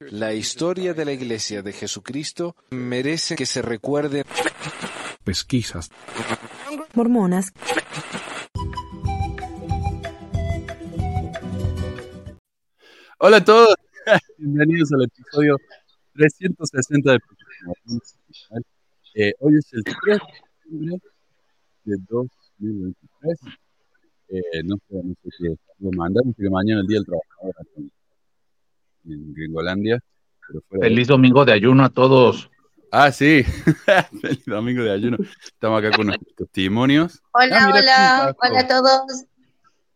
La historia de la Iglesia de Jesucristo merece que se recuerde. Pesquisas. Mormonas. Hola a todos, bienvenidos al episodio 360 de eh, Hoy es el 3 de septiembre de 2023. Eh, no sé, no sé qué lo mandamos, que mañana el Día del Trabajador en Gringolandia. Pero fuera de- Feliz domingo de ayuno a todos. Ah, sí, feliz domingo de ayuno. Estamos acá con nuestros testimonios. Hola, Ah, hola, encajó. hola a todos.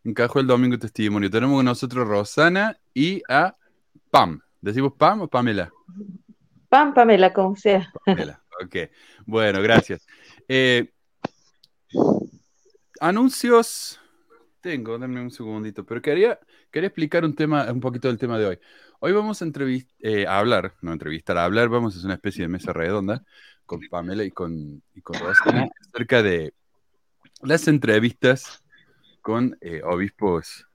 Encajó el domingo testimonio. Tenemos con nosotros a Rosana y a Pam. ¿Decimos Pam o Pamela? Pam, Pamela, como sea. Pamela. Ok. Bueno, gracias. Eh, anuncios. Tengo, dame un segundito, pero quería, quería explicar un tema, un poquito del tema de hoy. Hoy vamos a, eh, a hablar, no entrevistar, a hablar, vamos a hacer una especie de mesa redonda con Pamela y con, y con Rosana acerca de las entrevistas con eh, obispos,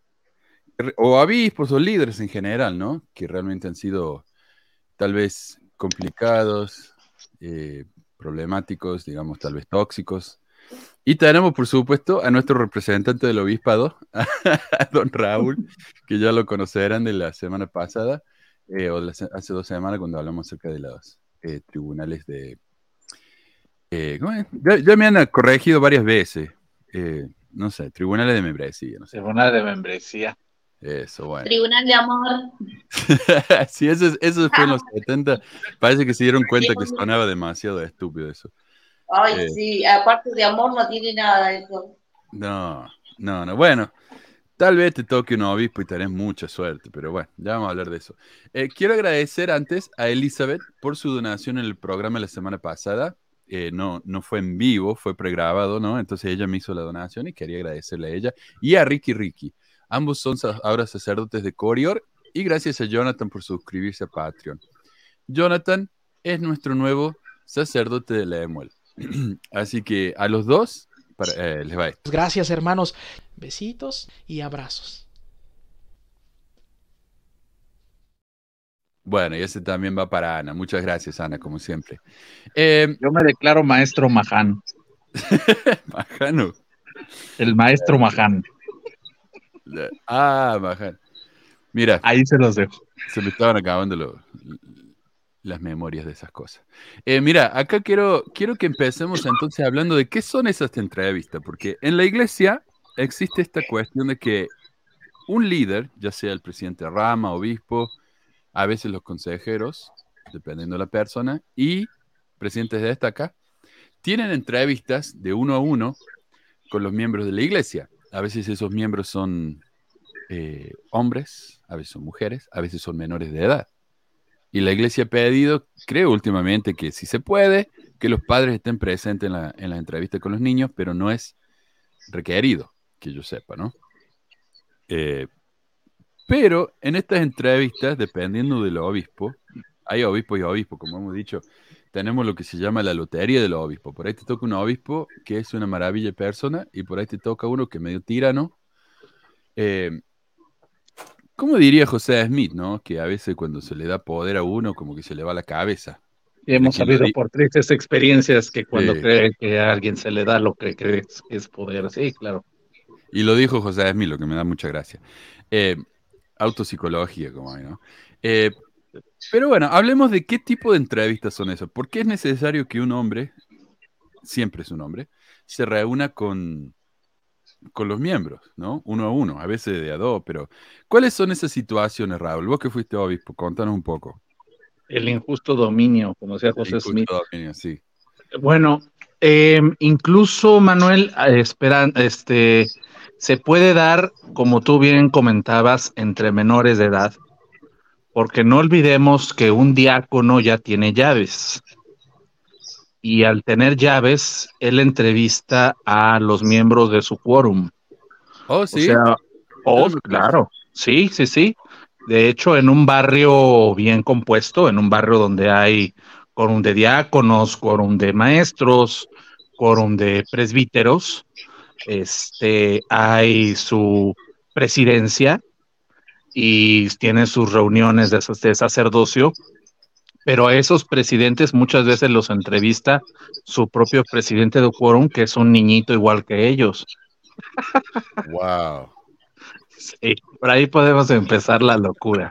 o obispos o líderes en general, ¿no? Que realmente han sido tal vez complicados, eh, problemáticos, digamos, tal vez tóxicos. Y tenemos, por supuesto, a nuestro representante del obispado, a don Raúl, que ya lo conocerán de la semana pasada, eh, o la hace dos semanas cuando hablamos acerca de los eh, tribunales de... eh, ¿cómo es? Ya, ya me han corregido varias veces. eh, no sé, tribunales de membresía, no sé. Tribunal de membresía. Eso, bueno. Tribunal de Amor. sí, eso, es- eso fue en los 70. Parece que se dieron cuenta que sonaba demasiado estúpido eso. Ay, Eh. sí, aparte de amor no tiene nada eso. No, no, no. Bueno, tal vez te toque un obispo y tenés mucha suerte, pero bueno, ya vamos a hablar de eso. Eh, quiero agradecer antes a Elizabeth por su donación en el programa la semana pasada. Eh, no, no fue en vivo, fue pregrabado, ¿no? Entonces ella me hizo la donación y quería agradecerle a ella y a Ricky Ricky. Ambos son ahora sacerdotes de Corior y gracias a Jonathan por suscribirse a Patreon. Jonathan es nuestro nuevo sacerdote de la Emuel. Así que a los dos para- eh, les va esto. Gracias hermanos. Besitos y abrazos. Bueno, y ese también va para Ana. Muchas gracias, Ana, como siempre. Eh, Yo me declaro maestro Maján. Majano. El maestro Maján. Ah, Majano. Mira, Ahí se los dejo. se me estaban acabando lo- las memorias de esas cosas. Eh, mira, acá quiero, quiero que empecemos entonces hablando de qué son esas entrevistas, porque en la iglesia existe esta cuestión de que un líder, ya sea el presidente rama, obispo, a veces los consejeros, dependiendo de la persona, y presidentes de destaca, tienen entrevistas de uno a uno con los miembros de la iglesia. A veces esos miembros son eh, hombres, a veces son mujeres, a veces son menores de edad. Y la iglesia ha pedido, creo últimamente, que si se puede, que los padres estén presentes en la, en la entrevista con los niños, pero no es requerido, que yo sepa, ¿no? Eh, pero en estas entrevistas, dependiendo del obispo, hay obispo y obispo, como hemos dicho, tenemos lo que se llama la lotería del obispo. Por ahí te toca un obispo que es una maravilla persona y por ahí te toca uno que es medio tirano. Eh, ¿Cómo diría José Smith, no? Que a veces cuando se le da poder a uno, como que se le va la cabeza. Y hemos sabido por tristes experiencias que cuando Sí. cree que a alguien se le da lo que crees que es poder. Sí, claro. Y lo dijo José Smith, lo que me da mucha gracia. Eh, autopsicología, como hay, ¿no? Eh, pero bueno, hablemos de qué tipo de entrevistas son esas. ¿Por qué es necesario que un hombre, siempre es un hombre, se reúna con, con los miembros, ¿no? Uno a uno, a veces de a dos, pero ¿cuáles son esas situaciones, Raúl? Vos que fuiste obispo, contanos un poco. El injusto dominio, como decía José Injusto Smith. dominio, sí. Bueno, eh, incluso Manuel, esperan, este, se puede dar, como tú bien comentabas, entre menores de edad, porque no olvidemos que un diácono ya tiene llaves. Y al tener llaves, él entrevista a los miembros de su quórum. Oh, sí. O sea, oh, Claro. sí, sí, sí. De hecho, en un barrio bien compuesto, en un barrio donde hay quórum de diáconos, quórum de maestros, quórum de presbíteros, este, hay su presidencia y tienen sus reuniones de, de sacerdocio, pero a esos presidentes muchas veces los entrevista su propio presidente de quórum, que es un niñito igual que ellos. Wow. Sí, por ahí podemos empezar la locura.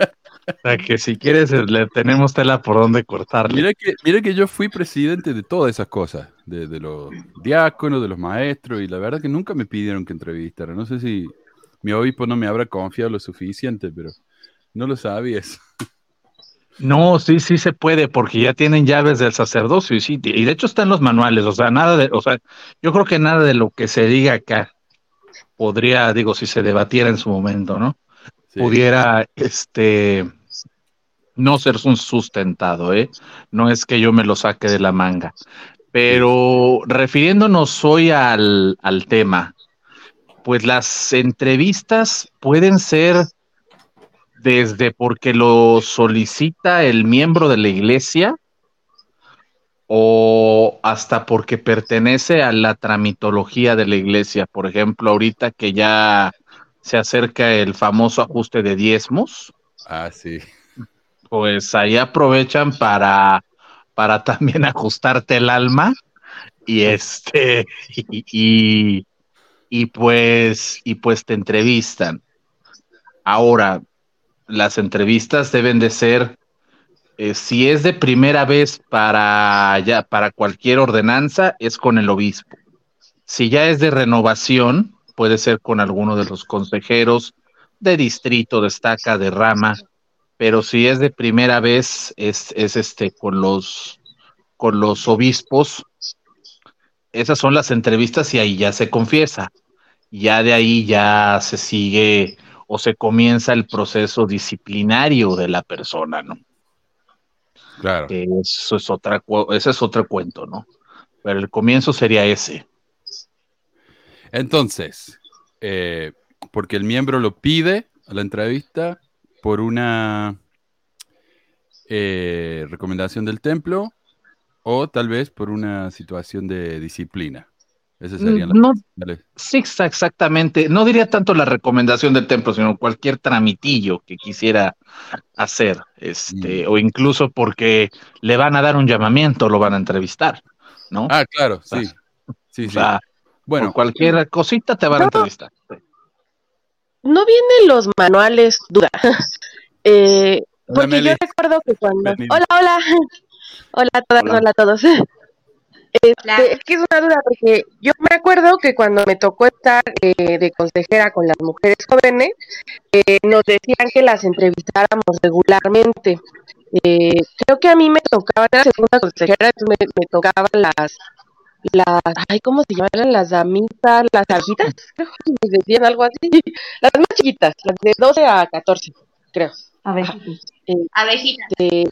O sea, que si quieres, le tenemos tela por donde cortarle. Mira que, mira que yo fui presidente de todas esas cosas, de, de los diáconos, de los maestros, y la verdad que nunca me pidieron que entrevistara. No sé si mi obispo no me habrá confiado lo suficiente, pero no lo sabía eso. No, sí, sí se puede, porque ya tienen llaves del sacerdocio, y sí, y de hecho están los manuales, o sea, nada de, o sea, yo creo que nada de lo que se diga acá podría, digo, si se debatiera en su momento, ¿no? Sí. Pudiera, este, no ser un sustentado, ¿eh? No es que yo me lo saque de la manga. Pero refiriéndonos hoy al, al tema, pues las entrevistas pueden ser desde porque lo solicita el miembro de la iglesia o hasta porque pertenece a la tramitología de la iglesia. Por ejemplo, ahorita que ya se acerca el famoso ajuste de diezmos, Ah, sí. pues ahí aprovechan para, para también ajustarte el alma y este y, y, y pues y pues te entrevistan. Ahora, las entrevistas deben de ser eh, si es de primera vez para ya para cualquier ordenanza es con el obispo. Si ya es de renovación, puede ser con alguno de los consejeros de distrito, de estaca, de rama, pero si es de primera vez es, es este con los con los obispos. Esas son las entrevistas y ahí ya se confiesa. Ya de ahí ya se sigue o se comienza el proceso disciplinario de la persona, ¿no? Claro. Eso es otra, ese es otro cuento, ¿no? Pero el comienzo sería ese. Entonces, eh, porque el miembro lo pide a la entrevista por una eh, recomendación del templo o tal vez por una situación de disciplina. Ese sería la... No, Dale. sí, exa- exactamente. No diría tanto la recomendación del templo, sino cualquier tramitillo que quisiera hacer, este, Mm. o incluso porque le van a dar un llamamiento, lo van a entrevistar, ¿no? Ah, claro, sí. Sí, o sí. sea, Bueno, por cualquier cosita te van a No. entrevistar. No vienen los manuales, duda. Eh, porque Meli. yo recuerdo que cuando... Hola, hola. Hola a todas, Hola. hola, a todos. Este, es que es una duda, porque yo me acuerdo que cuando me tocó estar eh, de consejera con las mujeres jóvenes, eh, nos decían que las entrevistáramos regularmente. Eh, creo que a mí me tocaba, era segunda consejera, entonces me, me tocaban las, las, ay, ¿cómo se llamaban? Las damitas, las abejitas, creo que decían algo así. Las más chiquitas, las de 12 a 14, creo. A ver, Abejita. Eh,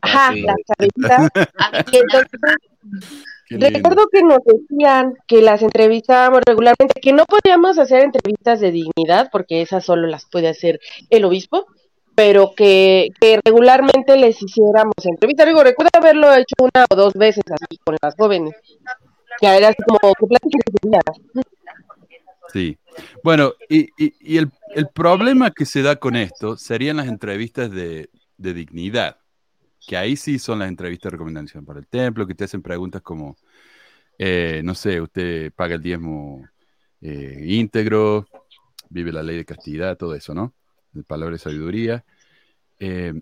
ajá, sí. las abejitas. Y entonces. Recuerdo que nos decían que las entrevistábamos regularmente, que no podíamos hacer entrevistas de dignidad, porque esas solo las puede hacer el obispo, pero que, que regularmente les hiciéramos entrevistas. Digo, recuerdo haberlo hecho una o dos veces así con las jóvenes, que era así como, ¿qué plática querías? Sí. Bueno, y, y- y el, el problema que se da con esto serían las entrevistas de, de dignidad, que ahí sí son las entrevistas de recomendación para el templo, que te hacen preguntas como, eh, no sé, usted paga el diezmo eh, íntegro, vive la ley de castidad, todo eso, ¿no? De palabra de sabiduría. Eh,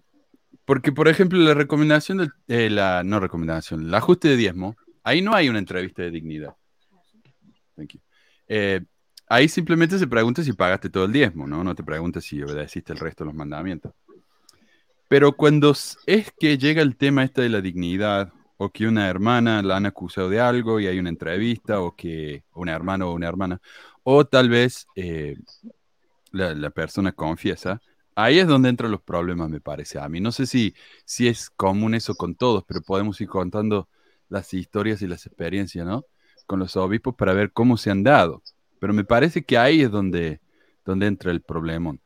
porque, por ejemplo, la recomendación la, no recomendación, el ajuste de diezmo, ahí no hay una entrevista de dignidad. Thank you. Ahí simplemente se pregunta si pagaste todo el diezmo, ¿no? No te pregunta si obedeciste el resto de los mandamientos. Pero cuando es que llega el tema este de la dignidad, o que una hermana la han acusado de algo y hay una entrevista, o que una hermana o una hermana, o tal vez eh, la, persona confiesa, ahí es donde entran los problemas, me parece a mí. No sé si, si es común eso con todos, pero podemos ir contando las historias y las experiencias, ¿no? Con los obispos para ver cómo se han dado. Pero me parece que ahí es donde, donde entra el problemón.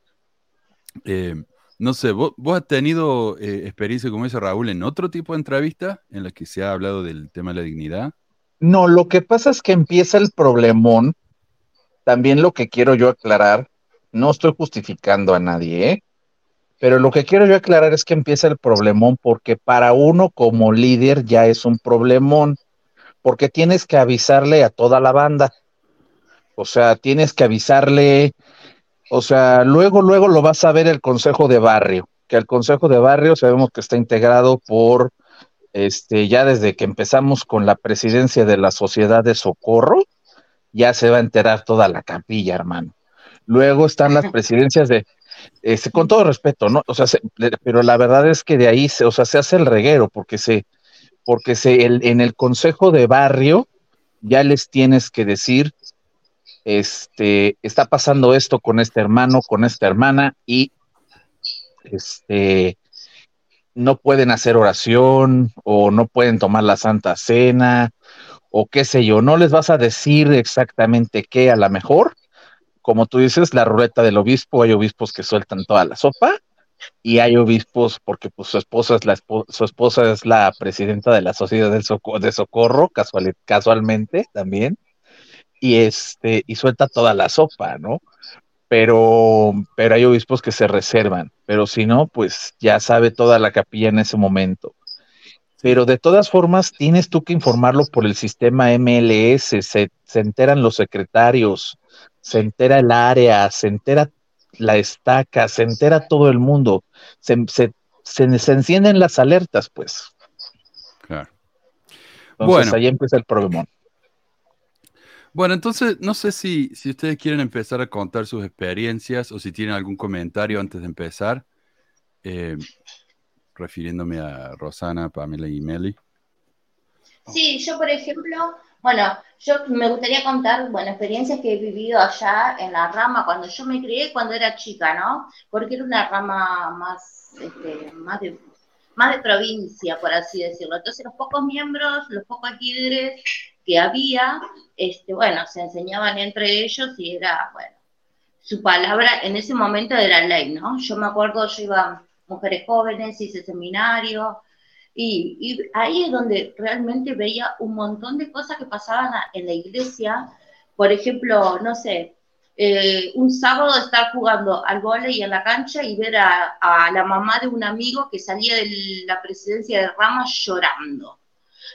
Eh, no sé, ¿vos, vos has tenido eh, experiencia como esa, Raúl, en otro tipo de entrevista en la que se ha hablado del tema de la dignidad? No, lo que pasa es que empieza el problemón. También lo que quiero yo aclarar No estoy justificando a nadie, ¿eh? Pero lo que quiero yo aclarar es que empieza el problemón porque para uno como líder ya es un problemón, porque tienes que avisarle a toda la banda. O sea, tienes que avisarle, o sea, luego, luego lo vas a ver el Consejo de Barrio, que el Consejo de Barrio sabemos que está integrado por, este, ya desde que empezamos con la presidencia de la Sociedad de Socorro, ya se va a enterar toda la capilla, hermano. Luego están las presidencias de, este, con todo respeto, ¿no? O sea, se- pero la verdad es que de ahí, se, o sea, se hace el reguero, porque se, porque se, el- en el consejo de barrio ya les tienes que decir, este, está pasando esto con este hermano, con esta hermana, y este, no pueden hacer oración, o no pueden tomar la Santa Cena, o qué sé yo, no les vas a decir exactamente qué a la mejor, como tú dices, la ruleta del obispo, hay obispos que sueltan toda la sopa y hay obispos porque pues su esposa es la su esposa es la presidenta de la Sociedad Soco- de Socorro, casual- casualmente también, y este y suelta toda la sopa, ¿no? Pero pero hay obispos que se reservan, pero si no, pues ya sabe toda la capilla en ese momento. Pero de todas formas, tienes tú que informarlo por el sistema MLS, se, se enteran los secretarios, se entera el área, se entera la estaca, se entera todo el mundo, se, se, se- se encienden las alertas, pues. Claro. Entonces Bueno. ahí empieza el problemón. Bueno, entonces no sé si, si ustedes quieren empezar a contar sus experiencias o si tienen algún comentario antes de empezar, eh, refiriéndome a Rosana, Pamela y Meli. Sí, yo por ejemplo, bueno, yo me gustaría contar, bueno, experiencias que he vivido allá en la rama cuando yo me crié cuando era chica, ¿no? Porque era una rama más, este, más de, más de provincia, por así decirlo. Entonces los pocos miembros, los pocos líderes que había, este, bueno, se enseñaban entre ellos y era, bueno, su palabra en ese momento era ley, ¿no? Yo me acuerdo, yo iba mujeres jóvenes, hice seminario, y, y ahí es donde realmente veía un montón de cosas que pasaban en la iglesia. Por ejemplo, no sé, eh, un sábado estar jugando al vóley en la cancha y ver a, a la mamá de un amigo que salía de la presidencia de Rama llorando.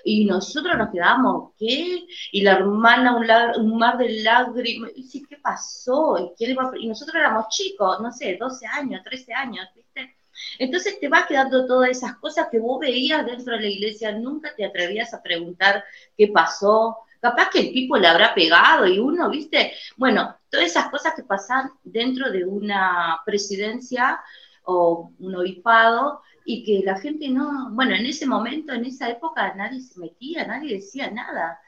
Y nosotros nos quedábamos, ¿qué? Y la hermana, un, mar de lágrimas. Y dice, ¿qué pasó? ¿Y, qué le va a- y nosotros éramos chicos, no sé, 12 años, 13 años, ¿viste? Entonces te vas quedando todas esas cosas que vos veías dentro de la iglesia, nunca te atrevías a preguntar qué pasó. Capaz que el tipo le habrá pegado y uno, ¿viste? Bueno, todas esas cosas que pasan dentro de una presidencia o un obispado y que la gente no, bueno, en ese momento, en esa época nadie se metía, nadie decía nada,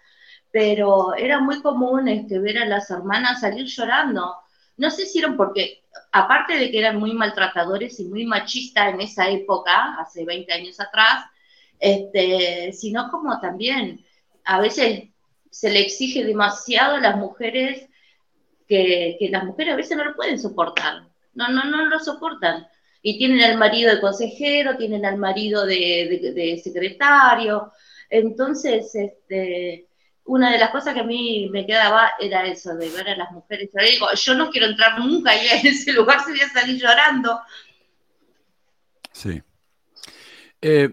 pero era muy común este, ver a las hermanas salir llorando. No sé si eran porque, aparte de que eran muy maltratadores y muy machistas en esa época, hace 20 años atrás, este, sino como también a veces se le exige demasiado a las mujeres que, que las mujeres a veces no lo pueden soportar, no, no, no lo soportan. Y tienen al marido de consejero, tienen al marido de, secretario. Entonces, este, una de las cosas que a mí me quedaba era eso, de ver a las mujeres. Yo no quiero entrar nunca ahí en ese lugar, se voy a salir llorando. Sí. Eh,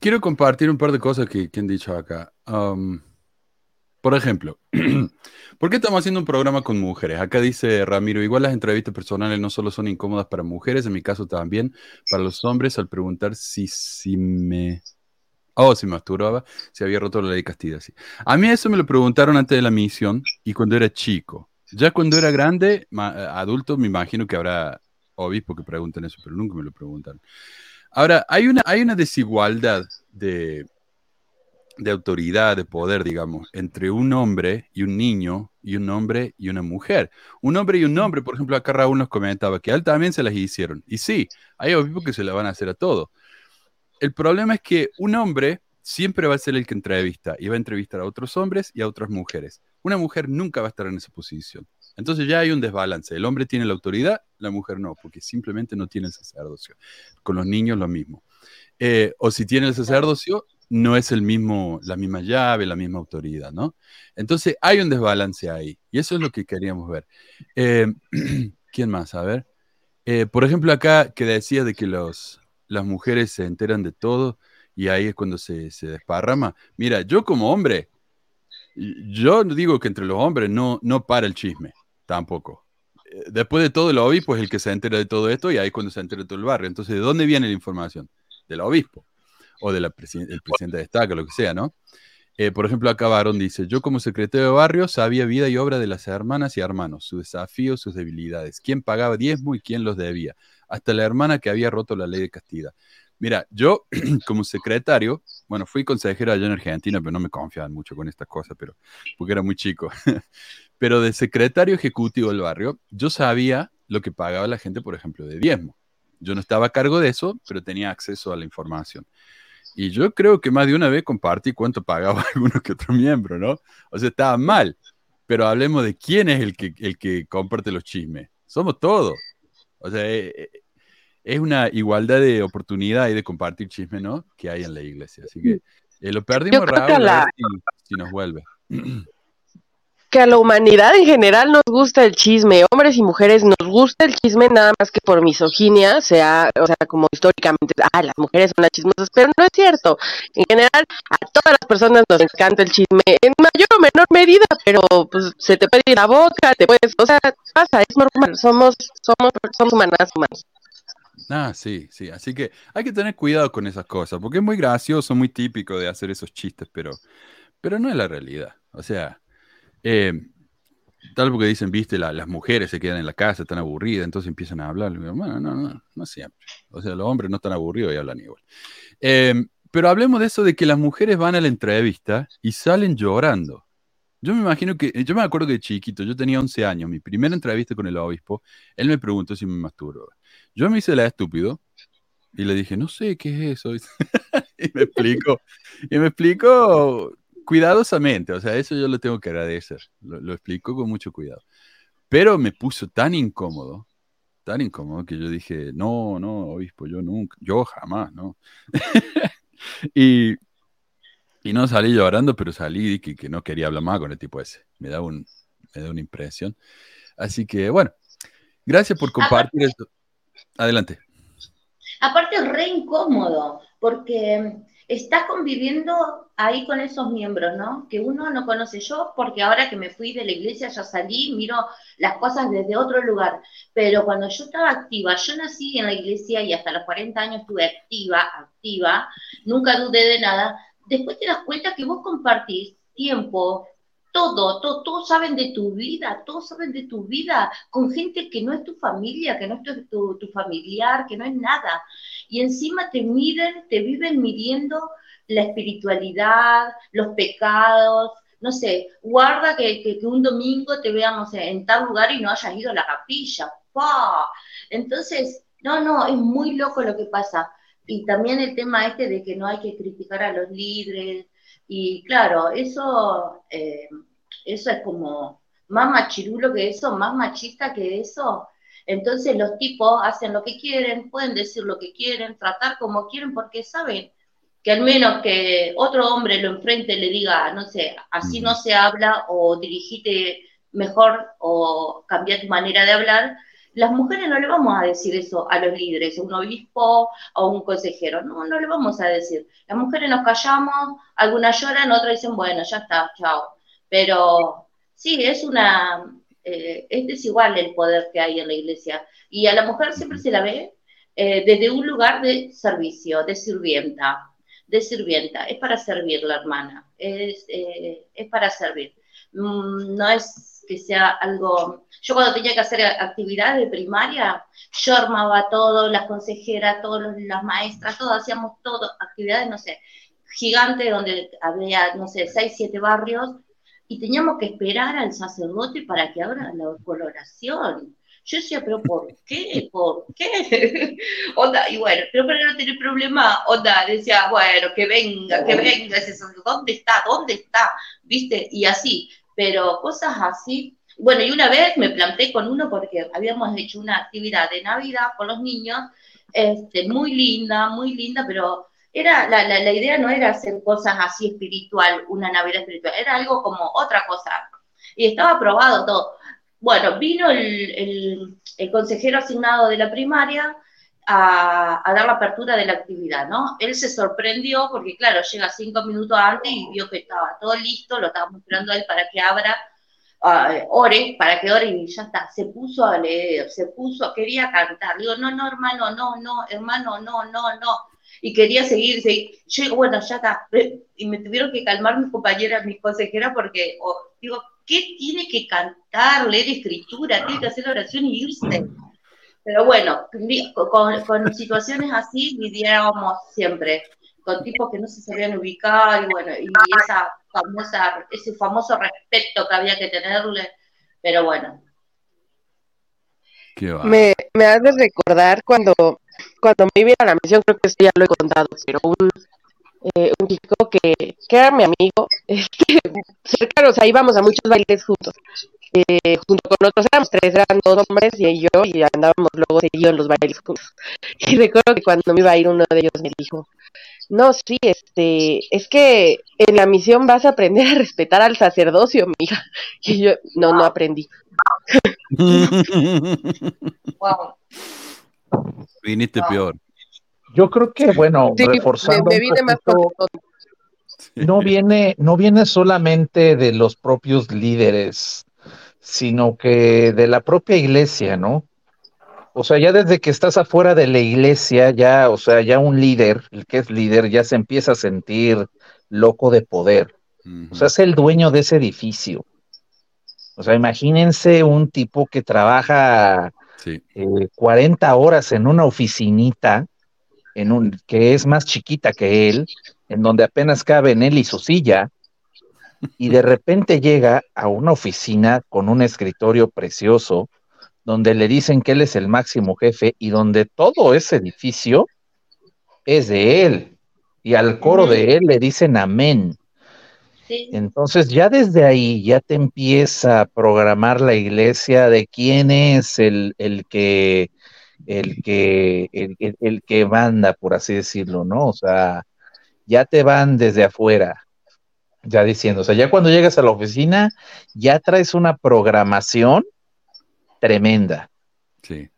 quiero compartir un par de cosas que, han dicho acá. Por ejemplo, ¿por qué estamos haciendo un programa con mujeres? Acá dice Ramiro, igual las entrevistas personales no solo son incómodas para mujeres, en mi caso también, para los hombres al preguntar si, si me... Oh, si me masturbaba, si había roto la ley de castidad, sí. A mí eso me lo preguntaron antes de la misión y cuando era chico. Ya cuando era grande, adulto, me imagino que habrá obispos que preguntan eso, pero nunca me lo preguntaron. Ahora, hay una, hay una desigualdad de, de autoridad, de poder, digamos, entre un hombre y un niño y un hombre y una mujer. Un hombre y un hombre, por ejemplo, acá Raúl nos comentaba que a él también se las hicieron. Y sí, hay obispos que se la van a hacer a todo. El problema es que un hombre siempre va a ser el que entrevista y va a entrevistar a otros hombres y a otras mujeres. Una mujer nunca va a estar en esa posición. Entonces ya hay un desbalance. El hombre tiene la autoridad, la mujer no, porque simplemente no tiene el sacerdocio. Con los niños lo mismo. Eh, o si tiene el sacerdocio, no es el mismo, la misma llave, la misma autoridad, ¿no? Entonces hay un desbalance ahí y eso es lo que queríamos ver. Eh, ¿Quién más? A ver. Eh, por ejemplo, acá que decía de que los, las mujeres se enteran de todo y ahí es cuando se, se desparrama. Mira, yo como hombre, yo digo que entre los hombres no, no para el chisme, tampoco. Eh, después de todo, el obispo es el que se entera de todo esto y ahí es cuando se entera de todo el barrio. Entonces, ¿de dónde viene la información? Del obispo o del presidente de Estado, lo que sea, ¿no? Eh, por ejemplo, acá Barón dice, yo como secretario de barrio sabía vida y obra de las hermanas y hermanos, sus desafíos, sus debilidades, quién pagaba diezmo y quién los debía, hasta la hermana que había roto la ley de castidad. Mira, yo como secretario, bueno, fui consejero allá en Argentina, pero no me confiaban mucho con estas cosas, pero porque era muy chico. pero de secretario ejecutivo del barrio, yo sabía lo que pagaba la gente, por ejemplo, de diezmo. Yo no estaba a cargo de eso, pero tenía acceso a la información. Y yo creo que más de una vez compartí cuánto pagaba alguno que otro miembro, ¿no? O sea, estaba mal. Pero hablemos de quién es el que, el que comparte los chismes. Somos todos. O sea, eh, eh, es una igualdad de oportunidad y de compartir chisme, ¿no? Que hay en la iglesia. Así que eh, lo perdimos, Raúl, si nos vuelve. que a la humanidad en general nos gusta el chisme, hombres y mujeres nos gusta el chisme nada más que por misoginia, sea, o sea, como históricamente, ah, las mujeres son las chismosas, pero no es cierto. En general, a todas las personas nos encanta el chisme, en mayor o menor medida, pero pues se te puede ir la boca, te puedes, o sea, pasa, es normal, somos, somos, somos humanas, humanos. Ah, sí, sí. Así que hay que tener cuidado con esas cosas, porque es muy gracioso, muy típico de hacer esos chistes, pero, pero no es la realidad. O sea, eh, tal porque dicen, viste, las mujeres se quedan en la casa, están aburridas, entonces empiezan a hablar. Bueno, no, no, no siempre. O sea, los hombres no están aburridos y hablan igual. Eh, pero hablemos de eso de que las mujeres van a la entrevista y salen llorando. Yo me imagino que, yo me acuerdo que de chiquito, yo tenía 11 años, mi primera entrevista con el obispo, él me preguntó si me masturbo. Yo me hice la estúpido y le dije, no sé qué es eso. y me explico, y me explico cuidadosamente, o sea, eso yo lo tengo que agradecer, lo, explico con mucho cuidado. Pero me puso tan incómodo, tan incómodo que yo dije, no, no, obispo, yo nunca, yo jamás, ¿no? y, y no salí llorando, pero salí y que, que no quería hablar más con el tipo ese. Me da, un, me da una impresión. Así que, bueno, gracias por compartir esto. Adelante. Aparte es re incómodo, porque estás conviviendo ahí con esos miembros, ¿no? Que uno no conoce yo, porque ahora que me fui de la iglesia ya salí, miro las cosas desde otro lugar. Pero cuando yo estaba activa, yo nací en la iglesia y hasta los 40 años estuve activa, activa, nunca dudé de nada. Después te das cuenta que vos compartís tiempo, todo, todo, todos saben de tu vida, todos saben de tu vida con gente que no es tu familia, que no es tu, tu, familiar, que no es nada. Y encima te miden, te viven midiendo la espiritualidad, los pecados, no sé, guarda que, que, un domingo te veamos en tal lugar y no hayas ido a la capilla. ¡Pah! Entonces, no, no, es muy loco lo que pasa. Y también el tema este de que no hay que criticar a los líderes, y claro, eso, eh, eso es como más machirulo que eso, más machista que eso. Entonces los tipos hacen lo que quieren, pueden decir lo que quieren, tratar como quieren, porque saben que al menos que otro hombre lo enfrente le diga, no sé, así no se habla o dirigite mejor o cambia tu manera de hablar, las mujeres no le vamos a decir eso a los líderes, a un obispo o un consejero, no, no le vamos a decir. Las mujeres nos callamos, algunas lloran, otras dicen, bueno, ya está, chao. Pero sí, es una, eh, es desigual el poder que hay en la iglesia. Y a la mujer siempre se la ve eh, desde un lugar de servicio, de sirvienta, de sirvienta. Es para servir la hermana, es, eh, es para servir. Mm, no es que sea algo... Yo cuando tenía que hacer actividades de primaria, yo armaba todo, las consejeras, todas las maestras, todos hacíamos todo, actividades, no sé, gigantes donde había, no sé, seis, siete barrios, y teníamos que esperar al sacerdote para que abra la coloración. Yo decía, pero ¿por qué? ¿Por qué? onda, y bueno, pero para no tener problema, onda, decía, bueno, que venga, que venga ¿dónde está? ¿Dónde está? ¿Viste? Y así pero cosas así. Bueno, y una vez me planté con uno porque habíamos hecho una actividad de Navidad con los niños, este, muy linda, muy linda, pero era la, la, idea no era hacer cosas así espiritual, una Navidad espiritual, era algo como otra cosa. Y estaba aprobado todo. bueno, vino el, consejero asignado de la primaria a, dar la apertura de la actividad, ¿no? Él se sorprendió porque, claro, llega cinco minutos antes y vio que estaba todo listo, lo estábamos esperando a él para que abra, uh, ore, para que ore y ya está. Se puso a leer, se puso, quería cantar. Digo, no, no, hermano, no, no, hermano, no, no, no. Y quería seguir, seguir. Yo bueno, ya está. Y me tuvieron que calmar mis compañeras, mis consejeras, porque, digo, ¿qué tiene que cantar, leer escritura? Tiene que hacer oración y irse. Pero bueno, con, situaciones así lidiábamos siempre, con tipos que no se sabían ubicar y bueno, y esa famosa, ese famoso respeto que había que tenerle, pero bueno. Me, me has de recordar cuando, cuando me iba a la misión, creo que esto ya lo he contado, pero un, eh, un chico que, que, era mi amigo, este, cercano, o sea, íbamos a muchos bailes juntos. Eh, junto con otros éramos tres, eran dos hombres y yo, y andábamos luego seguidos en los bailes juntos. Y recuerdo que cuando me iba a ir uno de ellos me dijo, no, sí, este, es que en la misión vas a aprender a respetar al sacerdocio, mija. Y yo, no, no aprendí. wow. Viniste peor. Yo creo que, bueno, reforzando no viene, no viene solamente de los propios líderes, sino que de la propia iglesia, ¿no? O sea, ya desde que estás afuera de la iglesia, ya, o sea, ya un líder, el que es líder, ya se empieza a sentir loco de poder. O sea, es el dueño de ese edificio. O sea, imagínense un tipo que trabaja 40 eh, horas en una oficinita en un, que es más chiquita que él, en donde apenas caben él y su silla, y de repente llega a una oficina con un escritorio precioso, donde le dicen que él es el máximo jefe y donde todo ese edificio es de él, y al coro de él le dicen amén. Entonces ya desde ahí ya te empieza a programar la iglesia de quién es el, el que el que, el, que manda, por así decirlo, ¿no? O sea, ya te van desde afuera, ya diciendo, o sea, ya cuando llegas a la oficina, ya traes una programación tremenda. Sí.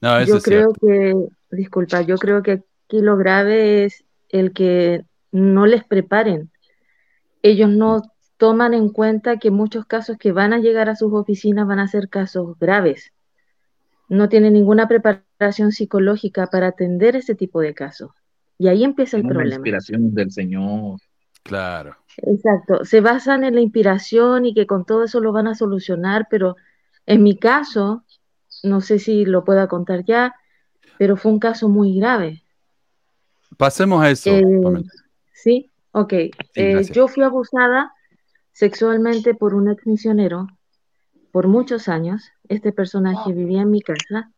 No, eso yo creo que, disculpa, yo creo que aquí lo grave es el que no les preparen. Ellos no toman en cuenta que muchos casos que van a llegar a sus oficinas van a ser casos graves no tiene ninguna preparación psicológica para atender ese tipo de casos. Y ahí empieza el problema. La inspiración del Señor. Claro. Exacto. Se basan en la inspiración y que con todo eso lo van a solucionar, pero en mi caso, no sé si lo pueda contar ya, pero fue un caso muy grave. Pasemos a eso. Eh, sí, ok. Eh, yo fui abusada sexualmente por un ex misionero por muchos años. Este personaje vivía en mi casa.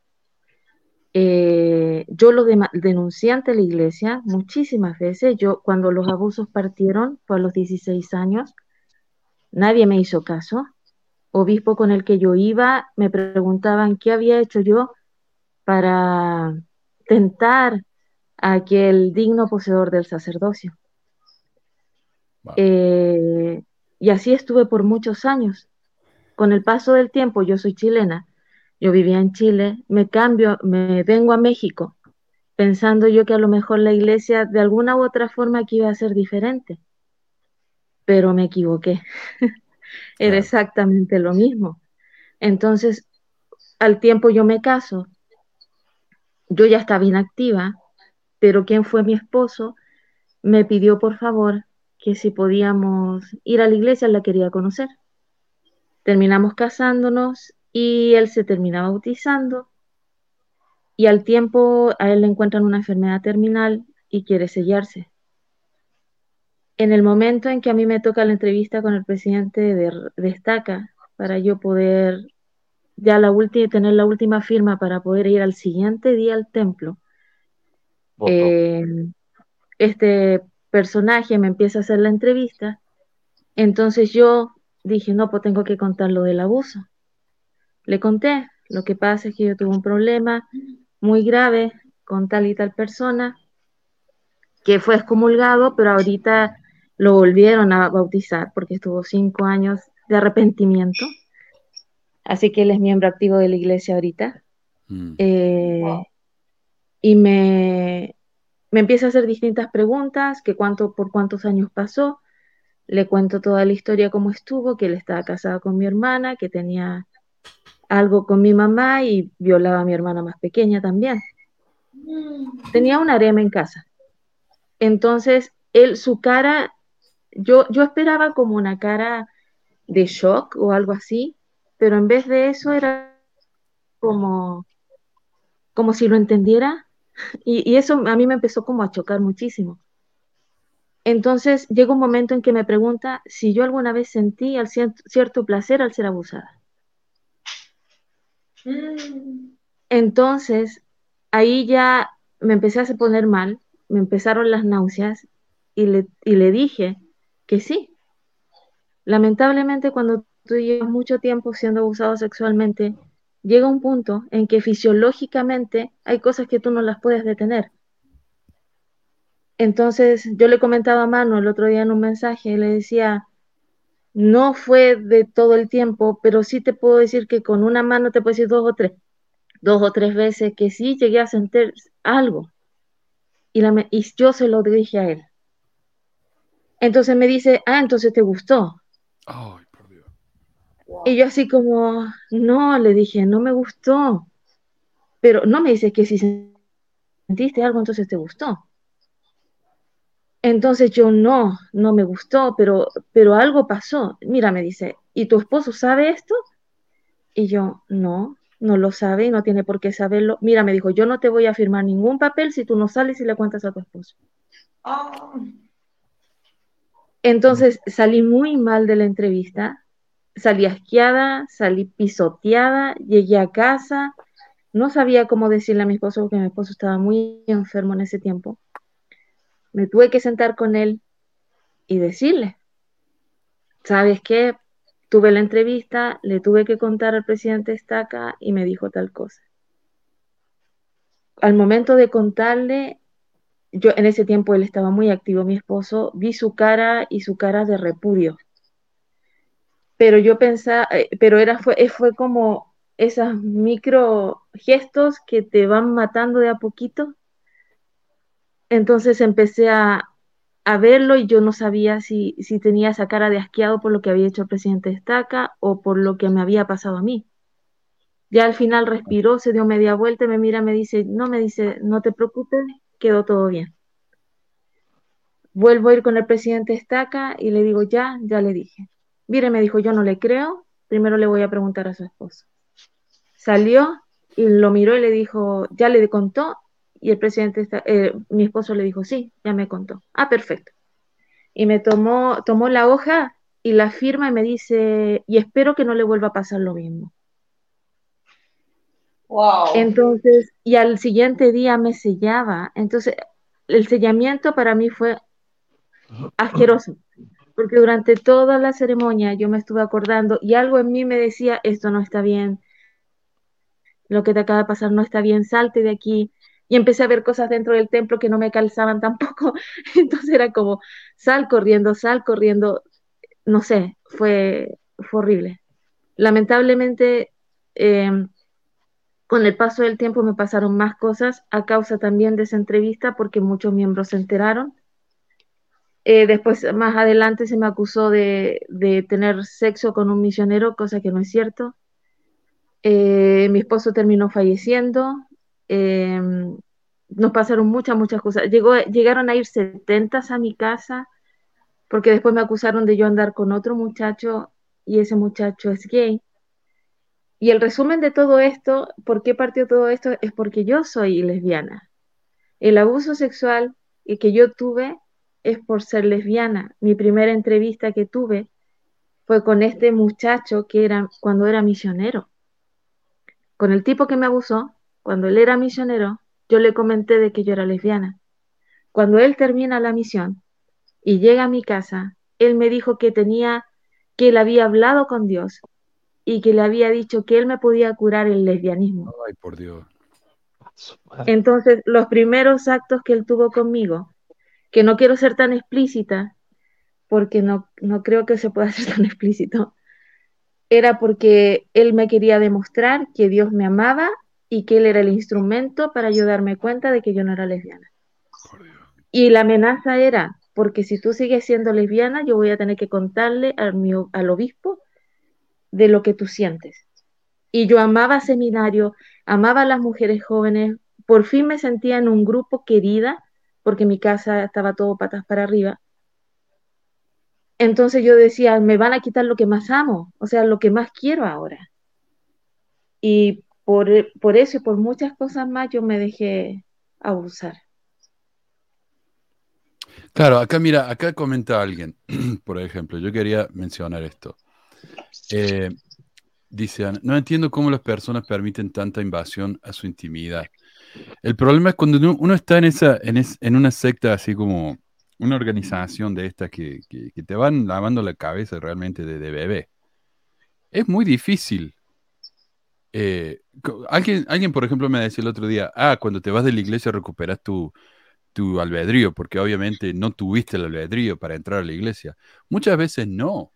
Eh, yo lo denuncié ante la iglesia muchísimas veces. Yo, cuando los abusos partieron, fue a los 16 años, nadie me hizo caso. Obispo con el que yo iba me preguntaban qué había hecho yo para tentar a aquel digno poseedor del sacerdocio. Eh, y así estuve por muchos años. Con el paso del tiempo, yo soy chilena, yo vivía en Chile, me cambio, me vengo a México, pensando yo que a lo mejor la iglesia de alguna u otra forma aquí iba a ser diferente, pero me equivoqué. Era exactamente lo mismo. Entonces, al tiempo yo me caso, yo ya estaba inactiva, pero quien fue mi esposo me pidió por favor que si podíamos ir a la iglesia, la quería conocer. Terminamos casándonos y él se termina bautizando y al tiempo a él le encuentran una enfermedad terminal y quiere sellarse. En el momento en que a mí me toca la entrevista con el presidente de Destaca para yo poder ya la última tener la última firma para poder ir al siguiente día al templo, eh, este personaje me empieza a hacer la entrevista. Entonces yo dije, no, pues tengo que contar lo del abuso. Le conté, lo que pasa es que yo tuve un problema muy grave con tal y tal persona, que fue excomulgado, pero ahorita lo volvieron a bautizar porque estuvo cinco años de arrepentimiento. Así que él es miembro activo de la iglesia ahorita. Mm. Eh, y me, me empieza a hacer distintas preguntas, que cuánto, por cuántos años pasó. Le cuento toda la historia cómo estuvo, que él estaba casado con mi hermana, que tenía algo con mi mamá y violaba a mi hermana más pequeña también. Tenía un harem en casa. Entonces, él, su cara, yo, yo esperaba como una cara de shock o algo así, pero en vez de eso era como, como si lo entendiera y, y eso a mí me empezó como a chocar muchísimo. Entonces llega un momento en que me pregunta si yo alguna vez sentí al cierto, cierto placer al ser abusada. Entonces ahí ya me empecé a poner mal, me empezaron las náuseas y le, y le dije que sí. Lamentablemente cuando tú llevas mucho tiempo siendo abusado sexualmente, llega un punto en que fisiológicamente hay cosas que tú no las puedes detener. Entonces yo le comentaba a Manu el otro día en un mensaje, le decía, no fue de todo el tiempo, pero sí te puedo decir que con una mano te puedo decir dos o tres, dos o tres veces que sí llegué a sentir algo. Y, la, y yo se lo dije a él. Entonces me dice, ah, entonces te gustó. Dios. Y yo así como, no, le dije, no me gustó. Pero no me dice que si sentiste algo, entonces te gustó. Entonces yo no, no me gustó, pero, pero algo pasó. Mira, me dice, ¿y tu esposo sabe esto? Y yo, no, no lo sabe y no tiene por qué saberlo. Mira, me dijo, yo no te voy a firmar ningún papel si tú no sales y le cuentas a tu esposo. Entonces salí muy mal de la entrevista, salí asqueada, salí pisoteada, llegué a casa, no sabía cómo decirle a mi esposo porque mi esposo estaba muy enfermo en ese tiempo. Me tuve que sentar con él y decirle, ¿sabes qué? Tuve la entrevista, le tuve que contar al presidente Estaca y me dijo tal cosa. Al momento de contarle, yo en ese tiempo él estaba muy activo, mi esposo, vi su cara y su cara de repudio. Pero yo pensaba, eh, pero era, fue, eh, fue como esos micro gestos que te van matando de a poquito. Entonces empecé a, a verlo y yo no sabía si, si tenía esa cara de asqueado por lo que había hecho el presidente Estaca o por lo que me había pasado a mí. Ya al final respiró, se dio media vuelta, me mira, me dice, no, me dice, no te preocupes, quedó todo bien. Vuelvo a ir con el presidente Estaca y le digo, ya, ya le dije. Mire, me dijo, yo no le creo, primero le voy a preguntar a su esposo. Salió y lo miró y le dijo, ya le contó, y el presidente, está, eh, mi esposo le dijo, sí, ya me contó. Ah, perfecto. Y me tomó, tomó la hoja y la firma y me dice, y espero que no le vuelva a pasar lo mismo. Wow. Entonces, y al siguiente día me sellaba. Entonces, el sellamiento para mí fue asqueroso, porque durante toda la ceremonia yo me estuve acordando y algo en mí me decía, esto no está bien, lo que te acaba de pasar no está bien, salte de aquí. Y empecé a ver cosas dentro del templo que no me calzaban tampoco. Entonces era como, sal corriendo, sal corriendo. No sé, fue, fue horrible. Lamentablemente, eh, con el paso del tiempo me pasaron más cosas a causa también de esa entrevista porque muchos miembros se enteraron. Eh, después, más adelante, se me acusó de, de, tener sexo con un misionero, cosa que no es cierto. Eh, mi esposo terminó falleciendo. Eh, nos pasaron muchas, muchas cosas. Llegaron a ir setentas a mi casa porque después me acusaron de yo andar con otro muchacho y ese muchacho es gay. Y el resumen de todo esto, ¿por qué partió todo esto? Es porque yo soy lesbiana. El abuso sexual que yo tuve es por ser lesbiana. Mi primera entrevista que tuve fue con este muchacho que era cuando era misionero. Con el tipo que me abusó, cuando él era misionero, yo le comenté de que yo era lesbiana. Cuando él termina la misión y llega a mi casa, él me dijo que tenía, que él había hablado con Dios y que le había dicho que él me podía curar el lesbianismo. Ay, por Dios. Entonces, los primeros actos que él tuvo conmigo, que no quiero ser tan explícita, porque no, no creo que se pueda ser tan explícito, era porque él me quería demostrar que Dios me amaba y que él era el instrumento para ayudarme cuenta de que yo no era lesbiana. Y la amenaza era, porque si tú sigues siendo lesbiana, yo voy a tener que contarle al, al obispo de lo que tú sientes. Y yo amaba seminario, amaba a las mujeres jóvenes, por fin me sentía en un grupo querida, porque mi casa estaba todo patas para arriba. Entonces yo decía, me van a quitar lo que más amo, o sea, lo que más quiero ahora. Y por, por eso y por muchas cosas más yo me dejé abusar. Claro, acá mira, acá comenta alguien, por ejemplo, yo quería mencionar esto. Eh, dice, no entiendo cómo las personas permiten tanta invasión a su intimidad. El problema es cuando uno está en, esa, en, una secta así como una organización de estas que, te van lavando la cabeza realmente de, bebé. Es muy difícil. Eh, alguien, alguien, por ejemplo, me decía el otro día, ah, cuando te vas de la iglesia recuperas tu, tu albedrío, porque obviamente no tuviste el albedrío para entrar a la iglesia. Muchas veces no.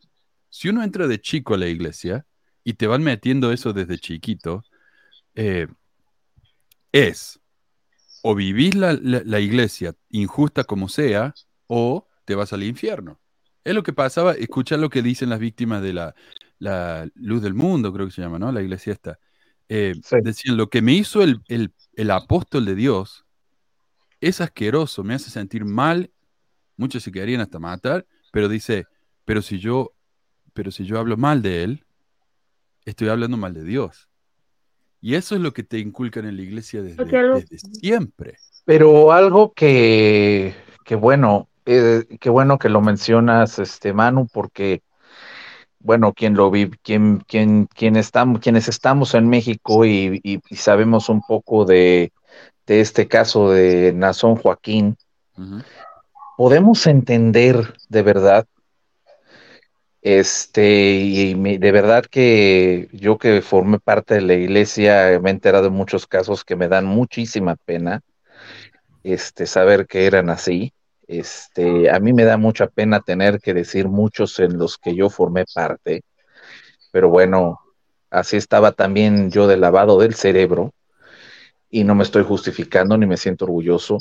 Si uno entra de chico a la iglesia y te van metiendo eso desde chiquito, eh, es o vivís la, iglesia injusta como sea, o te vas al infierno. Es lo que pasaba, escuchar lo que dicen las víctimas de la, luz del mundo, creo que se llama, ¿no? La iglesia esta. Eh, decían, lo que me hizo el, el, apóstol de Dios es asqueroso, me hace sentir mal, muchos se quedarían hasta matar, pero dice, pero si yo, pero si yo hablo mal de él, estoy hablando mal de Dios. Y eso es lo que te inculcan en la iglesia desde, siempre. Pero algo que, que bueno, eh, qué bueno que lo mencionas, este Manu, porque bueno, quien lo vive, quien, quien, quien estamos, quienes estamos en México y, sabemos un poco de, de, este caso de Nazón Joaquín, podemos entender de verdad este, y de verdad que yo que formé parte de la iglesia me he enterado de muchos casos que me dan muchísima pena, este, saber que eran así. Este, a mí me da mucha pena tener que decir muchos en los que yo formé parte, pero bueno, así estaba también yo de lavado del cerebro y no me estoy justificando ni me siento orgulloso,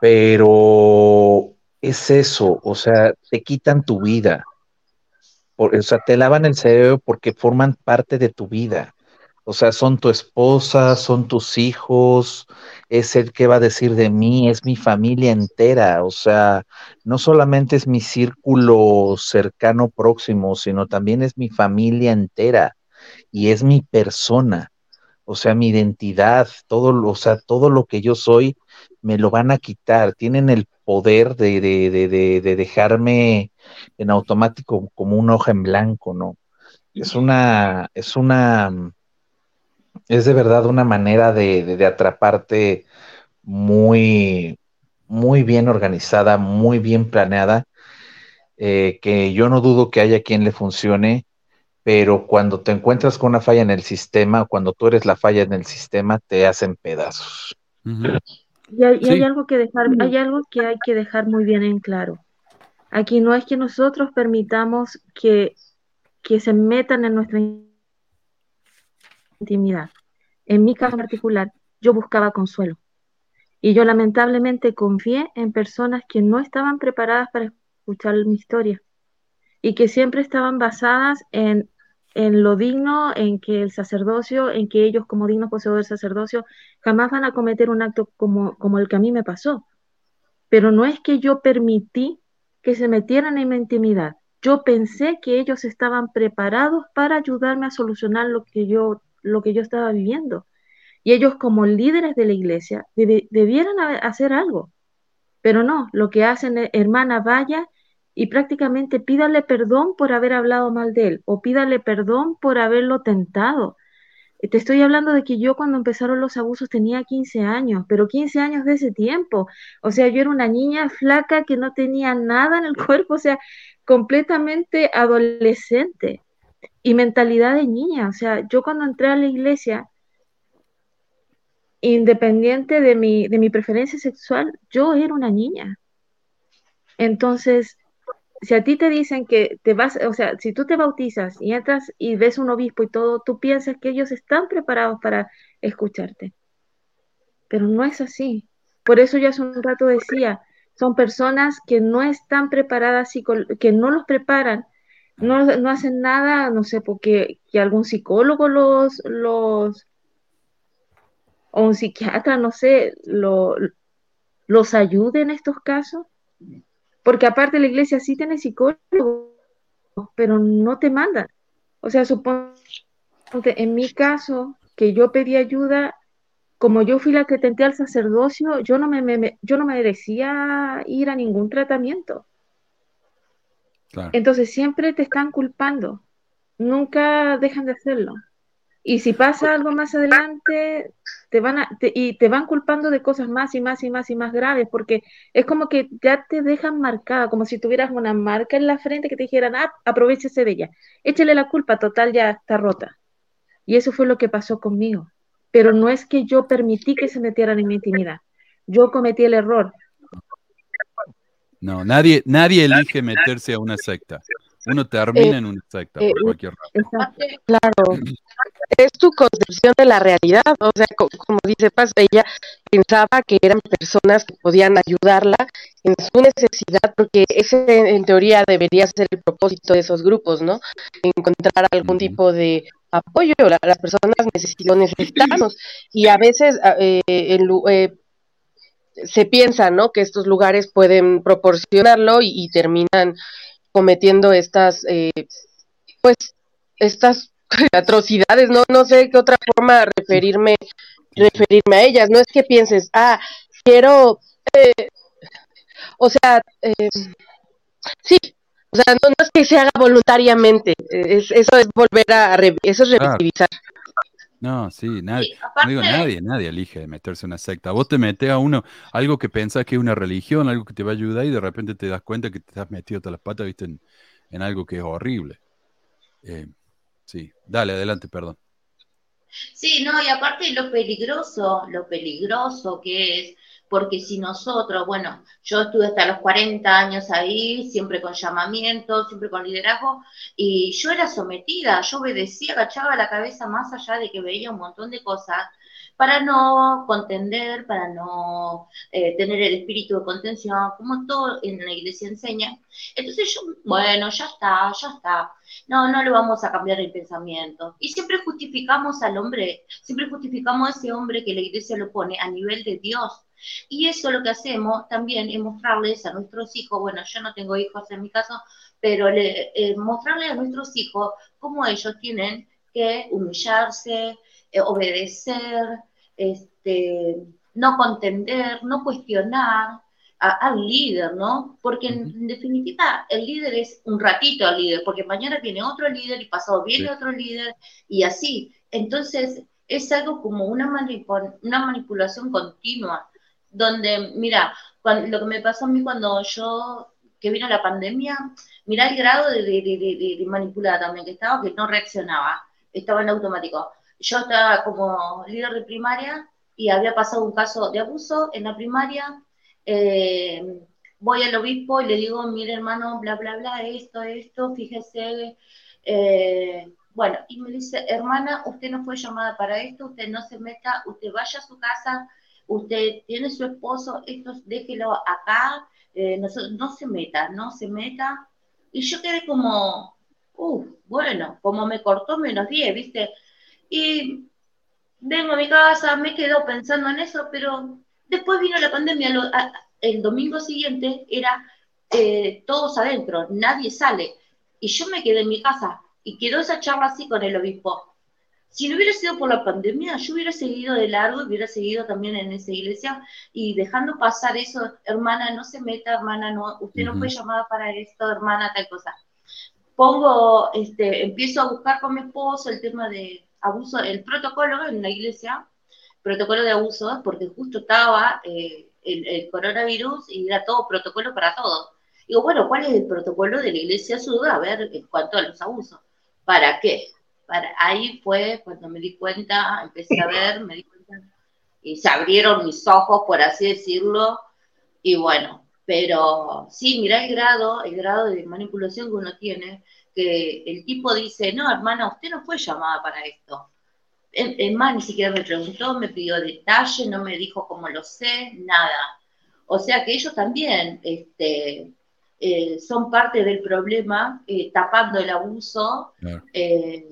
pero es eso, o sea, te quitan tu vida o sea, te lavan el cerebro porque forman parte de tu vida. O sea, son tu esposa, son tus hijos, es el que va a decir de mí, es mi familia entera. O sea, no solamente es mi círculo cercano próximo, sino también es mi familia entera y es mi persona. O sea, mi identidad, todo, o sea, todo lo que yo soy, me lo van a quitar. Tienen el poder de, de, de, de dejarme en automático como una hoja en blanco, ¿no? Es una, es una, es de verdad una manera de, atraparte muy, muy bien organizada, muy bien planeada, eh, que yo no dudo que haya quien le funcione, pero cuando te encuentras con una falla en el sistema, cuando tú eres la falla en el sistema, te hacen pedazos. Y, hay, algo que dejar, hay algo que hay que dejar muy bien en claro. Aquí no es que nosotros permitamos que, que se metan en nuestra intimidad. En mi caso particular, yo buscaba consuelo. Y yo lamentablemente confié en personas que no estaban preparadas para escuchar mi historia y que siempre estaban basadas en, en lo digno, en que el sacerdocio, en que ellos como dignos poseedores del sacerdocio jamás van a cometer un acto como, como el que a mí me pasó. Pero no es que yo permití que se metieran en mi intimidad. Yo pensé que ellos estaban preparados para ayudarme a solucionar lo que yo, lo que yo estaba viviendo. Y ellos como líderes de la iglesia debieran hacer algo. Pero no, lo que hacen es, hermana, vaya y prácticamente pídale perdón por haber hablado mal de él o pídale perdón por haberlo tentado. Te estoy hablando de que yo cuando empezaron los abusos tenía 15 años, pero 15 años de ese tiempo. O sea, yo era una niña flaca que no tenía nada en el cuerpo, o sea, completamente adolescente y mentalidad de niña. O sea, yo cuando entré a la iglesia, independiente de mi, de mi preferencia sexual, yo era una niña. Entonces, si a ti te dicen que te vas, o sea, si tú te bautizas y entras y ves un obispo y todo, tú piensas que ellos están preparados para escucharte. Pero no es así. Por eso yo hace un rato decía, son personas que no están preparadas, que no los preparan, no, no hacen nada, no sé, porque que algún psicólogo los, los, o un psiquiatra, no sé, lo, los ayude en estos casos. Porque aparte la iglesia sí tiene psicólogos, pero no te mandan. O sea, supongo en mi caso, que yo pedí ayuda, como yo fui la que tenté al sacerdocio, yo no me, yo no me merecía ir a ningún tratamiento. Entonces siempre te están culpando, nunca dejan de hacerlo. Y si pasa algo más adelante, te van a, y te van culpando de cosas más y más y más y más graves, porque es como que ya te dejan marcada, como si tuvieras una marca en la frente que te dijeran, ah, aprovechese de ella, échale la culpa, total, ya está rota. Y eso fue lo que pasó conmigo. Pero no es que yo permití que se metieran en mi intimidad. Yo cometí el error. No, nadie, nadie elige meterse a una secta. Uno termina eh, en una secta por eh, cualquier razón. Claro. Es tu concepción de la realidad. O sea, como dice Paz, ella pensaba que eran personas que podían ayudarla en su necesidad, porque ese en teoría debería ser el propósito de esos grupos, ¿no? Encontrar algún tipo de apoyo. las personas lo necesitamos. Y a veces eh, eh, se piensa, ¿no? Que estos lugares pueden proporcionarlo y terminan cometiendo estas, eh, pues, estas atrocidades, no, no sé qué otra forma referirme, referirme a ellas. No es que pienses, ah, quiero, eh, o sea, eh, sí, o sea, no, es que se haga voluntariamente, es, eso es volver a, eso es revivir no, sí, nadie, no digo nadie, nadie elige meterse en una secta. Vos te metes a uno, algo que pensás que es una religión, algo que te va a ayudar y de repente te das cuenta que te has metido todas las patas, viste, en, algo que es horrible. Eh, sí, dale, adelante, perdón. Sí, no, y aparte lo peligroso, lo peligroso que es porque si nosotros, bueno, yo estuve hasta los 40 años ahí, siempre con llamamiento, siempre con liderazgo, y yo era sometida, yo obedecía, agachaba la cabeza más allá de que veía un montón de cosas, para no contender, para no eh, tener el espíritu de contención, como todo en la iglesia enseña. Entonces yo, bueno, ya está, ya está. No, no le vamos a cambiar el pensamiento. Y siempre justificamos al hombre, siempre justificamos a ese hombre que la iglesia lo pone a nivel de Dios. Y eso lo que hacemos también es mostrarles a nuestros hijos, bueno, yo no tengo hijos en mi caso, pero eh, mostrarles a nuestros hijos cómo ellos tienen que humillarse, eh, obedecer, este, no contender, no cuestionar al líder, ¿no? Porque en, definitiva el líder es un ratito al líder, porque mañana viene otro líder y pasado viene otro líder y así. Entonces es algo como una, una manipulación continua donde, mira, lo que me pasó a mí cuando yo, que vino la pandemia, mira el grado de, manipulada también que estaba, que no reaccionaba, estaba en automático. Yo estaba como líder de primaria y había pasado un caso de abuso en la primaria. Eh, voy al obispo y le digo, mire hermano, bla, bla, bla, esto, esto, fíjese. Eh, bueno, y me dice, hermana, usted no fue llamada para esto, usted no se meta, usted vaya a su casa, usted tiene su esposo, esto déjelo acá, eh, no, se meta, no se meta. Y yo quedé como, uff, bueno, como me cortó menos 10, ¿viste? Y vengo a mi casa, me quedo pensando en eso, pero después vino la pandemia, el domingo siguiente era eh, todos adentro, nadie sale. Y yo me quedé en mi casa y quedó esa charla así con el obispo. Si no hubiera sido por la pandemia, yo hubiera seguido de largo hubiera seguido también en esa iglesia y dejando pasar eso, hermana, no se meta, hermana, no, usted no fue llamada para esto, hermana, tal cosa. Pongo, este, empiezo a buscar con mi esposo el tema de abuso, el protocolo en la iglesia, protocolo de abuso, porque justo estaba eh, el, coronavirus y era todo protocolo para todos. Digo, bueno, ¿cuál es el protocolo de la iglesia suda? A ver, en cuanto a los abusos. ¿Para qué? Ahí fue cuando me di cuenta, empecé a ver, me di cuenta, y se abrieron mis ojos, por así decirlo, y bueno, Pero sí, mira el grado, el grado de manipulación que uno tiene, que el tipo dice, no, hermana, usted no fue llamada para esto. Es más, ni siquiera me preguntó, me pidió detalle, no me dijo cómo lo sé, nada. O sea que ellos también este, eh, son parte del problema, eh, tapando el abuso, eh,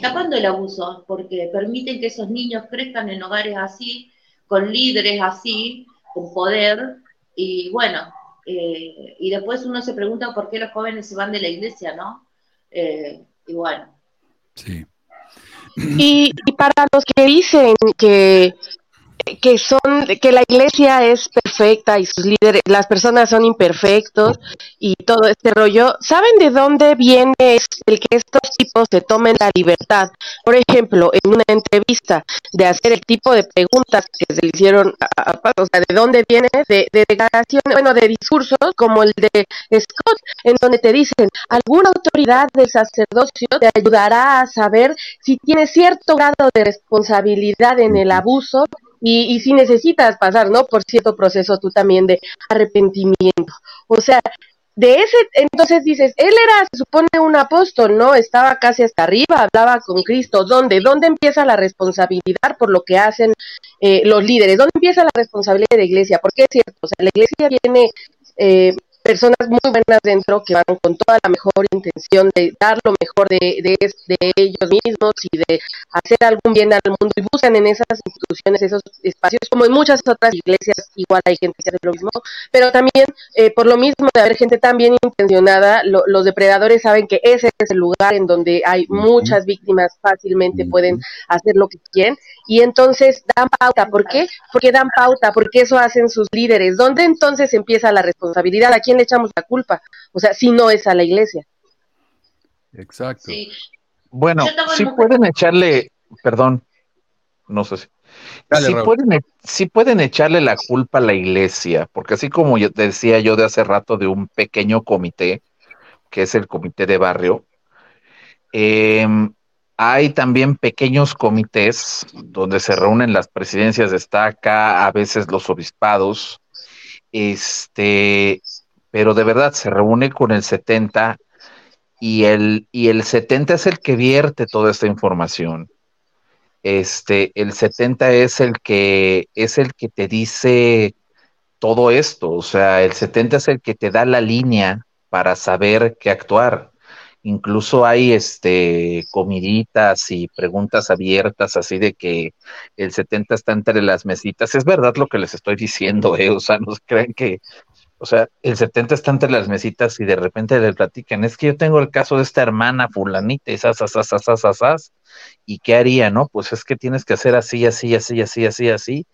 tapando el abuso, porque permiten que esos niños crezcan en hogares así, con líderes así, con poder, y bueno, y después uno se pregunta por qué los jóvenes se van de la iglesia, ¿no? y bueno. Sí. Y, y, para los que dicen que que son que la iglesia es perfecta y sus líderes las personas son imperfectos y todo este rollo saben de dónde viene el que estos tipos se tomen la libertad por ejemplo en una entrevista de hacer el tipo de preguntas que se le hicieron a, o sea de dónde viene de, de declaraciones bueno de discursos como el de Scott en donde te dicen alguna autoridad del sacerdocio te ayudará a saber si tienes cierto grado de responsabilidad en el abuso y, y si necesitas pasar, ¿no? Por cierto proceso tú también de arrepentimiento. O sea, de ese, entonces dices, él era, se supone, un apóstol, ¿no? Estaba casi hasta arriba, hablaba con Cristo. ¿Dónde? ¿Dónde empieza la responsabilidad por lo que hacen eh, los líderes? ¿Dónde empieza la responsabilidad de la iglesia? Porque es cierto, o sea, la iglesia viene eh, personas muy buenas dentro que van con toda la mejor intención de dar lo mejor de, de, de, ellos mismos y de hacer algún bien al mundo y buscan en esas instituciones esos espacios, como en muchas otras iglesias, igual hay gente que hace lo mismo, pero también eh, por lo mismo de haber gente tan bien intencionada, lo, los depredadores saben que ese es el lugar en donde hay muchas víctimas fácilmente pueden hacer lo que quieren y entonces dan pauta. ¿Por qué? Porque dan pauta, porque eso hacen sus líderes. ¿Dónde entonces empieza la responsabilidad? ¿A quién le echamos la culpa? O sea, si no es a la iglesia. Exacto. Sí. Bueno, sí pueden echarle, perdón, no sé si. Dale, sí pueden, e- sí pueden echarle la culpa a la iglesia, porque así como yo decía yo de hace rato de un pequeño comité, que es el comité de barrio, em, hay también pequeños comités donde se reúnen las presidencias de estaca, a veces los obispados, este, pero de verdad se reúne con el 70 y el, y el 70 es el que vierte toda esta información. Este, el 70 es el que es el que te dice todo esto, o sea, el 70 es el que te da la línea para saber qué actuar. Incluso hay este comiditas y preguntas abiertas así de que el 70 está entre las mesitas. Es verdad lo que les estoy diciendo, eh, o sea, no crean que o sea, el 70 está entre las mesitas y de repente le platican, es que yo tengo el caso de esta hermana fulanita, y sas, sas, sas, sas, sas, y qué haría, ¿no? Pues es que tienes que hacer así, así, así, así, así, así,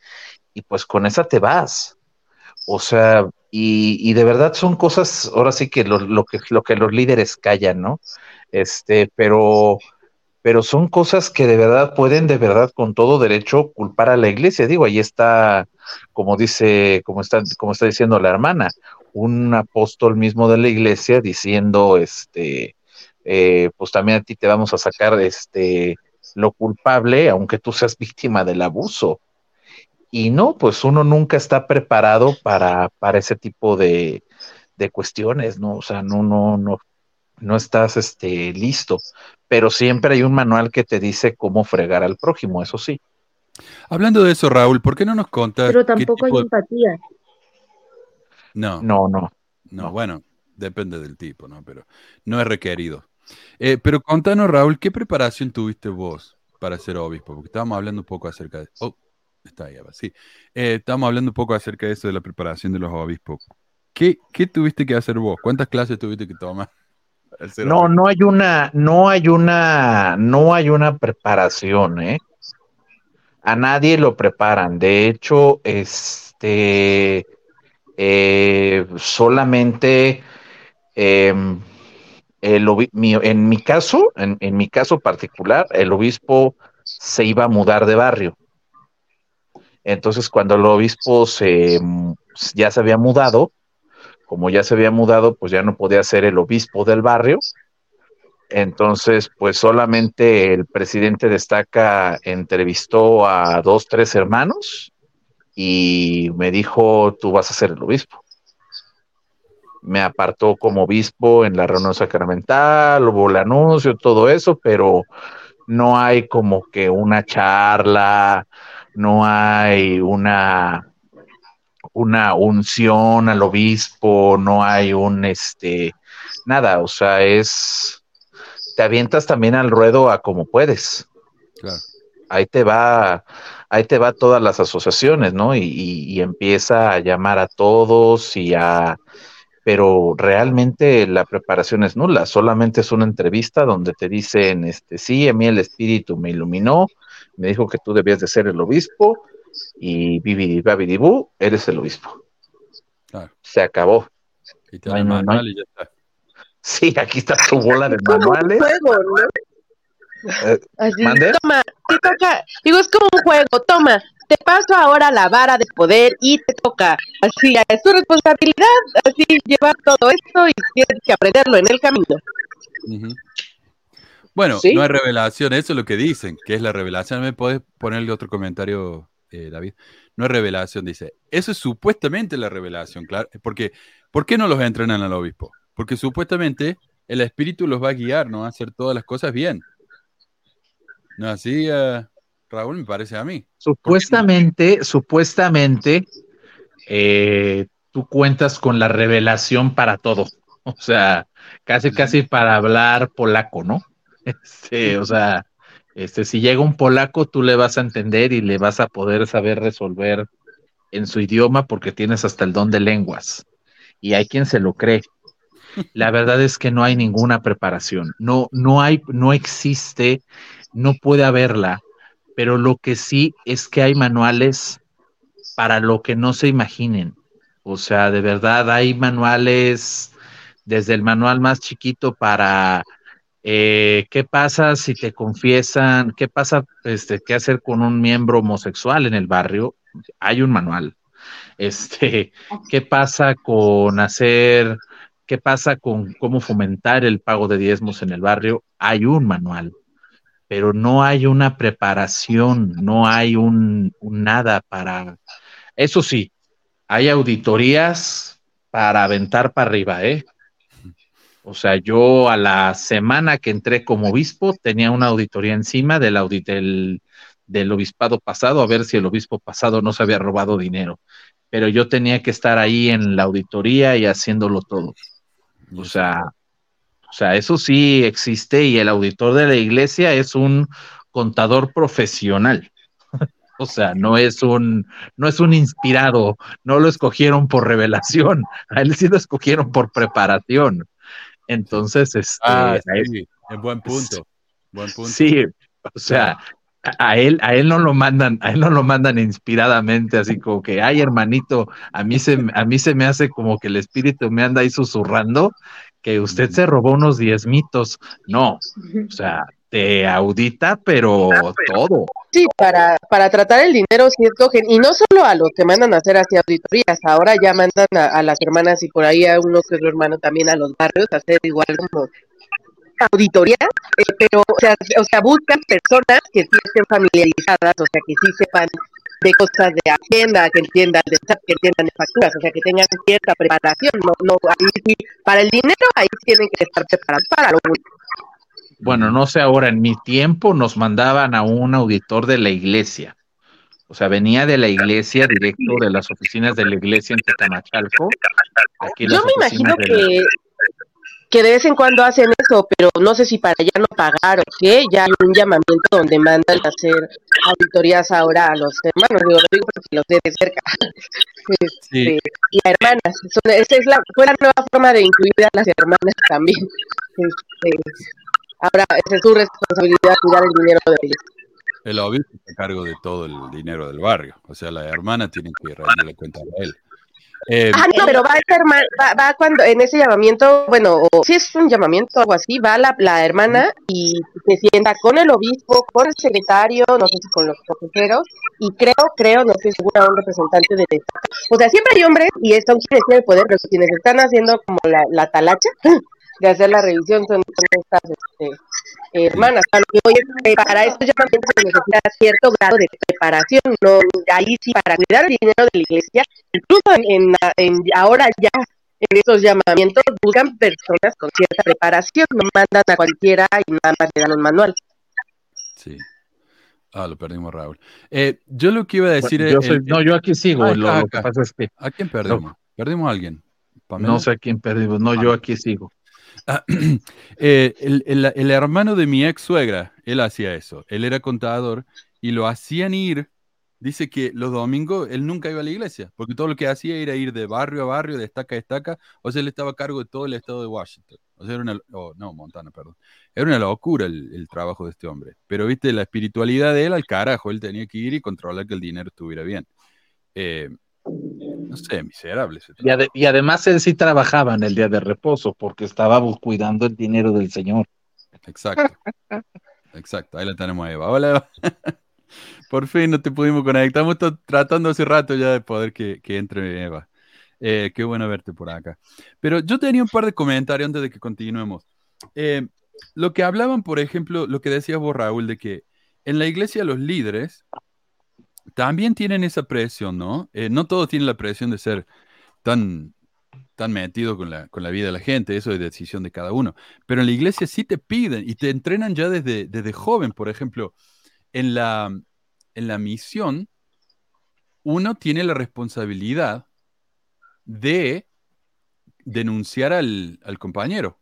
y pues con esa te vas. O sea, y, de verdad son cosas, ahora sí que lo que los líderes callan, ¿no? Este, pero, pero son cosas que de verdad pueden, de verdad, con todo derecho, culpar a la iglesia. Digo, ahí está, como dice, como está, como está diciendo la hermana, un apóstol mismo de la iglesia diciendo, este, eh, pues también a ti te vamos a sacar, este, lo culpable, aunque tú seas víctima del abuso. Y no, pues uno nunca está preparado para, para ese tipo de, de cuestiones, ¿no? O sea, no, no, no, no estás este, listo. Pero siempre hay un manual que te dice cómo fregar al prójimo, eso sí. Hablando de eso, Raúl, ¿por qué no nos contas? Pero tampoco hay de- empatía. No, no, No, no. no, bueno, depende del tipo, ¿no? Pero no es requerido. Eh, pero contanos, Raúl, ¿qué preparación tuviste vos para ser obispo? Porque estábamos hablando un poco acerca de... Oh, está ahí, Eva, sí. Eh, estábamos hablando un poco acerca de eso, de la preparación de los obispos. ¿Qué, qué tuviste que hacer vos? ¿Cuántas clases tuviste que tomar? No, no hay una, no hay una, no hay una preparación, ¿eh? A nadie lo preparan. De hecho, este, eh, solamente em, mi- en mi caso, en, en mi caso particular, el obispo se iba a mudar de barrio. Entonces, cuando el obispo se, ya se había mudado, como ya se había mudado, pues ya no podía ser el obispo del barrio. Entonces, pues solamente el presidente destaca entrevistó a dos, tres hermanos y me dijo, tú vas a ser el obispo. me apartó como obispo en la reunión sacramental, hubo el anuncio, todo eso, pero no hay como que una charla, no hay una una unción al obispo, no hay un este nada, o sea, es te avientas también al ruedo a como puedes. Claro. Ahí te va, ahí te va todas las asociaciones, ¿no? Y, y- y empieza a llamar a todos y a pero realmente la preparación es nula, solamente es una entrevista donde te dicen, este, sí, a mí el espíritu me iluminó, me dijo que tú debías de ser el obispo y bibidi babidi bu, eres el obispo. Claro. Se acabó. Y te No dan hay- el no hay- manual y ya está. Sí, aquí está tu bola de Como un manuales. juego, ¿no? Eh, Así, ¿Mande? toma, te toca. Digo, es como un juego, toma, te paso ahora la vara de poder y te toca. Así, es tu responsabilidad, así llevar todo esto y tienes que aprenderlo en el camino. Bueno, Sí. no hay revelación, eso es lo que dicen, que es la revelación. ¿Me podés ponerle otro comentario, eh, David? No es revelación, dice. Eso es supuestamente la revelación, claro. Porque, ¿por qué no los entrenan al obispo? Porque supuestamente el espíritu los va a guiar, ¿no? A hacer todas las cosas bien. ¿No así, eh, Raúl? Me parece a mí. Supuestamente, supuestamente, eh, tú cuentas con la revelación para todo. O sea, casi, casi para hablar polaco, ¿no? Este, o sea, este, si llega un polaco, tú le vas a entender y le vas a poder saber resolver en su idioma porque tienes hasta el don de lenguas. Y hay quien se lo cree. La verdad es que no hay ninguna preparación. No, no hay, no existe, no puede haberla pero lo que sí es que hay manuales para lo que no se imaginen. O sea, de verdad hay manuales, desde el manual más chiquito para eh, qué pasa si te confiesan, qué pasa, este, qué hacer con un miembro homosexual en el barrio. Hay un manual. Este, qué pasa con hacer, qué pasa con cómo fomentar el pago de diezmos en el barrio. Hay un manual pero no hay una preparación, no hay un, un nada para... Eso sí, hay auditorías para aventar para arriba, ¿eh? O sea, yo a la semana que entré como obispo tenía una auditoría encima del, audit del, del obispado pasado, a ver si el obispo pasado no se había robado dinero. Pero yo tenía que estar ahí en la auditoría y haciéndolo todo. O sea, o sea, eso sí existe y el auditor de la iglesia es un contador profesional. O sea, no es un, no es un inspirado, no lo escogieron por revelación, a él sí lo escogieron por preparación. Entonces, este, Ah, sí, es buen punto. Buen punto. sí, o sea, a, a él, a él no lo mandan, a él no lo mandan inspiradamente, así como que, ay, hermanito, a mí se, a mí se me hace como que el espíritu me anda ahí susurrando que usted se robó unos diezmitos. No, o sea, te audita, pero todo. Sí, para, para tratar el dinero sí escogen, y no solo a los que mandan a hacer así auditorías, ahora ya mandan a, las hermanas y por ahí a uno que otro hermano también a los barrios a hacer igual como auditoría, eh, pero o sea, o sea, buscan personas que sí estén familiarizadas, o sea, que sí sepan de cosas de Hacienda, que entiendan de que entiendan de facturas, o sea, que tengan cierta preparación, no, no, ahí sí, para el dinero ahí tienen que estar preparados para lo único. Bueno, no sé ahora, en mi tiempo nos mandaban a un auditor de la iglesia. O sea, venía de la iglesia, directo de las oficinas de la iglesia en. Aquí las Yo me imagino la- que, que de vez en cuando hacen eso, pero no sé si para ya no pagar o qué, ya hay un llamamiento donde mandan a hacer auditorías ahora a los hermanos, digo, lo digo porque los sé de cerca. Sí. Este, y a hermanas, esa es la, fue la nueva forma de incluir a las hermanas también. Este, ahora esa es su responsabilidad cuidar el dinero de ellos. El obispo está a cargo de todo el dinero del barrio. O sea, la hermana tiene que rendirle cuenta a él. Eh, Ah, no, pero va esa hermana, va, va cuando en ese llamamiento, bueno, o si es un llamamiento o algo así, va la, la hermana y se sienta con el obispo, con el secretario, no sé si con los consejeros, y creo, creo, no estoy segura, un representante de O sea, siempre hay hombres y son quienes tienen el poder, pero quienes están haciendo como la, la talacha de hacer la revisión son, estas este, hermanas. A lo que voy es que para estos llamamientos se necesita cierto grado de preparación, no ahí sí para cuidar el dinero de la iglesia, incluso en, en, en- ahora ya en esos llamamientos buscan personas con cierta preparación, no mandan a cualquiera y nada más le dan un manual. Sí. Ah, lo perdimos, Raúl. Eh, yo lo que iba a decir Bueno, yo es. soy- el- no, yo aquí sigo. Ah, lo, acá, lo que pasa es que ¿A quién perdimos? Perdimos a alguien. ¿Pamela? no sé a quién perdimos. No, yo aquí sigo. Ah, eh, el, hermano de mi ex suegra, él hacía eso. Él era contador y lo hacían ir. Dice que los domingos él nunca iba a la iglesia, porque todo lo que hacía era ir de barrio a barrio, de estaca a estaca. O sea, él estaba a cargo de todo el estado de Washington. O sea, era una. oh, no, Montana, perdón. Era una locura el, el trabajo de este hombre. Pero viste, la espiritualidad de él al carajo. Él tenía que ir y controlar que el dinero estuviera bien. Eh, no sé, miserable. Y, ade- y además él sí trabajaba en el día de reposo porque estaba cuidando el dinero del Señor. Exacto. Exacto. Ahí la tenemos a Eva. Hola, Eva. Por fin no te pudimos conectar. Estamos tratando hace rato ya de poder que, que entre Eva. Eh, qué bueno verte por acá. Pero yo tenía un par de comentarios antes de que continuemos. Eh, lo que hablaban, por ejemplo, lo que decías vos, Raúl, de que en la iglesia los líderes también tienen esa presión, ¿no? Eh, no todos tienen la presión de ser tan, tan metido con la, con la vida de la gente, eso es decisión de cada uno. Pero en la iglesia sí te piden y te entrenan ya desde, desde joven, por ejemplo, en la, en la misión, uno tiene la responsabilidad de denunciar al, al compañero.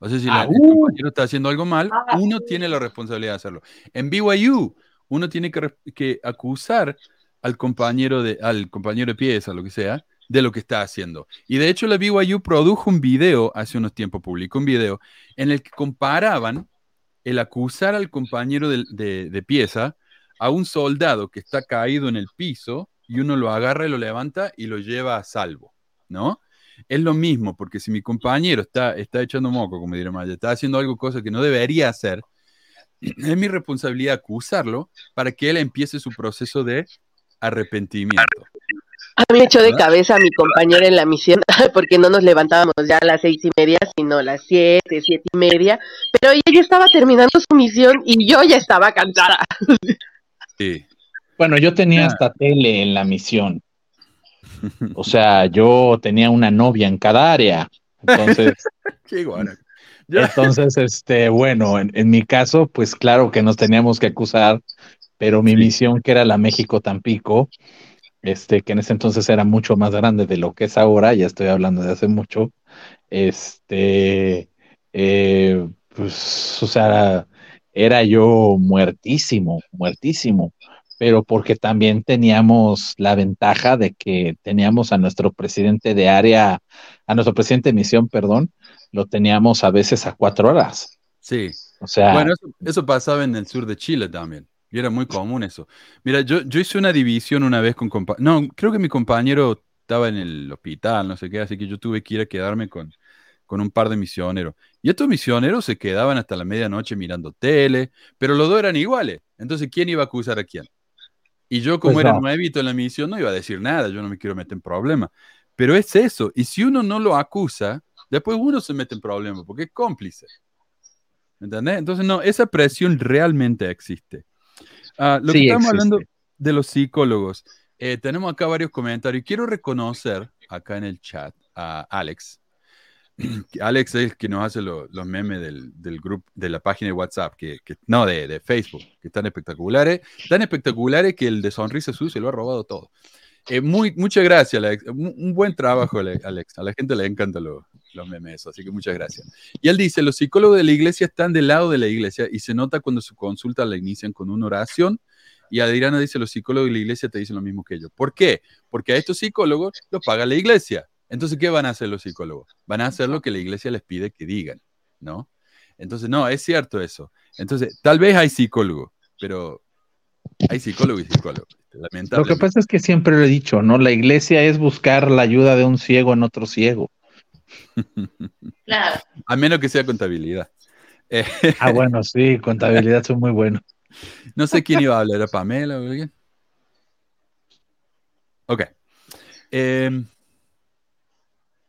O sea, si la- Ah, el uh. compañero está haciendo algo mal, Ah. uno tiene la responsabilidad de hacerlo. En BYU, uno tiene que, acusar al compañero de, al compañero de pieza, lo que sea, de lo que está haciendo. Y de hecho, la BYU produjo un video hace unos tiempos, publicó un video en el que comparaban el acusar al compañero de, pieza a un soldado que está caído en el piso y uno lo agarra y lo levanta y lo lleva a salvo, ¿no? Es lo mismo, porque si mi compañero está, está echando moco, como diría Maya, está haciendo algo, cosa que no debería hacer, es mi responsabilidad acusarlo para que él empiece su proceso de arrepentimiento. A mí me echó de cabeza mi compañera en la misión, porque no nos levantábamos ya a las seis y media, sino a las siete, siete y media, pero ella ya estaba terminando su misión y yo ya estaba cansada. Sí. Bueno, yo tenía Ah. hasta tele en la misión. O sea, yo tenía una novia en cada área. Entonces, Qué. Entonces, este, bueno, en, en mi caso, pues claro que nos teníamos que acusar, pero mi Sí. misión, que era la México Tampico, este, que en ese entonces era mucho más grande de lo que es ahora, ya estoy hablando de hace mucho, este, eh, pues, o sea, era yo muertísimo, muertísimo, pero porque también teníamos la ventaja de que teníamos a nuestro presidente de área, a nuestro presidente de misión, perdón, lo teníamos a veces a cuatro horas. Sí. O sea, Bueno, eso, eso pasaba en el sur de Chile también. Y era muy común eso. Mira, yo, yo hice una división una vez con compa- No, creo que mi compañero estaba en el hospital, no sé qué, así que yo tuve que ir a quedarme con, con un par de misioneros. Y estos misioneros se quedaban hasta la medianoche mirando tele, pero los dos eran iguales. Entonces, ¿quién iba a acusar a quién? Y yo, como Pues era no. nuevito en la misión, no iba a decir nada, yo no me quiero meter en problemas. Pero es eso. Y si uno no lo acusa, después uno se mete en problemas porque es cómplice. ¿Me ¿Entendés? Entonces, no, esa presión realmente existe. Ah, lo que Sí, estamos existe. hablando de los psicólogos, eh, tenemos acá varios comentarios. Quiero reconocer acá en el chat a Alex. que Alex es el que nos hace lo- los memes del, del grupo, de la página de WhatsApp, que, que- no, de, de Facebook, que están espectaculares. Tan espectaculares que el de Sonrisa se lo ha robado todo. Eh, muy, muchas gracias, Alex. Un, un buen trabajo, Ale- Alex. A la gente le encantan los, los memes, así que muchas gracias. Y él dice, los psicólogos de la iglesia están del lado de la iglesia y se nota cuando su consulta la inician con una oración. Y Adriana dice, los psicólogos de la iglesia te dicen lo mismo que ellos. ¿Por qué? Porque a estos psicólogos los paga la iglesia. Entonces, ¿qué van a hacer los psicólogos? Van a hacer lo que la iglesia les pide que digan, ¿no? Entonces, no, es cierto eso. Entonces, tal vez hay psicólogos, pero hay psicólogos y psicólogos. lo que pasa es que siempre lo he dicho, ¿no? La iglesia es buscar la ayuda de un ciego en otro ciego. Claro. A menos que sea contabilidad. Eh, Ah, bueno, sí, contabilidad son muy buenos. no sé quién iba a hablar, ¿era Pamela o alguien? Ok. Eh,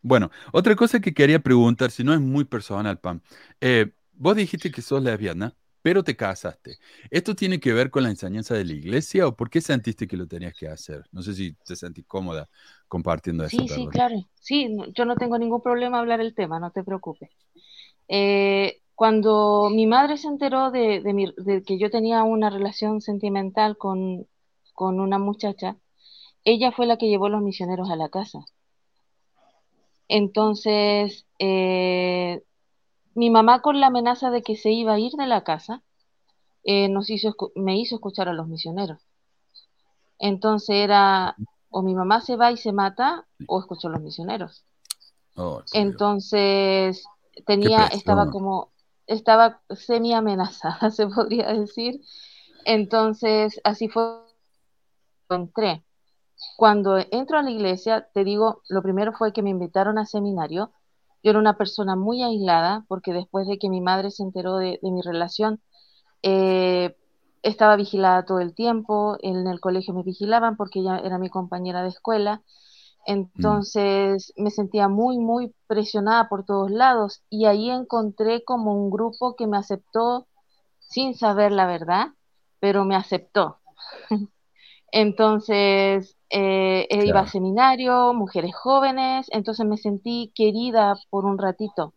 bueno, otra cosa que quería preguntar, si no es muy personal, Pam. Eh, vos dijiste que sos lesbiana pero te casaste. ¿Esto tiene que ver con la enseñanza de la iglesia o por qué sentiste que lo tenías que hacer? No sé si te sentís cómoda compartiendo eso. Sí, sí, claro. Sí, yo no tengo ningún problema hablar el tema, no te preocupes. Eh, cuando mi madre se enteró de, de mi- de que yo tenía una relación sentimental con, con una muchacha, ella fue la que llevó los misioneros a la casa. Entonces, eh, mi mamá con la amenaza de que se iba a ir de la casa, eh, nos hizo, me hizo escuchar a los misioneros. Entonces era o mi mamá se va y se mata o escucho a los misioneros. Oh. Entonces tenía, estaba como, estaba semi amenazada, se podría decir. Entonces así fue entré. Cuando entro a la iglesia, te digo, lo primero fue que me invitaron a seminario. Yo era una persona muy aislada porque después de que mi madre se enteró de, de mi relación, eh, estaba vigilada todo el tiempo, en el colegio me vigilaban porque ella era mi compañera de escuela, entonces me sentía muy, muy presionada por todos lados y ahí encontré como un grupo que me aceptó sin saber la verdad, pero me aceptó. Entonces eh, eh, iba a seminario, mujeres jóvenes, entonces me sentí querida por un ratito.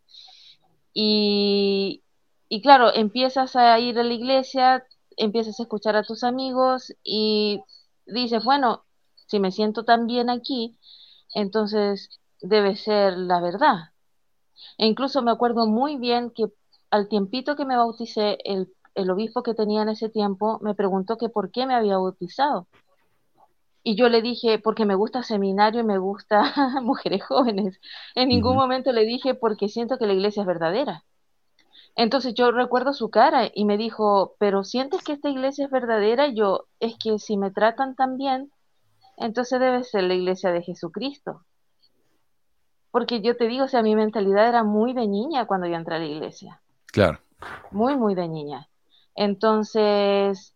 Y, y claro, empiezas a ir a la iglesia, empiezas a escuchar a tus amigos y dices, bueno, si me siento tan bien aquí, entonces debe ser la verdad. E incluso me acuerdo muy bien que al tiempito que me bauticé, el, el obispo que tenía en ese tiempo me preguntó que por qué me había bautizado. Y yo le dije, porque me gusta seminario y me gusta mujeres jóvenes. En ningún momento le dije, porque siento que la iglesia es verdadera. Entonces yo recuerdo su cara y me dijo, pero ¿sientes que esta iglesia es verdadera? Y yo, es que si me tratan tan bien, entonces debe ser la iglesia de Jesucristo. Porque yo te digo, o sea, mi mentalidad era muy de niña cuando yo entré a la iglesia Claro. muy, muy de niña. Entonces,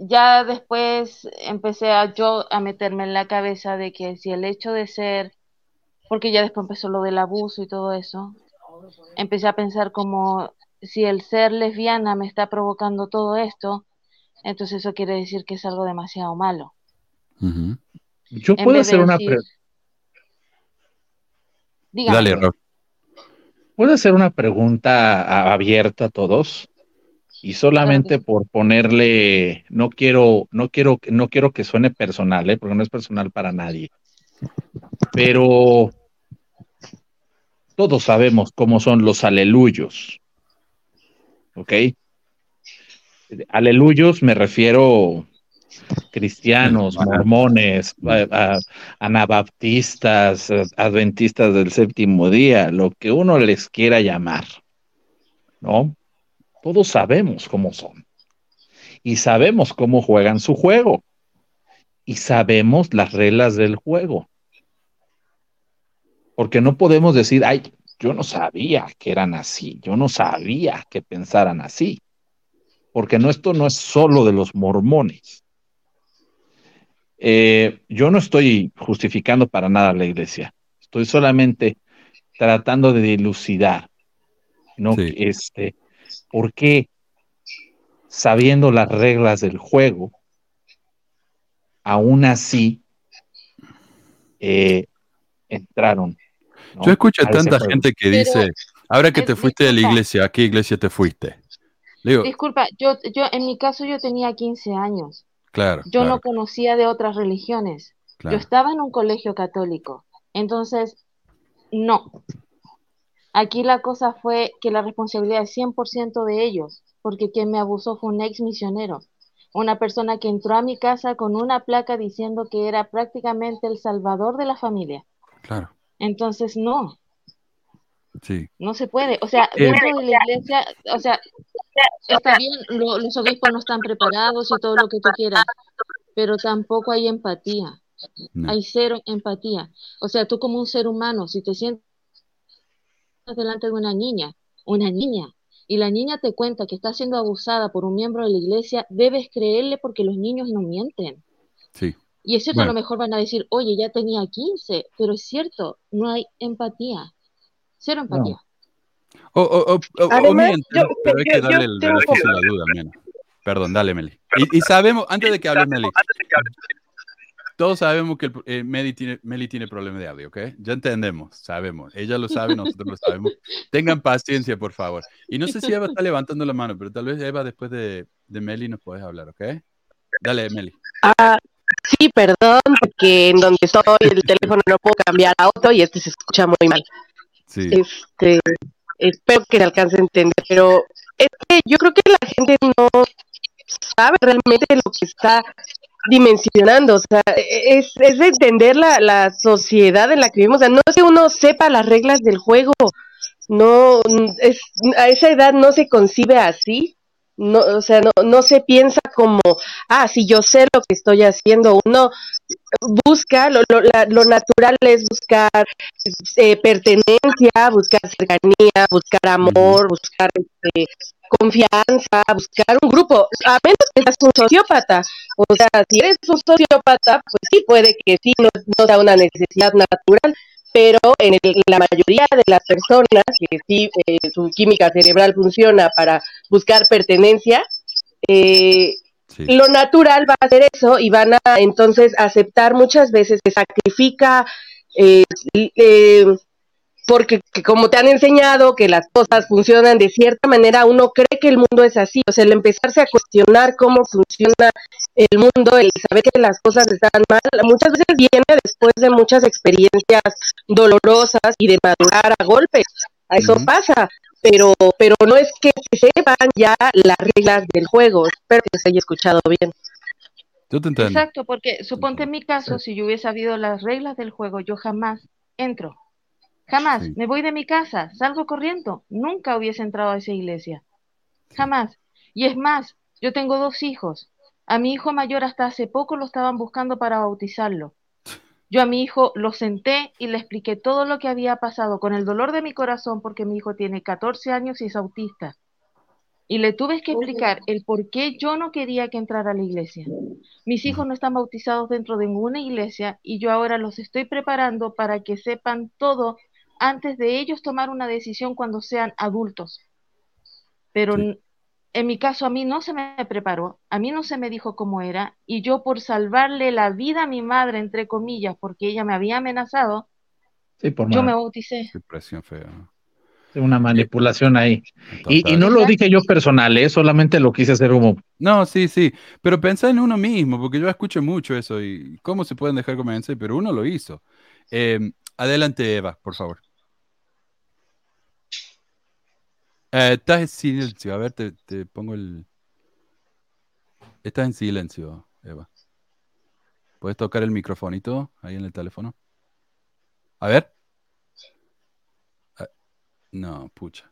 ya después empecé a yo a meterme en la cabeza de que si el hecho de ser, porque ya después empezó lo del abuso y todo eso, empecé a pensar como si el ser lesbiana me está provocando todo esto, entonces eso quiere decir que es algo demasiado malo. Yo En puedo de hacer una decir, pre- dígame, Dale, Rob. ¿Puedo hacer una pregunta abierta a todos? Y solamente por ponerle, no quiero, no quiero, no quiero que suene personal, ¿eh? porque no es personal para nadie. Pero todos sabemos cómo son los aleluyos. ¿Ok? Aleluyos me refiero cristianos, mormones, a- a- anabaptistas, eh, adventistas del séptimo día, lo que uno les quiera llamar, ¿no? Todos sabemos cómo son y sabemos cómo juegan su juego y sabemos las reglas del juego. Porque no podemos decir, ay, yo no sabía que eran así, yo no sabía que pensaran así. Porque no, esto no es solo de los mormones. Eh, yo no estoy justificando para nada la iglesia. Estoy solamente tratando de dilucidar, ¿no? Sí. Este, ¿por qué sabiendo las reglas del juego, aún así eh, entraron? ¿no? Yo escucho a tanta juego? gente que Pero, dice, ahora que te fuiste de la disculpa. iglesia, ¿a qué iglesia te fuiste? Digo, Disculpa, yo, yo en mi caso yo tenía 15 años. claro, Yo claro, no conocía de otras religiones. claro. Yo estaba en un colegio católico. Entonces, no. Aquí la cosa fue que la responsabilidad es 100% de ellos, porque quien me abusó fue un ex misionero, una persona que entró a mi casa con una placa diciendo que era prácticamente el salvador de la familia. Claro, Entonces, no, sí. no se puede. O sea, Eh, dentro de la iglesia, o sea, está bien, lo- los obispos no están preparados y todo lo que tú quieras, pero tampoco hay empatía. no. Hay cero empatía. O sea, tú como un ser humano, si te sientas delante de una niña, una niña, y la niña te cuenta que está siendo abusada por un miembro de la iglesia, debes creerle porque los niños no mienten. Sí. Y es cierto, a Bueno. lo mejor van a decir, oye, ya tenía 15, pero es cierto, no hay empatía. Cero empatía. O, o, o, o- o mienten, yo- pero hay que yo darle el beneficio de la duda, menos. Perdón, dale, Meli. Y, y sabemos, antes de que hable Meli, todos sabemos que el, eh, Meli, tiene, Meli tiene problema de audio, ¿ok? Ya entendemos, sabemos. Ella lo sabe, nosotros lo sabemos. Tengan paciencia, por favor. Y no sé si Eva está levantando la mano, pero tal vez Eva, después de, de Meli, nos puedes hablar, ¿ok? Dale, Meli. Ah, sí, perdón, porque en donde estoy el teléfono no puedo cambiar a auto y este se escucha muy mal. Sí. Este, espero que se alcance a entender, pero es que yo creo que la gente no sabe realmente lo que está dimensionando, o sea, es, es de entender la, la sociedad en la que vivimos, o sea, no es que uno sepa las reglas del juego, no, es, a esa edad no se concibe así, no, o sea, no, no se piensa como, ah, si yo sé lo que estoy haciendo, uno busca, lo, lo, la- lo natural es buscar eh, pertenencia, buscar cercanía, buscar amor, buscar este, confianza, buscar un grupo, a menos que seas un sociópata. O sea, si eres un sociópata, pues sí puede que sí, no, no sea una necesidad natural, pero en, el- la mayoría de las personas que sí eh, su química cerebral funciona para buscar pertenencia, eh, Sí. lo natural va a ser eso y van a entonces aceptar muchas veces que sacrifica eh, eh, porque que como te han enseñado que las cosas funcionan de cierta manera, uno cree que el mundo es así, o sea, el empezarse a cuestionar cómo funciona el mundo, el saber que las cosas están mal, muchas veces viene después de muchas experiencias dolorosas y de madurar a golpes, a eso pasa, pero pero no es que se sepan ya las reglas del juego, espero que se haya escuchado bien. Yo te entiendo. Exacto, porque suponte en mi caso, si yo hubiese sabido las reglas del juego, yo jamás entro. Jamás. Sí. Me voy de mi casa, salgo corriendo. Nunca hubiese entrado a esa iglesia. Jamás. Y es más, yo tengo dos hijos. A mi hijo mayor hasta hace poco lo estaban buscando para bautizarlo. Yo a mi hijo lo senté y le expliqué todo lo que había pasado con el dolor de mi corazón porque mi hijo tiene 14 años y es autista. Y le tuve que explicar el por qué yo no quería que entrara a la iglesia. Mis hijos no están bautizados dentro de ninguna iglesia y yo ahora los estoy preparando para que sepan todo antes de ellos tomar una decisión cuando sean adultos. Pero Sí. en mi caso a mí no se me preparó, a mí no se me dijo cómo era y yo por salvarle la vida a mi madre, entre comillas, porque ella me había amenazado, Sí, por yo me bauticé. Qué fea. una manipulación ahí. Y, no lo dije yo personal, ¿eh? solamente lo quise hacer como No, sí, sí, pero pensá en uno mismo, porque yo escucho mucho eso y cómo se pueden dejar convencer, pero uno lo hizo. Eh, adelante, Eva, por favor. Eh, estás en silencio, a ver, te, te pongo el... Estás en silencio, Eva. ¿Puedes tocar el microfonito ahí en el teléfono? A ver. Ah, No, pucha.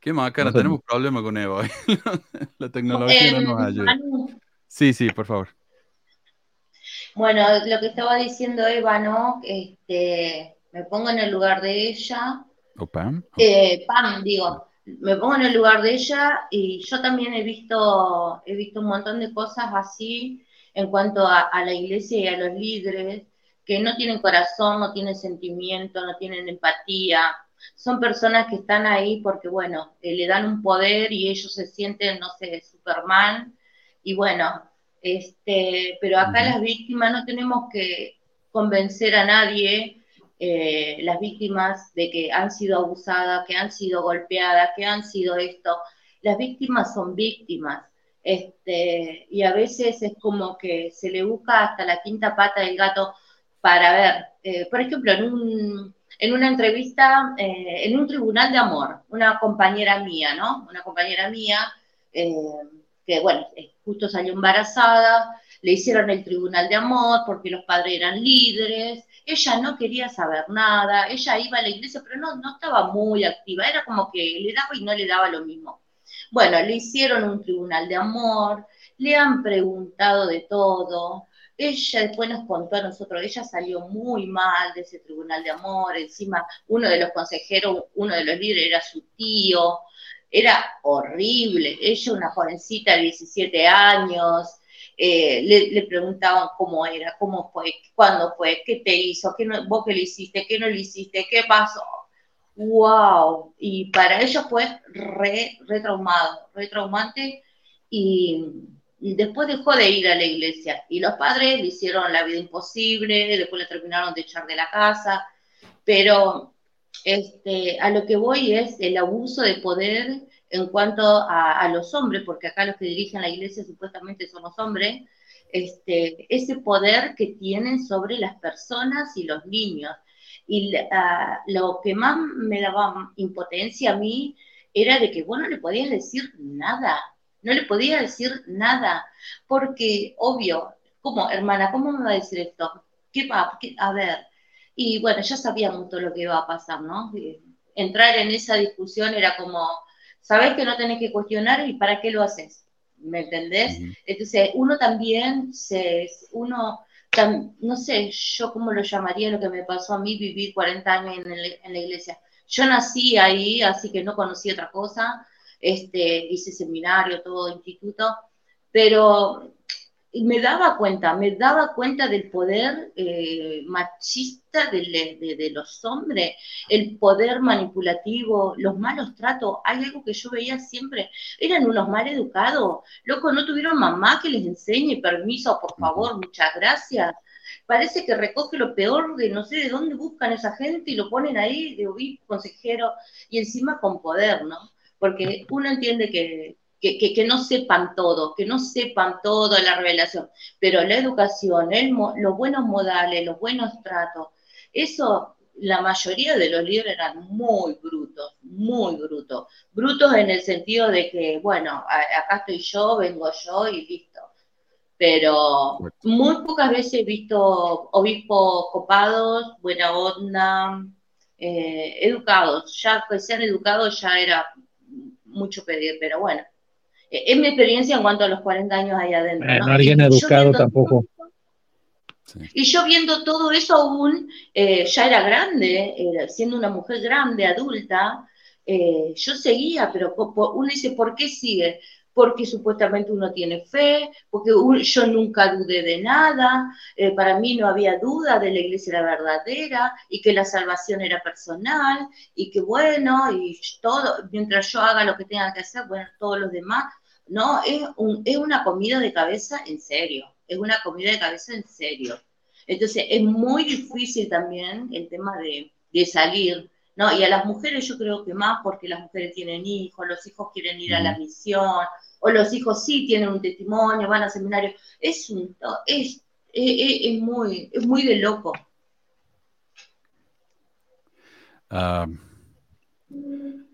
Qué macana, No sé. tenemos problemas con Eva hoy. La tecnología no Eh, nos ayuda. Manu, Sí, sí, por favor. Bueno, lo que estaba diciendo Eva, ¿no? Este, me pongo en el lugar de ella, ¿O Pam? eh, Pam, digo, me pongo en el lugar de ella y yo también he visto, he visto un montón de cosas así en cuanto a, a la iglesia y a los líderes que no tienen corazón, no tienen sentimiento, no tienen empatía. Son personas que están ahí porque, bueno, eh, le dan un poder y ellos se sienten, no sé, Superman. Y bueno, este, pero acá las víctimas no tenemos que convencer a nadie, eh, las víctimas de que han sido abusadas, que han sido golpeadas, que han sido esto. Las víctimas son víctimas. Este, y a veces es como que se le busca hasta la quinta pata del gato para ver, eh, por ejemplo, en, un, en una entrevista, eh, en un tribunal de amor, una compañera mía, ¿no? Una compañera mía, que bueno, justo salió embarazada, le hicieron el tribunal de amor porque los padres eran líderes, ella no quería saber nada, ella iba a la iglesia, pero no, no estaba muy activa, era como que le daba y no le daba lo mismo. Bueno, le hicieron un tribunal de amor, le han preguntado de todo, ella después nos contó a nosotros, ella salió muy mal de ese tribunal de amor, encima uno de los consejeros, uno de los líderes era su tío, era horrible, ella una jovencita de 17 años, eh, le, le, preguntaban cómo era, cómo fue, cuándo fue, qué te hizo, qué no, vos qué le hiciste, qué no le hiciste, qué pasó. wow. Y para ellos fue re, re traumado, re traumante. Y después dejó de ir a la iglesia. Y los padres le hicieron la vida imposible, después le terminaron de echar de la casa. Pero este, a lo que voy es el abuso de poder en cuanto a, los hombres, porque acá los que dirigen la iglesia supuestamente son los hombres, este, ese poder que tienen sobre las personas y los niños. Y ah, lo que más me daba impotencia a mí era de que vos no le podías decir nada, no le podía decir nada, porque obvio, ¿cómo, hermana, cómo me va a decir esto? ¿Qué va? A ver. Y bueno, ya sabíamos todo lo que iba a pasar, ¿no? Entrar en esa discusión era como, sabes que no tenés que cuestionar y para qué lo haces, ¿me entendés? Entonces, uno también se, uno, no sé, yo cómo lo llamaría lo que me pasó a mí, vivir 40 años en, la iglesia. Yo nací ahí, así que no conocí otra cosa, este, hice seminario, todo instituto, pero y me daba cuenta, me daba cuenta del poder eh, machista de, los hombres, el poder manipulativo, los malos tratos. Hay algo que yo veía siempre, eran unos mal educados, loco, no tuvieron mamá que les enseñe, permiso, por favor, muchas gracias. Parece que recoge lo peor de no sé de dónde buscan esa gente y lo ponen ahí de obispo, consejero, y encima con poder, ¿no? Porque uno entiende que que, no sepan todo, que no sepan todo la revelación, pero la educación, los buenos modales, los buenos tratos, eso la mayoría de los líderes eran muy brutos, muy brutos. Brutos en el sentido de que, bueno, acá estoy yo, vengo yo y listo. Pero muy pocas veces he visto obispos copados, buena onda, eh, educados. Ya que sean educados ya era mucho pedir, pero bueno, es mi experiencia en cuanto a los 40 años ahí adentro. ¿no? alguien educado tampoco. Y yo viendo todo eso aún, eh, ya era grande, siendo una mujer grande, adulta, eh, yo seguía, pero uno dice, ¿por qué sigue? Porque supuestamente uno tiene fe, porque yo nunca dudé de nada, eh, para mí no había duda de la iglesia era verdadera y que la salvación era personal y que bueno, y todo, mientras yo haga lo que tenga que hacer, bueno, todos los demás no, es, es una comida de cabeza en serio, es una comida de cabeza en serio. Entonces es muy difícil también el tema de, salir, ¿no? Y a las mujeres yo creo que más porque las mujeres tienen hijos, los hijos quieren ir a la misión, o los hijos sí tienen un testimonio, van a seminario. Es un, es, es, muy, es muy de loco. Ah,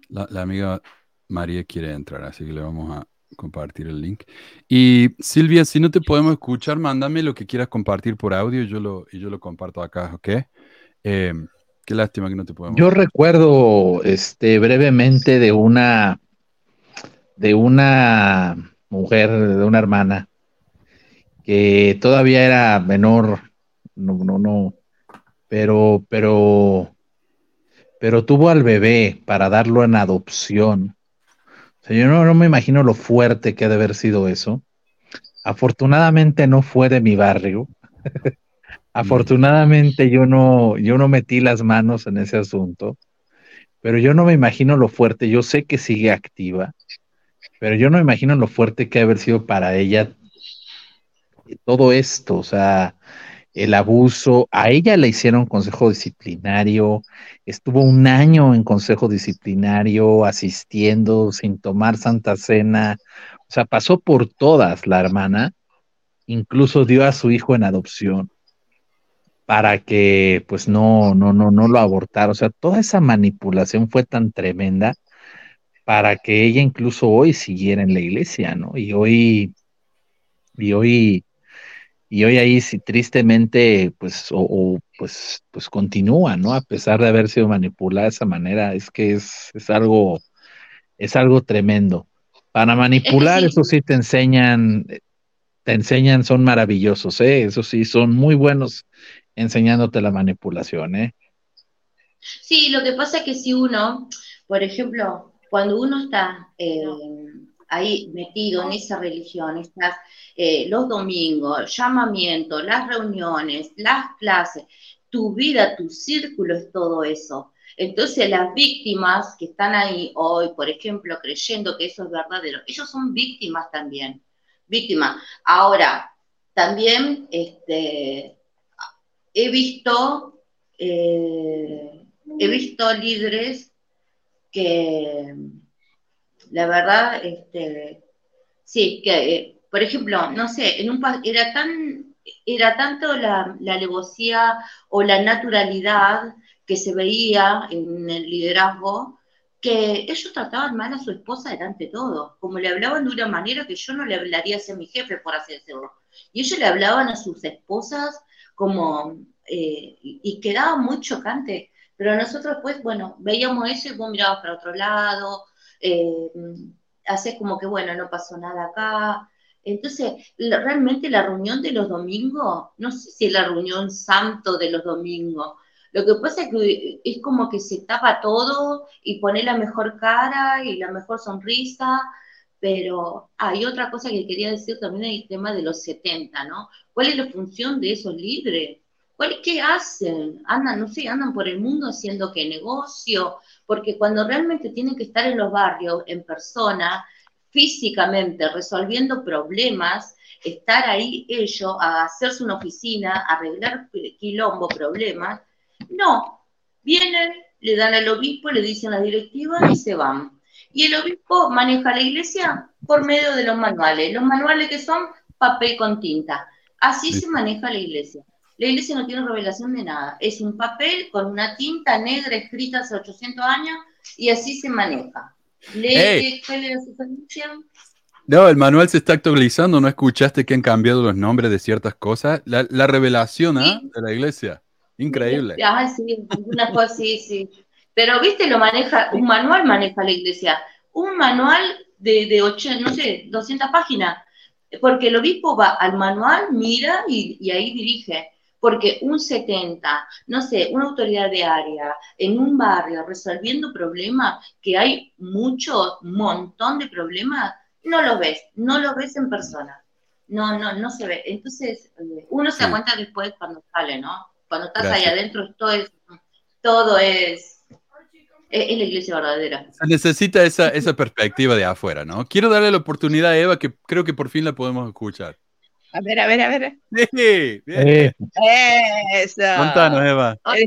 la, la, amiga María quiere entrar, así que le vamos a, compartir el link. Y Silvia, si no te podemos escuchar, mándame lo que quieras compartir por audio y yo lo, y yo lo comparto acá, ¿ok? Eh, qué lástima que no te podemos. Yo recuerdo este, brevemente de una, de una mujer, de una hermana, que todavía era menor, no, no, no, pero, pero, pero tuvo al bebé para darlo en adopción yo no, me imagino lo fuerte que ha de haber sido eso. Afortunadamente no fue de mi barrio. Afortunadamente yo no, yo no metí las manos en ese asunto, pero yo no me imagino lo fuerte. Yo sé que sigue activa, pero yo no me imagino lo fuerte que ha de haber sido para ella todo esto. O sea, el abuso. A ella le hicieron consejo disciplinario, estuvo un año en consejo disciplinario, asistiendo, sin tomar santa cena. O sea, pasó por todas la hermana, incluso dio a su hijo en adopción para que pues no, no, no, no lo abortara. O sea, toda esa manipulación fue tan tremenda para que ella incluso hoy siguiera en la iglesia, ¿no? Y hoy, y hoy y hoy ahí sí, tristemente, pues, o, pues, pues continúa, ¿no? A pesar de haber sido manipulada de esa manera, es que es, es algo, es algo tremendo. Para manipular, eso sí te enseñan, te enseñan, son maravillosos, ¿eh? Eso sí, son muy buenos enseñándote la manipulación, ¿eh? Sí, lo que pasa es que si uno, por ejemplo, cuando uno está eh, ahí metido en esa religión, estás eh, los domingos, llamamiento, las reuniones, las clases, tu vida, tu círculo es todo eso. Entonces las víctimas que están ahí hoy, por ejemplo, creyendo que eso es verdadero, ellos son víctimas también, víctimas. Ahora, también este, he visto, eh, he visto líderes que, la verdad, este, sí, que, eh, por ejemplo, no sé, en un era tan, era tanto la, la alevosía o la naturalidad que se veía en el liderazgo, que ellos trataban mal a su esposa delante de todo, como le hablaban de una manera que yo no le hablaría hacia mi jefe, por así decirlo. Y ellos le hablaban a sus esposas como, eh, y quedaba muy chocante, pero nosotros pues, bueno, veíamos eso y vos mirabas para otro lado, eh, haces como que, bueno, no pasó nada acá. Entonces, realmente la reunión de los domingos, no sé si es la reunión santo de los domingos, lo que pasa es que es como que se tapa todo y pone la mejor cara y la mejor sonrisa, pero hay otra cosa que quería decir también el tema de los 70, ¿no? ¿Cuál es la función de esos líderes? ¿Cuál, ¿Qué hacen? Andan, no sé, andan por el mundo haciendo qué negocio, porque cuando realmente tienen que estar en los barrios, en persona, físicamente, resolviendo problemas, estar ahí ellos, a hacerse una oficina, arreglar quilombo, problemas, no, vienen, le dan al obispo, le dicen la directiva y se van. Y el obispo maneja la iglesia por medio de los manuales. Los manuales que son papel con tinta. Así se maneja la iglesia. La iglesia no tiene revelación de nada. Es un papel con una tinta negra escrita hace 800 años y así se maneja. ¿Lee diferencia? No, el manual se está actualizando. ¿No escuchaste que han cambiado los nombres de ciertas cosas? La, revelación ¿ah? de la iglesia. Increíble. Ah, sí, una cosa, sí, sí. Pero, viste, lo maneja, un manual maneja la iglesia. Un manual de, de no sé, 200 páginas. Porque el obispo va al manual, mira y, ahí dirige. Porque un 70, no sé, una autoridad de área en un barrio resolviendo problemas, que hay mucho, montón de problemas, no lo ves, no lo ves en persona. No, no, no se ve. Entonces, eh, uno se da cuenta después cuando sale, ¿no? Cuando estás ahí adentro, todo es, todo es, es, la iglesia verdadera. Se necesita esa, esa perspectiva de afuera, ¿no? Quiero darle la oportunidad a Eva, que creo que por fin la podemos escuchar. A ver, a ver, a ver. Sí, bien. Eso. Contanos, Eva. Eh,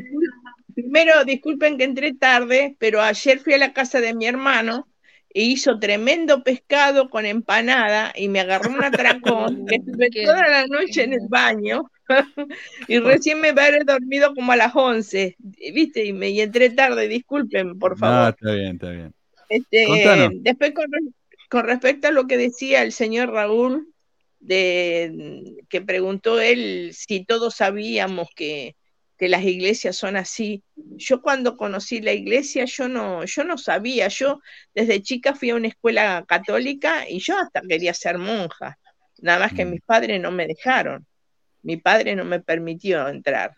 primero, disculpen que entré tarde, pero ayer fui a la casa de mi hermano e hizo tremendo pescado con empanada y me agarró un atracón que estuve toda la noche en el baño y recién me haber dormido como a las 11, ¿viste? Y me y entré tarde, disculpen, por favor. Ah, está bien, está bien. Este, después, con, respecto a lo que decía el señor Raúl, de, que preguntó él si todos sabíamos que, que las iglesias son así. Yo cuando conocí la iglesia, yo no, yo no sabía, yo desde chica fui a una escuela católica y yo hasta quería ser monja, nada más que mm. mis padres no me dejaron. Mi padre no me permitió entrar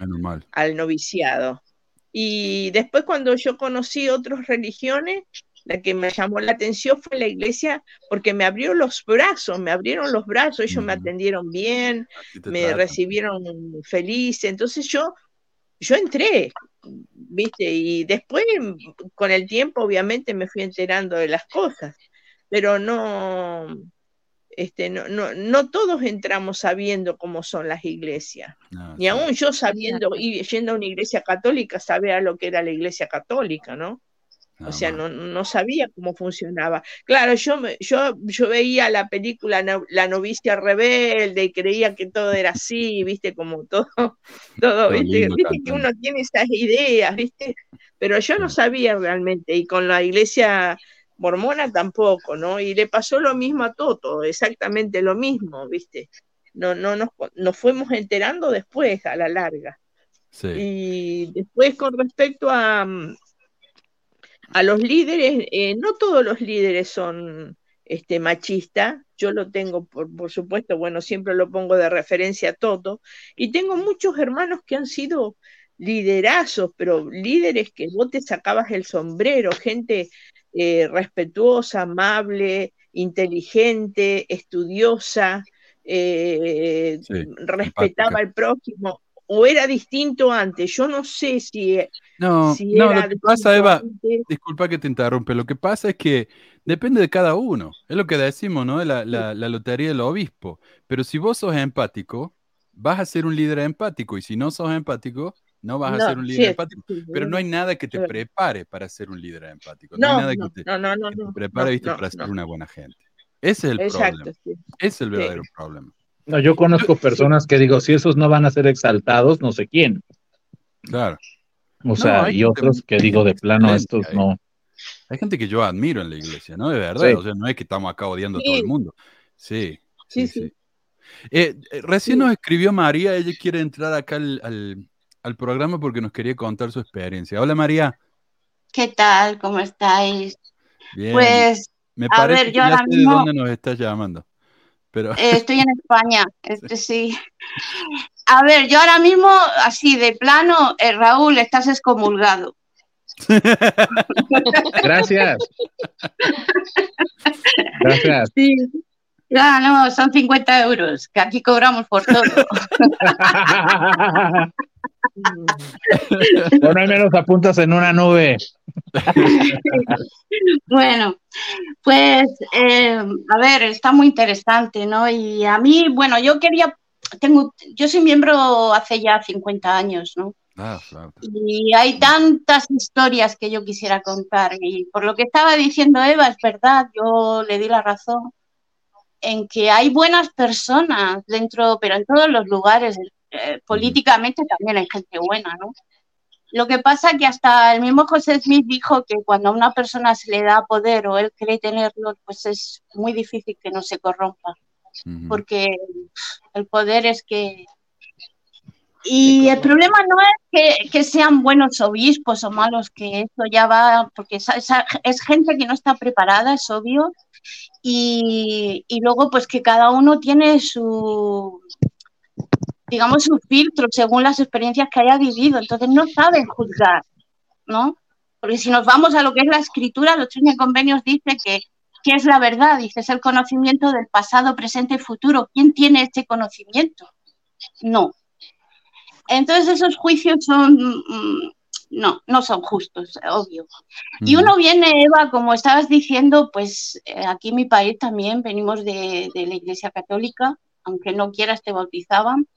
al noviciado. Y después cuando yo conocí otras religiones, la que me llamó la atención fue la iglesia porque me abrió los brazos, me abrieron los brazos, ellos me atendieron bien, me recibieron feliz. Entonces yo, yo entré, ¿viste? Y después, con el tiempo, obviamente me fui enterando de las cosas, pero no, este, no, no, no, todos entramos sabiendo cómo son las iglesias. Ni aún yo sabiendo, y yendo a una iglesia católica, sabía lo que era la iglesia católica, ¿no? O sea, no, no, sabía cómo funcionaba. Claro, yo, yo, yo veía la película La novicia rebelde y creía que todo era así, viste, como todo, todo, viste, viste que uno tiene esas ideas, viste, pero yo no sabía realmente, y con la iglesia mormona tampoco, ¿no? Y le pasó lo mismo a Toto, exactamente lo mismo, ¿viste? No, no nos, nos fuimos enterando después, a la larga. Sí. Y después con respecto a, mm, a los líderes, eh, no todos los líderes son este, machistas, yo lo tengo, por, por, supuesto, bueno, siempre lo pongo de referencia a Toto, y tengo muchos hermanos que han sido liderazos, pero líderes que vos te sacabas el sombrero, gente eh, respetuosa, amable, inteligente, estudiosa, eh, respetaba al prójimo. O era distinto antes. Yo no sé si, No, si no, era lo que pasa, Eva, antes. disculpa que te interrumpe, lo que pasa es que depende de cada uno, es lo que decimos, ¿no? La, la, la lotería del obispo, pero si vos sos empático, vas a ser un líder empático, y si no sos empático, no vas a No, ser un sí, líder es- empático, sí, pero no hay nada que te prepare para ser un líder empático, no, hay No, nada no, que te, no, no, no, que te prepare, no, ¿viste? no, para ser una buena gente. Ese es el Exacto, problema, sí. ese es el Sí. verdadero problema. No, yo conozco personas que digo, si esos no van a ser exaltados, no sé quién. Claro. O sea, y otros que digo de plano, estos no. Hay gente que yo admiro en la iglesia, ¿no? De verdad, Sí. o sea, no es que estamos acá odiando a todo el mundo. Sí, Sí, sí, sí. sí. Eh, eh, recién nos escribió María, ella quiere entrar acá al, al- al programa porque nos quería contar su experiencia. Hola María. ¿Qué tal? ¿Cómo estáis? Bien. Pues, Me a parece ver, que yo ya ahora sé de mismo dónde nos estás llamando. Pero eh, estoy en España, este sí. A ver, yo ahora mismo, así de plano, eh, Raúl, estás excomulgado. Gracias. Gracias. Sí. Ya, no, son 50 euros, que aquí cobramos por todo. Bueno, al menos apuntas en una nube. Bueno, pues, eh, a ver, está muy interesante, ¿no? Y a mí, bueno, yo quería, tengo, yo soy miembro hace ya 50 años, ¿no? Ah, claro. Y hay tantas historias que yo quisiera contar. Y por lo que estaba diciendo Eva, es verdad, yo le di la razón en que hay buenas personas dentro, pero en todos los lugares. eh, políticamente también hay gente buena, ¿no? Lo que pasa que hasta el mismo José Smith dijo que cuando a una persona se le da poder o él cree tenerlo, pues es muy difícil que no se corrompa, porque el poder es que... Y el problema no es que, que sean buenos obispos o malos, que eso ya va, porque esa- es gente que no está preparada, es obvio, y, y luego pues que cada uno tiene su, digamos, su filtro según las experiencias que haya vivido, entonces no saben juzgar, ¿no? Porque si nos vamos a lo que es la escritura, los tres convenios dice que ¿qué es la verdad? Dice, es el conocimiento del pasado, presente y futuro. ¿Quién tiene este conocimiento? No. Entonces esos juicios son, mm, no, no son justos, obvio. Y Ujú. uno viene, Eva, como estabas diciendo, pues eh, aquí en mi país también venimos de, de la Iglesia Católica, aunque no quieras te bautizaban.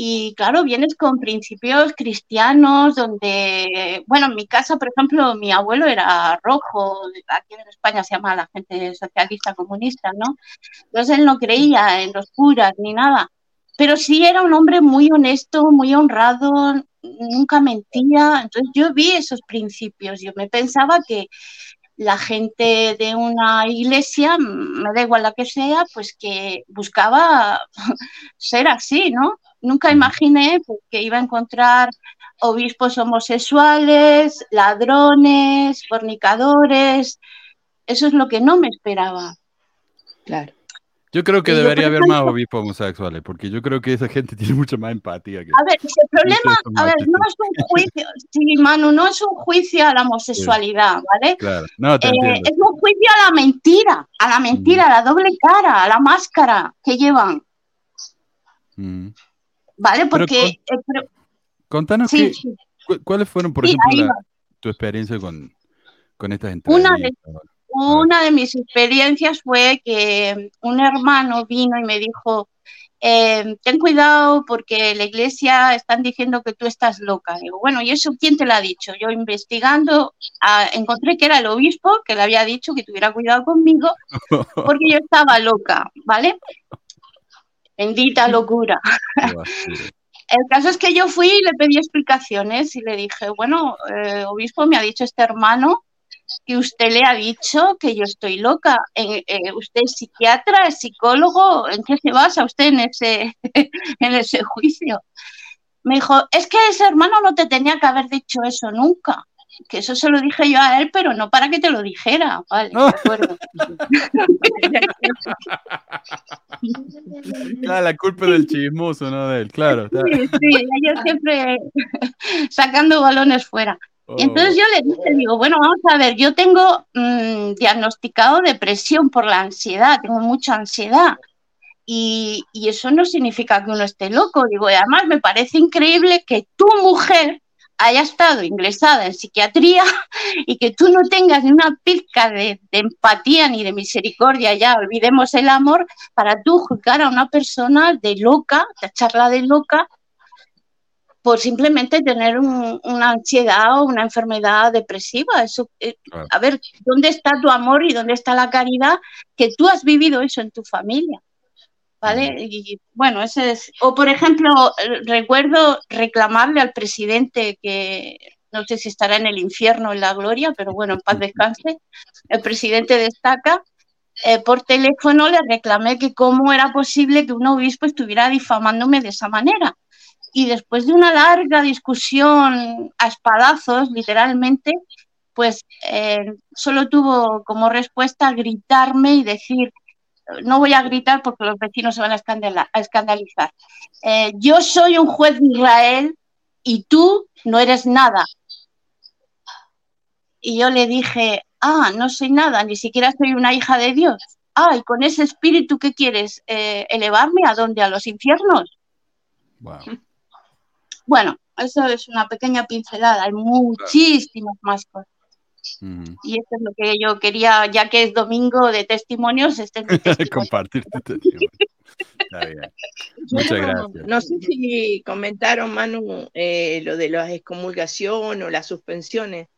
Y claro, vienes con principios cristianos, donde, bueno, en mi casa, por ejemplo, mi abuelo era rojo, aquí en España se llama la gente socialista comunista, ¿no? Entonces él no creía en los curas ni nada, pero sí era un hombre muy honesto, muy honrado, nunca mentía. Entonces yo vi esos principios, yo me pensaba que la gente de una iglesia, me da igual la que sea, pues que buscaba ser así, ¿no? Nunca imaginé pues, que iba a encontrar obispos homosexuales, ladrones, fornicadores. Eso es lo que no me esperaba. Claro. Yo creo que Y debería haber más obispos homosexuales, porque yo creo que esa gente tiene mucha más empatía que... A ver, si el problema, a ver, no es un juicio, sí, Manu, no es un juicio a la homosexualidad, ¿vale? Claro, no, te Eh, es un juicio a la mentira, a la mentira, a la doble cara, a la máscara que llevan. ¿vale? Pero Porque, con- eh, pero- Contanos sí, qué- sí. cu- cuáles fueron, por ejemplo, la- tu experiencia con, con estas Una de- entrevistas. Una de mis experiencias fue que un hermano vino y me dijo, eh, ten cuidado porque la iglesia están diciendo que tú estás loca. Digo, bueno, ¿y eso quién te lo ha dicho? Yo investigando ah, encontré que era el obispo que le había dicho que tuviera cuidado conmigo porque yo estaba loca, ¿vale? Bendita locura. El caso es que yo fui y le pedí explicaciones y le dije, bueno, eh, obispo, me ha dicho este hermano que usted le ha dicho que yo estoy loca. Eh, ¿Usted es psiquiatra, es psicólogo? ¿En qué se basa usted en ese, en ese juicio? Me dijo, es que ese hermano no te tenía que haber dicho eso nunca. Que eso se lo dije yo a él, pero no para que te lo dijera. Vale, de acuerdo. Claro, la culpa del chismoso, no de él, claro. Sí, sí, yo siempre sacando balones fuera. Y entonces Oh, yo le dije, digo, bueno, vamos a ver, yo tengo mm, diagnosticado depresión por la ansiedad, tengo mucha ansiedad. Y, y eso no significa que uno esté loco. Digo, y además me parece increíble que tu mujer haya estado ingresada en psiquiatría y que tú no tengas ni una pizca de, de, empatía ni de misericordia, ya olvidemos el amor, para tú juzgar a una persona de loca, tacharla de loca, por simplemente tener un, una ansiedad o una enfermedad depresiva. Eso, eh, Claro. a ver, ¿dónde está tu amor y dónde está la caridad? Que tú has vivido eso en tu familia. ¿Vale? Y bueno, ese es. O por ejemplo, eh, recuerdo reclamarle al presidente que no sé si estará en el infierno o en la gloria, pero bueno, en paz descanse. El presidente destaca. eh, por teléfono le reclamé que cómo era posible que un obispo estuviera difamándome de esa manera. Y después de una larga discusión a espadazos, literalmente, pues eh, solo tuvo como respuesta gritarme y decir, no voy a gritar porque los vecinos se van a, escandalizar. Eh, yo soy un juez de Israel y tú no eres nada. Y yo le dije, ah, no soy nada, ni siquiera soy una hija de Dios. Ah, y con ese espíritu, ¿qué quieres? Eh, ¿Elevarme a dónde? ¿A los infiernos? Wow. Bueno, eso es una pequeña pincelada, hay muchísimas más cosas. Y eso es lo que yo quería, ya que es domingo de testimonios, este es mi testimonio. Compartir tu testimonio. Está bien. Muchas No, gracias. No sé si comentaron, Manu, eh, lo de las excomulgación o las suspensiones.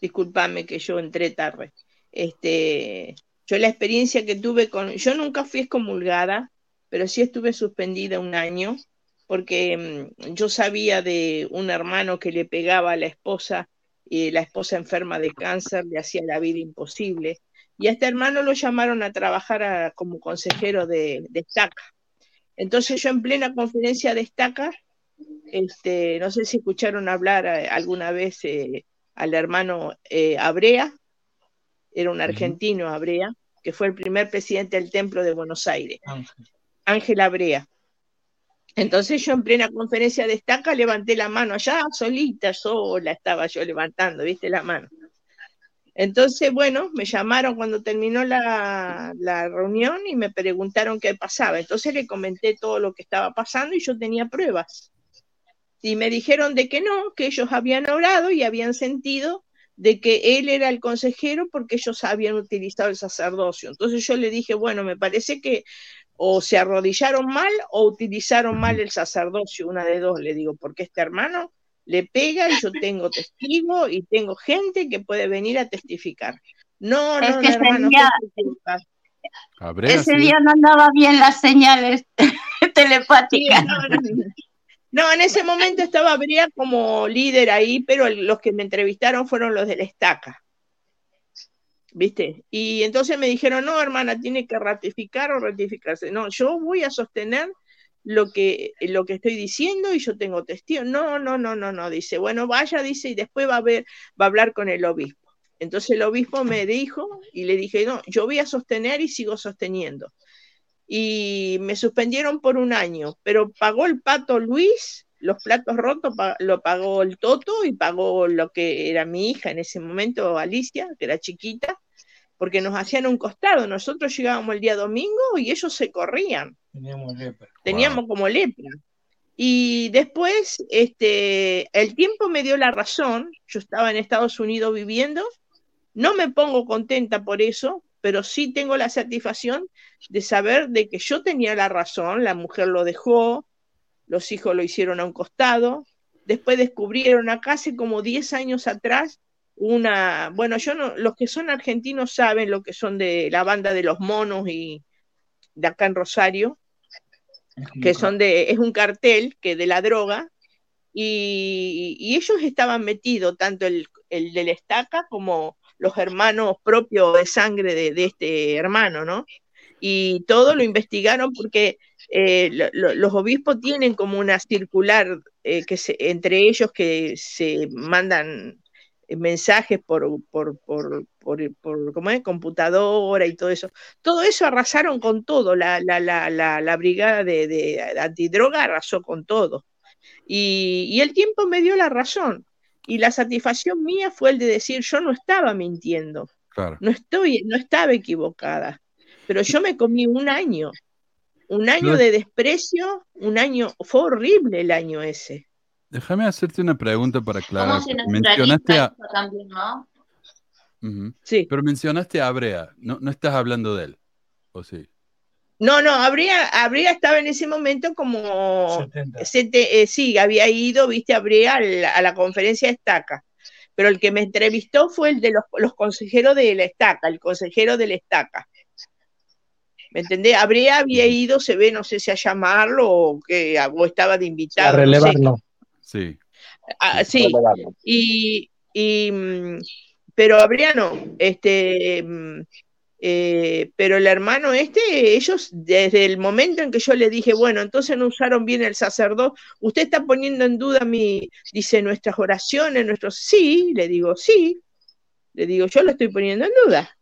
Discúlpame que yo entré tarde. Este, yo la experiencia que tuve con, yo nunca fui excomulgada, pero sí estuve suspendida un año porque mm, yo sabía de un hermano que le pegaba a la esposa y la esposa enferma de cáncer le hacía la vida imposible. Y a este hermano lo llamaron a trabajar a- como consejero de, de estaca. Entonces yo en plena conferencia de estaca, este, no sé si escucharon hablar eh, alguna vez eh, al hermano eh, Abrea, era un argentino Abrea, que fue el primer presidente del Templo de Buenos Aires, Ángel Abrea. Entonces yo en plena conferencia de estaca levanté la mano allá, solita, sola estaba yo levantando, viste la mano. Entonces, bueno, me llamaron cuando terminó la, la reunión y me preguntaron qué pasaba. Entonces le comenté todo lo que estaba pasando y yo tenía pruebas. Y me dijeron de que no, que ellos habían orado y habían sentido de que él era el consejero porque ellos habían utilizado el sacerdocio. Entonces yo le dije, bueno, me parece que o se arrodillaron mal o utilizaron mal el sacerdocio, una de dos, le digo, porque este hermano le pega y yo tengo testigo y tengo gente que puede venir a testificar. No, Es no, que no, hermano, día- Ese sí. día no andaba bien las señales telepáticas. no, no, no. No, en ese momento estaba Brea como líder ahí, pero los que me entrevistaron fueron los de la estaca. ¿Viste? Y entonces me dijeron, no, hermana, tiene que ratificar o ratificarse. No, yo voy a sostener lo que, lo que estoy diciendo y yo tengo testigo. No, no, no, no, no. Dice, bueno, vaya, dice, y después va a ver, va a hablar con el obispo. Entonces el obispo me dijo y le dije, no, yo voy a sostener y sigo sosteniendo y me suspendieron por un año, pero pagó el pato Luis, los platos rotos lo pagó el Toto y pagó lo que era mi hija en ese momento, Alicia, que era chiquita, porque nos hacían un costado. Nosotros llegábamos el día domingo y ellos se corrían, teníamos como lepra. Y después, este, el tiempo me dio la razón. Yo estaba en Estados Unidos viviendo. No me pongo contenta por eso, pero sí tengo la satisfacción de saber de que yo tenía la razón. La mujer lo dejó, los hijos lo hicieron a un costado. Después descubrieron acá hace como 10 años atrás una, bueno, yo no, los que son argentinos saben lo que son de la banda de los monos y de acá en Rosario, que son de, es un cartel que de la droga, y, y ellos estaban metidos, tanto el, el de la estaca como los hermanos propios de sangre de, de este hermano, ¿no? Y todo lo investigaron porque eh, lo- lo- los obispos tienen como una circular eh, que se, entre ellos que se mandan mensajes por, por, por, por, por ¿cómo es? computadora y todo eso. Todo eso arrasaron con todo, la, la, la, la, brigada de, de antidroga arrasó con todo. Y, y el tiempo me dio la razón. Y la satisfacción mía fue el de decir, yo no estaba mintiendo, Claro. no estoy, no estaba equivocada, pero yo me comí un año. un año No. de desprecio, un año, fue horrible el año ese. Déjame hacerte una pregunta para aclarar. ¿Cómo se Mencionaste a, también, no? Sí. Pero mencionaste a Abrea. No, no estás hablando de él. ¿O sí? No, no, habría, habría estaba en ese momento como, sete- eh, sí, había ido, viste, habría a la, a la conferencia de Estaca, pero el que me entrevistó fue el de los, los consejeros de la Estaca, el consejero de la Estaca. ¿Me entendés? Habría había ido, se ve, no sé si a llamarlo o que o estaba de A invitado. no sé. Relevarlo. Sí. Ah, sí, y, y, mm, pero habría no, este, mm, eh, pero el hermano este, ellos desde el momento en que yo le dije, bueno, entonces no usaron bien el sacerdote, usted está poniendo en duda mi, dice, nuestras oraciones, nuestros, sí, le digo, sí, le digo, yo lo estoy poniendo en duda.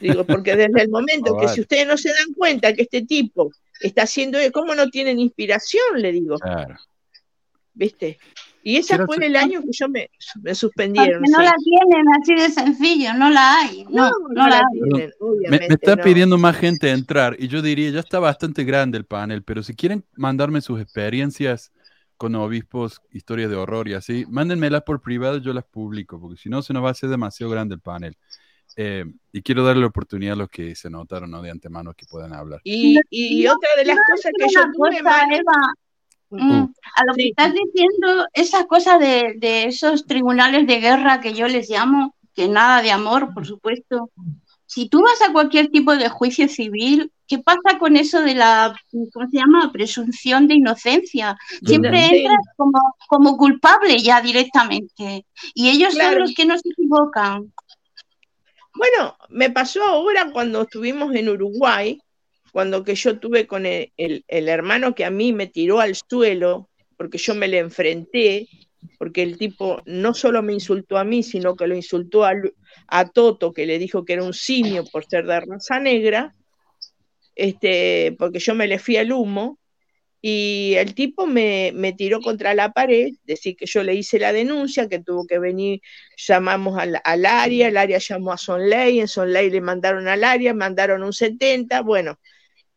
Digo, porque desde el momento que si ustedes no se dan cuenta que este tipo está haciendo, ¿cómo no tienen inspiración? Le digo, Claro. ¿Viste? Y ese Quiero fue el año que yo me, me Porque suspendieron. no sí. la tienen así de sencillo, no la hay. No, no, no la la hay. tienen, Me, obviamente me está no. pidiendo más gente entrar y yo diría, ya está bastante grande el panel, pero si quieren mandarme sus experiencias con obispos, historias de horror y así, mándenmelas por privado, yo las publico, porque si no se nos va a hacer demasiado grande el panel. Eh, y quiero darle la oportunidad a los que se notaron ¿no? de antemano que puedan hablar. Y, y otra de las cosas que yo tuve, Eva, mm, a lo que estás diciendo, esa cosa de, de esos tribunales de guerra que yo les llamo, que nada de amor, por supuesto. Si tú vas a cualquier tipo de juicio civil, ¿qué pasa con eso de la, ¿cómo se llama? Presunción de inocencia. Siempre Sí. entras como, como culpable ya directamente. Y ellos Claro. son los que no se equivocan. Bueno, me pasó ahora cuando estuvimos en Uruguay, cuando que yo tuve con el, el- hermano que a mí me tiró al suelo, porque yo me le enfrenté, porque el tipo no solo me insultó a mí, sino que lo insultó a, a Toto, que le dijo que era un simio por ser de raza negra, este, porque yo me le fui al humo, y el tipo me, me tiró contra la pared, decir que yo le hice la denuncia, que tuvo que venir, llamamos al, al área, el área llamó a Sonley, en Sonley le mandaron al área, mandaron un 70, bueno,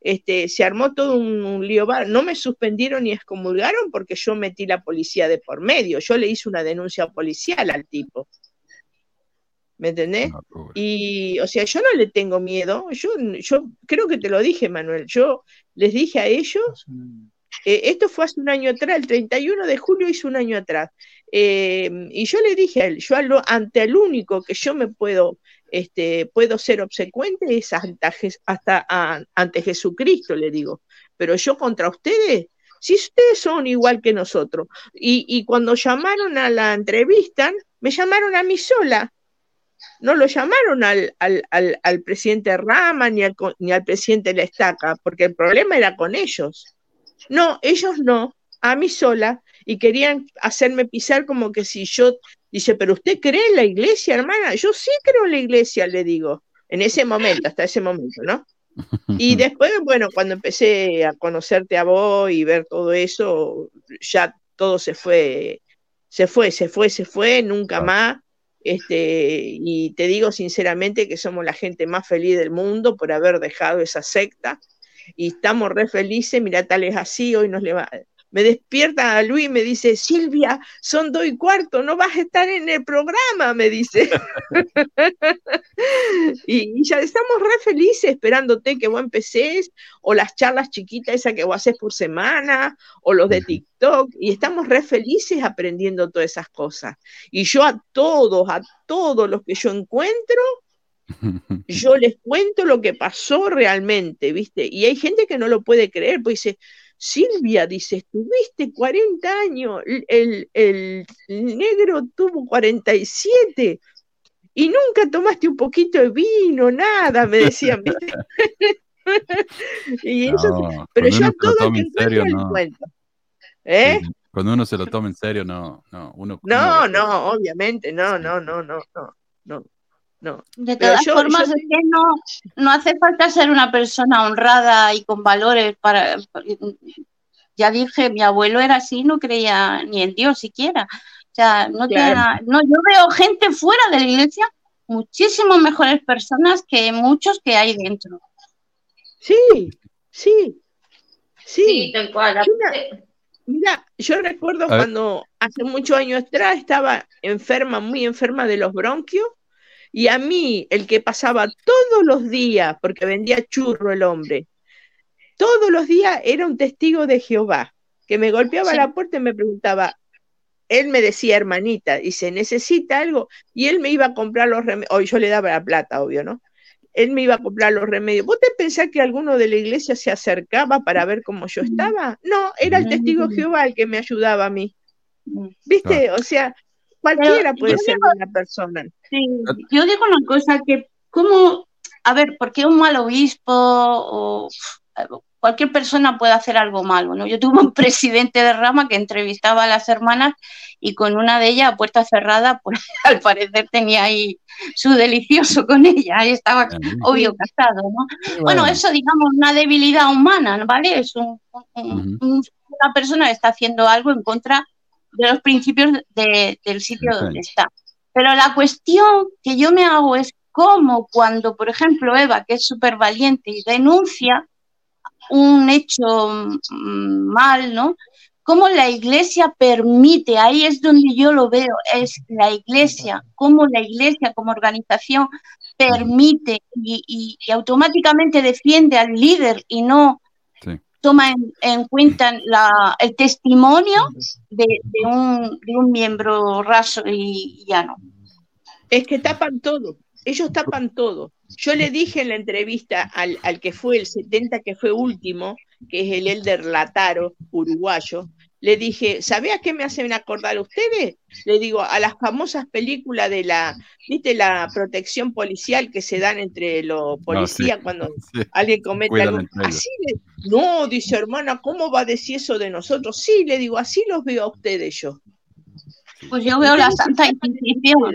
este, se armó todo un, un lío, bar- no me suspendieron ni excomulgaron porque yo metí la policía de por medio, yo le hice una denuncia policial al tipo. ¿Me entendés? No, pobre. Y, o sea, yo no le tengo miedo. Yo, yo creo que te lo dije, Manuel. Yo les dije a ellos, eh, esto fue hace un año atrás, el 31 de julio hizo un año atrás. Eh, y yo le dije a él, yo ante el único que yo me puedo, este, puedo ser obsecuente es hasta, hasta ante Jesucristo, le digo. Pero yo contra ustedes, si ustedes son igual que nosotros. Y, cuando llamaron a la entrevista, me llamaron a mí sola no lo llamaron al, al, al, presidente Rama ni al, ni al presidente de la estaca, porque el problema era con ellos. No, ellos no, a mí sola, y querían hacerme pisar como que si yo, dice, pero usted cree en la iglesia, hermana, yo sí creo en la iglesia, le digo, en ese momento, hasta ese momento, ¿no? Y después, bueno, cuando empecé a conocerte a vos y ver todo eso, ya todo se fue, se fue, se fue, se fue, nunca más. Este, y te digo sinceramente que somos la gente más feliz del mundo por haber dejado esa secta y estamos re felices, mira, tal es así, hoy nos leva- me despierta a Luis y me dice, Silvia, son dos y cuarto, no vas a estar en el programa, me dice. y, y ya estamos re felices esperándote que vos empeces, o las charlas chiquitas esas que vos haces por semana, o los de TikTok, y estamos re felices aprendiendo todas esas cosas. Y yo a todos, a todos los que yo encuentro, yo les cuento lo que pasó realmente, ¿viste? Y hay gente que no lo puede creer, pues dice, Silvia, dice, estuviste 40 años, el, el- el negro tuvo 47 y nunca tomaste un poquito de vino, nada, me decían, ¿viste? y eso, No, pero cuando yo todo el que encuentro no. cuento. ¿Eh? Sí, Cuando uno se lo toma en serio, no, no, uno, No, uno- no, obviamente, no, no, no, no, no, no, no. De todas yo- formas, yo es que no, no hace falta ser una persona honrada y con valores para... Ya dije, mi abuelo era así, no creía ni en Dios siquiera. O sea, no, Claro. nada- no, yo veo gente fuera de la iglesia, muchísimo mejores personas que muchos que hay dentro. Sí, Sí, sí. Sí, tal cual. Mira, yo recuerdo cuando hace muchos años atrás estaba enferma, muy enferma de los bronquios, y a mí, el que pasaba todos los días, porque vendía churro el hombre, todos los días era un testigo de Jehová, que me golpeaba Sí. la puerta y me preguntaba, él me decía, hermanita, y se necesita algo, y él me iba a comprar los remedios, o yo le daba la plata, obvio, ¿no? Él me iba a comprar los remedios. ¿Vos te pensás que alguno de la iglesia se acercaba para ver cómo yo estaba? No, era el testigo de Jehová el que me ayudaba a mí. ¿Viste? O sea, cualquiera puede ser digo- buena persona. Sí, yo digo una cosa que, como, a ver, porque un mal obispo o eh, cualquier persona puede hacer algo malo, ¿no? Yo tuve un presidente de rama que entrevistaba a las hermanas y con una de ellas a puerta cerrada, pues al parecer tenía ahí su delicioso con ella, ahí estaba obvio casado, ¿no? Bueno, bueno. eso digamos una debilidad humana, ¿vale? Es un- un- un- una persona que está haciendo algo en contra de los principios de- del sitio donde está. Pero la cuestión que yo me hago es cómo cuando, por ejemplo, Eva, que es súper valiente y denuncia un hecho mm, mal, ¿no? Cómo la iglesia permite, ahí es donde yo lo veo, es la iglesia, cómo la iglesia como organización permite y, automáticamente defiende al líder y no. Toma en, en cuenta el testimonio de, de un, de un miembro raso y llano. Es que tapan todo, ellos tapan todo. Yo le dije en la entrevista al, al que fue el 70, que fue último, que es el Elder Lataro, uruguayo, le dije, ¿sabe a qué me hacen acordar ustedes? Le digo, a las famosas películas de la, ¿viste? La protección policial que se dan entre los policías cuando Sí. alguien comete algo. Así le- no, dice hermana, ¿cómo va a decir eso de nosotros? Sí, le digo, así los veo a ustedes yo. Pues yo veo la Santa Inquisición.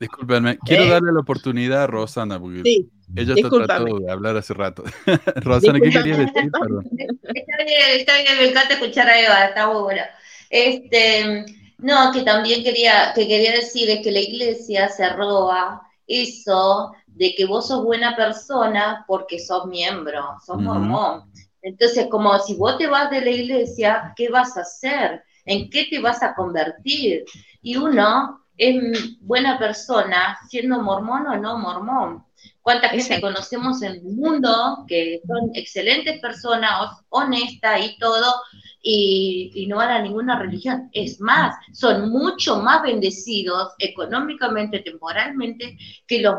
Discúlpenme, quiero ¿Eh? darle la oportunidad a Rosana, porque Sí, ella tratando de hablar hace rato. Rosana, ¿qué querías decir? Perdón. Está bien, está bien, me encanta escuchar a Eva, está muy buena. Este, no, que también quería, que quería decir es que la iglesia se roba eso de que vos sos buena persona porque sos miembro, sos mormón. Entonces, como si vos te vas de la iglesia, ¿qué vas a hacer? ¿En qué te vas a convertir? Y uno es buena persona siendo mormón o no mormón. ¿Cuánta gente conocemos en el mundo que son excelentes personas, honestas y todo, y, y no van a ninguna religión? Es más, son mucho más bendecidos económicamente, temporalmente, que los,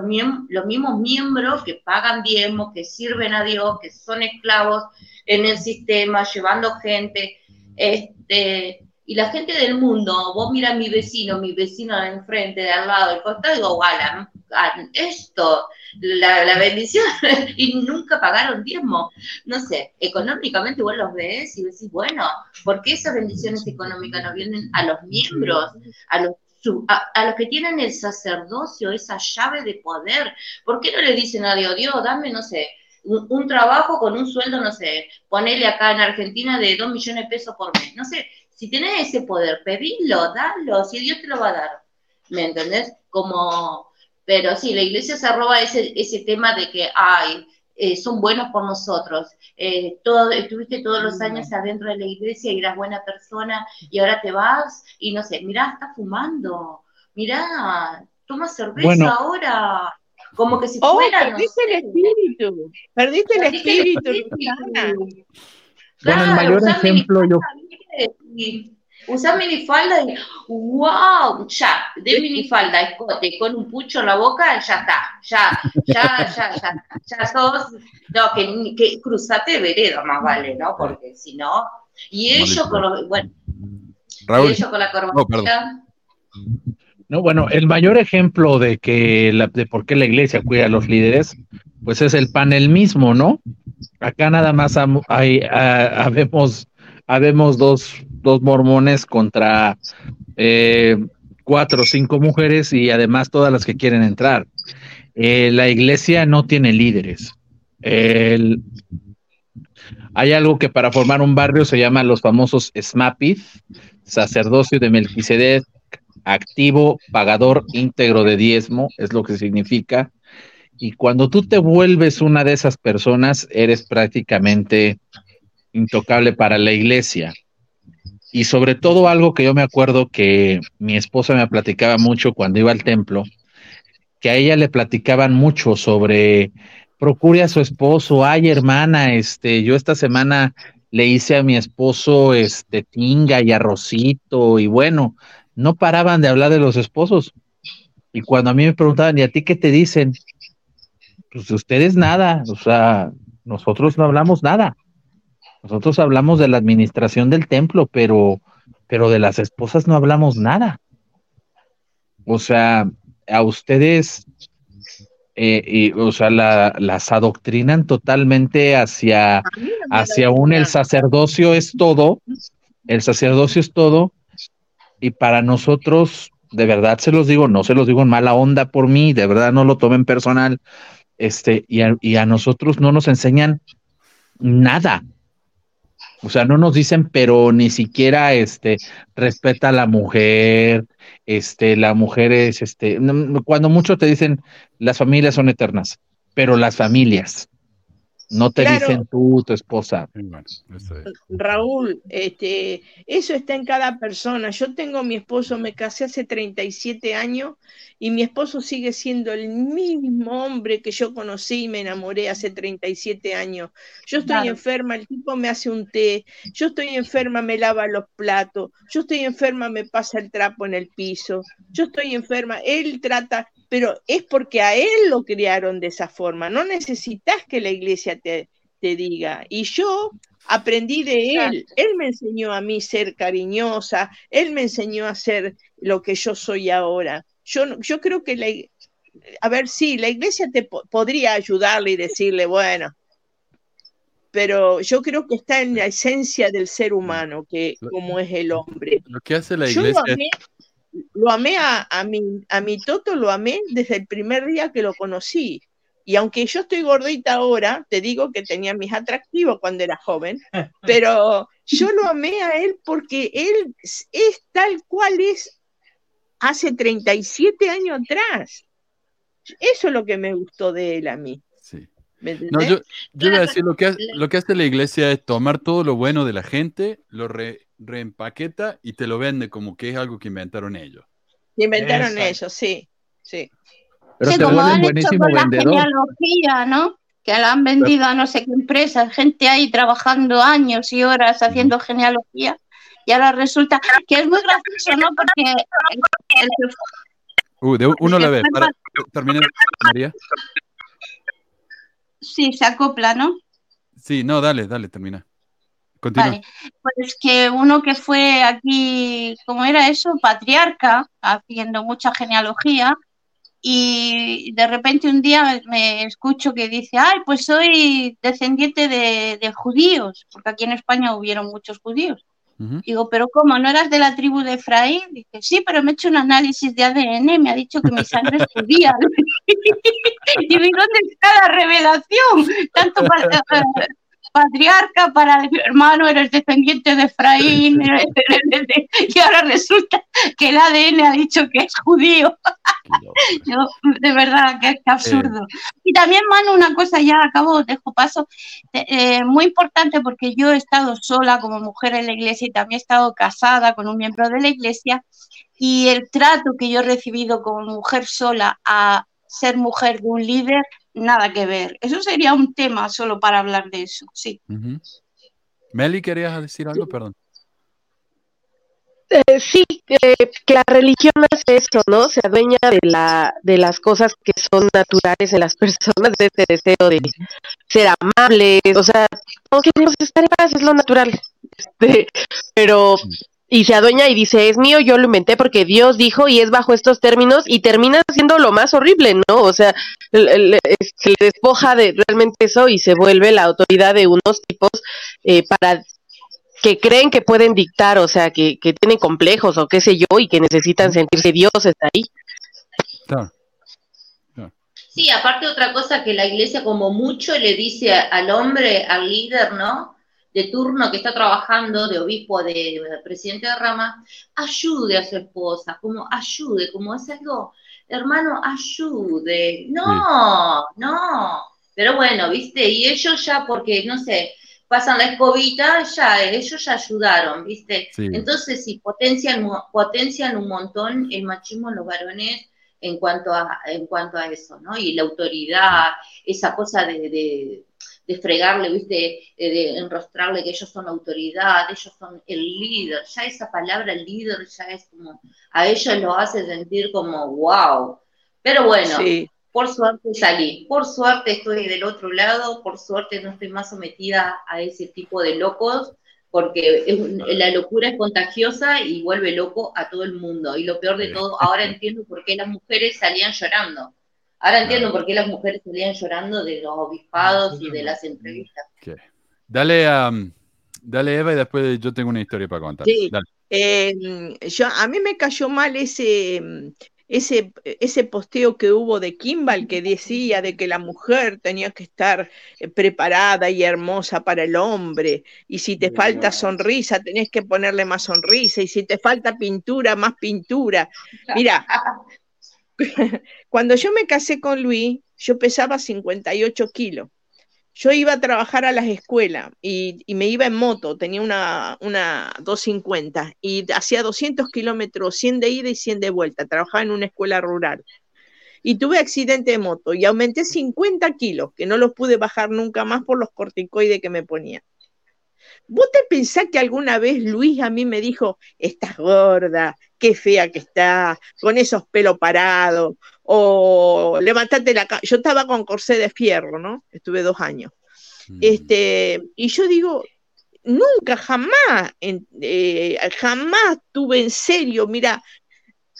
los mismos miembros que pagan diezmos, que sirven a Dios, que son esclavos en el sistema, llevando gente. Este, y la gente del mundo, vos mira a mi vecino, mi vecino de enfrente, de al lado, del costado, digo, "Guala, ah, esto, la, bendición, y nunca pagaron diezmo. No sé, económicamente vos los ves y decís, bueno, ¿por qué esas bendiciones económicas no vienen a los miembros, a los, a, los que tienen el sacerdocio, esa llave de poder? ¿Por qué no le dicen a Dios, Dios, dame, no sé, un, trabajo con un sueldo, no sé, ponele acá en Argentina de dos millones de pesos por mes? No sé, si tenés ese poder, pedilo, dalo, si Dios te lo va a dar. ¿Me entendés? Como, pero sí, la iglesia se roba ese, ese tema de que, ay, eh, son buenos por nosotros. Eh, todo, estuviste todos los años adentro de la iglesia y eras buena persona y ahora te vas y no sé, mirá, está fumando, mirá, toma cerveza Bueno. ahora, como que si Oh, fuera, no perdiste el sé. espíritu, perdiste el Perdiste el espíritu, espíritu. Rosana. Bueno, el mayor ejemplo yo minifalda, y usá minifalda y wow, ya, de minifalda, escote, con un pucho en la boca, ya está, ya, ya, ya, ya, ya sos, no, que, que cruzate de vereda más vale, ¿no? Porque si no, y ellos con los, bueno, y Raúl, ellos con la corbatita, No, bueno, el mayor ejemplo de que la, de por qué la iglesia cuida a los líderes, pues es el panel mismo, ¿no? Acá nada más ham- hay, ah, habemos, habemos dos, dos mormones contra eh, cuatro o cinco mujeres y además todas las que quieren entrar. Eh, la iglesia no tiene líderes. El- hay algo que para formar un barrio se llama los famosos SMAPID, sacerdocio de Melquisedec, activo, pagador íntegro de diezmo, es lo que significa. Y cuando tú te vuelves una de esas personas, eres prácticamente intocable para la iglesia. Y sobre todo algo que yo me acuerdo que mi esposa me platicaba mucho cuando iba al templo, que a ella le platicaban mucho sobre procure a su esposo, ay hermana, este, yo esta semana le hice a mi esposo este tinga y arrocito y bueno, no paraban de hablar de los esposos. Y cuando a mí me preguntaban, ¿y a ti qué te dicen? Pues ustedes nada, o sea, nosotros no hablamos nada. Nosotros hablamos de la administración del templo, pero, pero de las esposas no hablamos nada. O sea, a ustedes, eh, y, o sea, las adoctrinan totalmente hacia, hacia un el sacerdocio es todo, el sacerdocio es todo, y para nosotros, de verdad se los digo, no se los digo en mala onda por mí, de verdad no lo tomen personal, este, y y a nosotros no nos enseñan nada, o sea, no nos dicen, pero ni siquiera este respeta a la mujer, este, la mujer es este, cuando muchos te dicen las familias son eternas, pero las familias, no te dicen tú, tu esposa. Raúl, este, eso está en cada persona. Yo tengo mi esposo, me casé hace 37 años y mi esposo sigue siendo el mismo hombre que yo conocí y me enamoré hace 37 años. Yo estoy enferma, el tipo me hace un té, yo estoy enferma, me lava los platos, yo estoy enferma, me pasa el trapo en el piso, yo estoy enferma, él trata, pero es porque a él lo criaron de esa forma, no necesitas que la iglesia te, te diga. Y yo aprendí de él, él me enseñó a mí ser cariñosa, él me enseñó a ser lo que yo soy ahora. Yo, yo creo que la, a ver, sí, la iglesia te podría ayudarle y decirle, bueno, pero yo creo que está en la esencia del ser humano, que como es el hombre. Lo que hace la iglesia lo amé a, a, mi, a mi Toto, lo amé desde el primer día que lo conocí. Y aunque yo estoy gordita ahora, te digo que tenía mis atractivos cuando era joven, pero yo lo amé a él porque él es tal cual es hace 37 años atrás. Eso es lo que me gustó de él a mí. Sí. no, yo, yo voy a decir, lo que, lo que hace la iglesia es tomar todo lo bueno de la gente, lo re, reempaqueta y te lo vende como que es algo que inventaron ellos. Inventaron ellos, sí, sí. Pero sí, como han hecho con la genealogía, ¿no? Que la han vendido a no sé qué empresas, gente ahí trabajando años y horas haciendo genealogía, y ahora resulta que es muy gracioso, ¿no? Porque uh, de uno la vez. termina, María. Sí, se acopla, ¿no? Sí, no, dale, dale, termina. Vale. Pues que uno que fue aquí, ¿cómo era eso? Patriarca, haciendo mucha genealogía, y de repente un día me escucho que dice, ay, pues soy descendiente de, judíos, porque aquí en España hubieron muchos judíos. Digo, pero ¿cómo? ¿No eras de la tribu de Efraín? Dice, sí, pero me he hecho un análisis de ADN, me ha dicho que mi sangre es judía. y digo, ¿dónde está la revelación? Tanto para, patriarca para el hermano, eres descendiente de Efraín, y ahora resulta que el ADN ha dicho que es judío. Yo, de verdad, que es absurdo. Y también, Manu, una cosa, ya acabo, dejo paso, eh, muy importante porque yo he estado sola como mujer en la iglesia y también he estado casada con un miembro de la iglesia y el trato que yo he recibido como mujer sola a ser mujer de un líder nada que ver. Eso sería un tema solo para hablar de eso, sí. Meli, ¿querías decir algo? Perdón. Eh, sí, que la religión hace eso, ¿no? Se adueña de, la, de las cosas que son naturales en las personas, de ese deseo de ser amables, o sea, no queremos estar en paz, es lo natural. Este, pero y se adueña y dice, es mío, yo lo inventé porque Dios dijo y es bajo estos términos y termina siendo lo más horrible, ¿no? O sea, se le despoja de realmente eso y se vuelve la autoridad de unos tipos eh, para que creen que pueden dictar, o sea, que, que tienen complejos o qué sé yo y que necesitan sentirse Dios está ahí. Sí, aparte otra cosa que la iglesia como mucho le dice al hombre, al líder, ¿no? De turno que está trabajando, de obispo, de, presidente de rama, ayude a su esposa, como ayude, como es algo hermano, ayude. No, no. Pero bueno, viste, y ellos ya, porque no sé, pasan la escobita, ya, ellos ya ayudaron, viste. Sí. Entonces, sí, potencian, potencian un montón el machismo en los varones en cuanto a, en cuanto a eso, ¿no? Y la autoridad, esa cosa de, de, de fregarle, ¿viste? Eh, De enrostrarle que ellos son la autoridad, ellos son el líder. Ya esa palabra líder ya es como, a ellos lo hace sentir como, wow. Pero bueno, Sí. por suerte salí, por suerte estoy del otro lado, por suerte no estoy más sometida a ese tipo de locos, porque es un- la locura es contagiosa y vuelve loco a todo el mundo. Y lo peor de todo, ahora entiendo por qué las mujeres salían llorando. Ahora entiendo por qué las mujeres salían llorando de los obispados y de las entrevistas. Dale a. dale, Eva, y después yo tengo una historia para contar. Sí. Dale. Eh, yo, a mí me cayó mal ese, mm, ese, ese posteo que hubo de Kimball que decía de que la mujer tenía que estar eh, preparada y hermosa para el hombre, y si te falta sonrisa, tenés que ponerle más sonrisa, y si te falta pintura, más pintura. Mira, cuando yo me casé con Luis, yo pesaba 58 kilos. Yo iba a trabajar a las escuelas y, me iba en moto, tenía una, una 250 y hacía 200 kilómetros, 100 de ida y 100 de vuelta. Trabajaba en una escuela rural. Y tuve accidente de moto y aumenté 50 kilos, que no los pude bajar nunca más por los corticoides que me ponía. ¿Vos te pensás que alguna vez Luis a mí me dijo, estás gorda, qué fea que estás, con esos pelos parados, o levantate la cama? Yo estaba con corsé de fierro, ¿no? Estuve dos años. Mm. Este, y yo digo, nunca, jamás, en- eh, jamás tuve en serio, mira,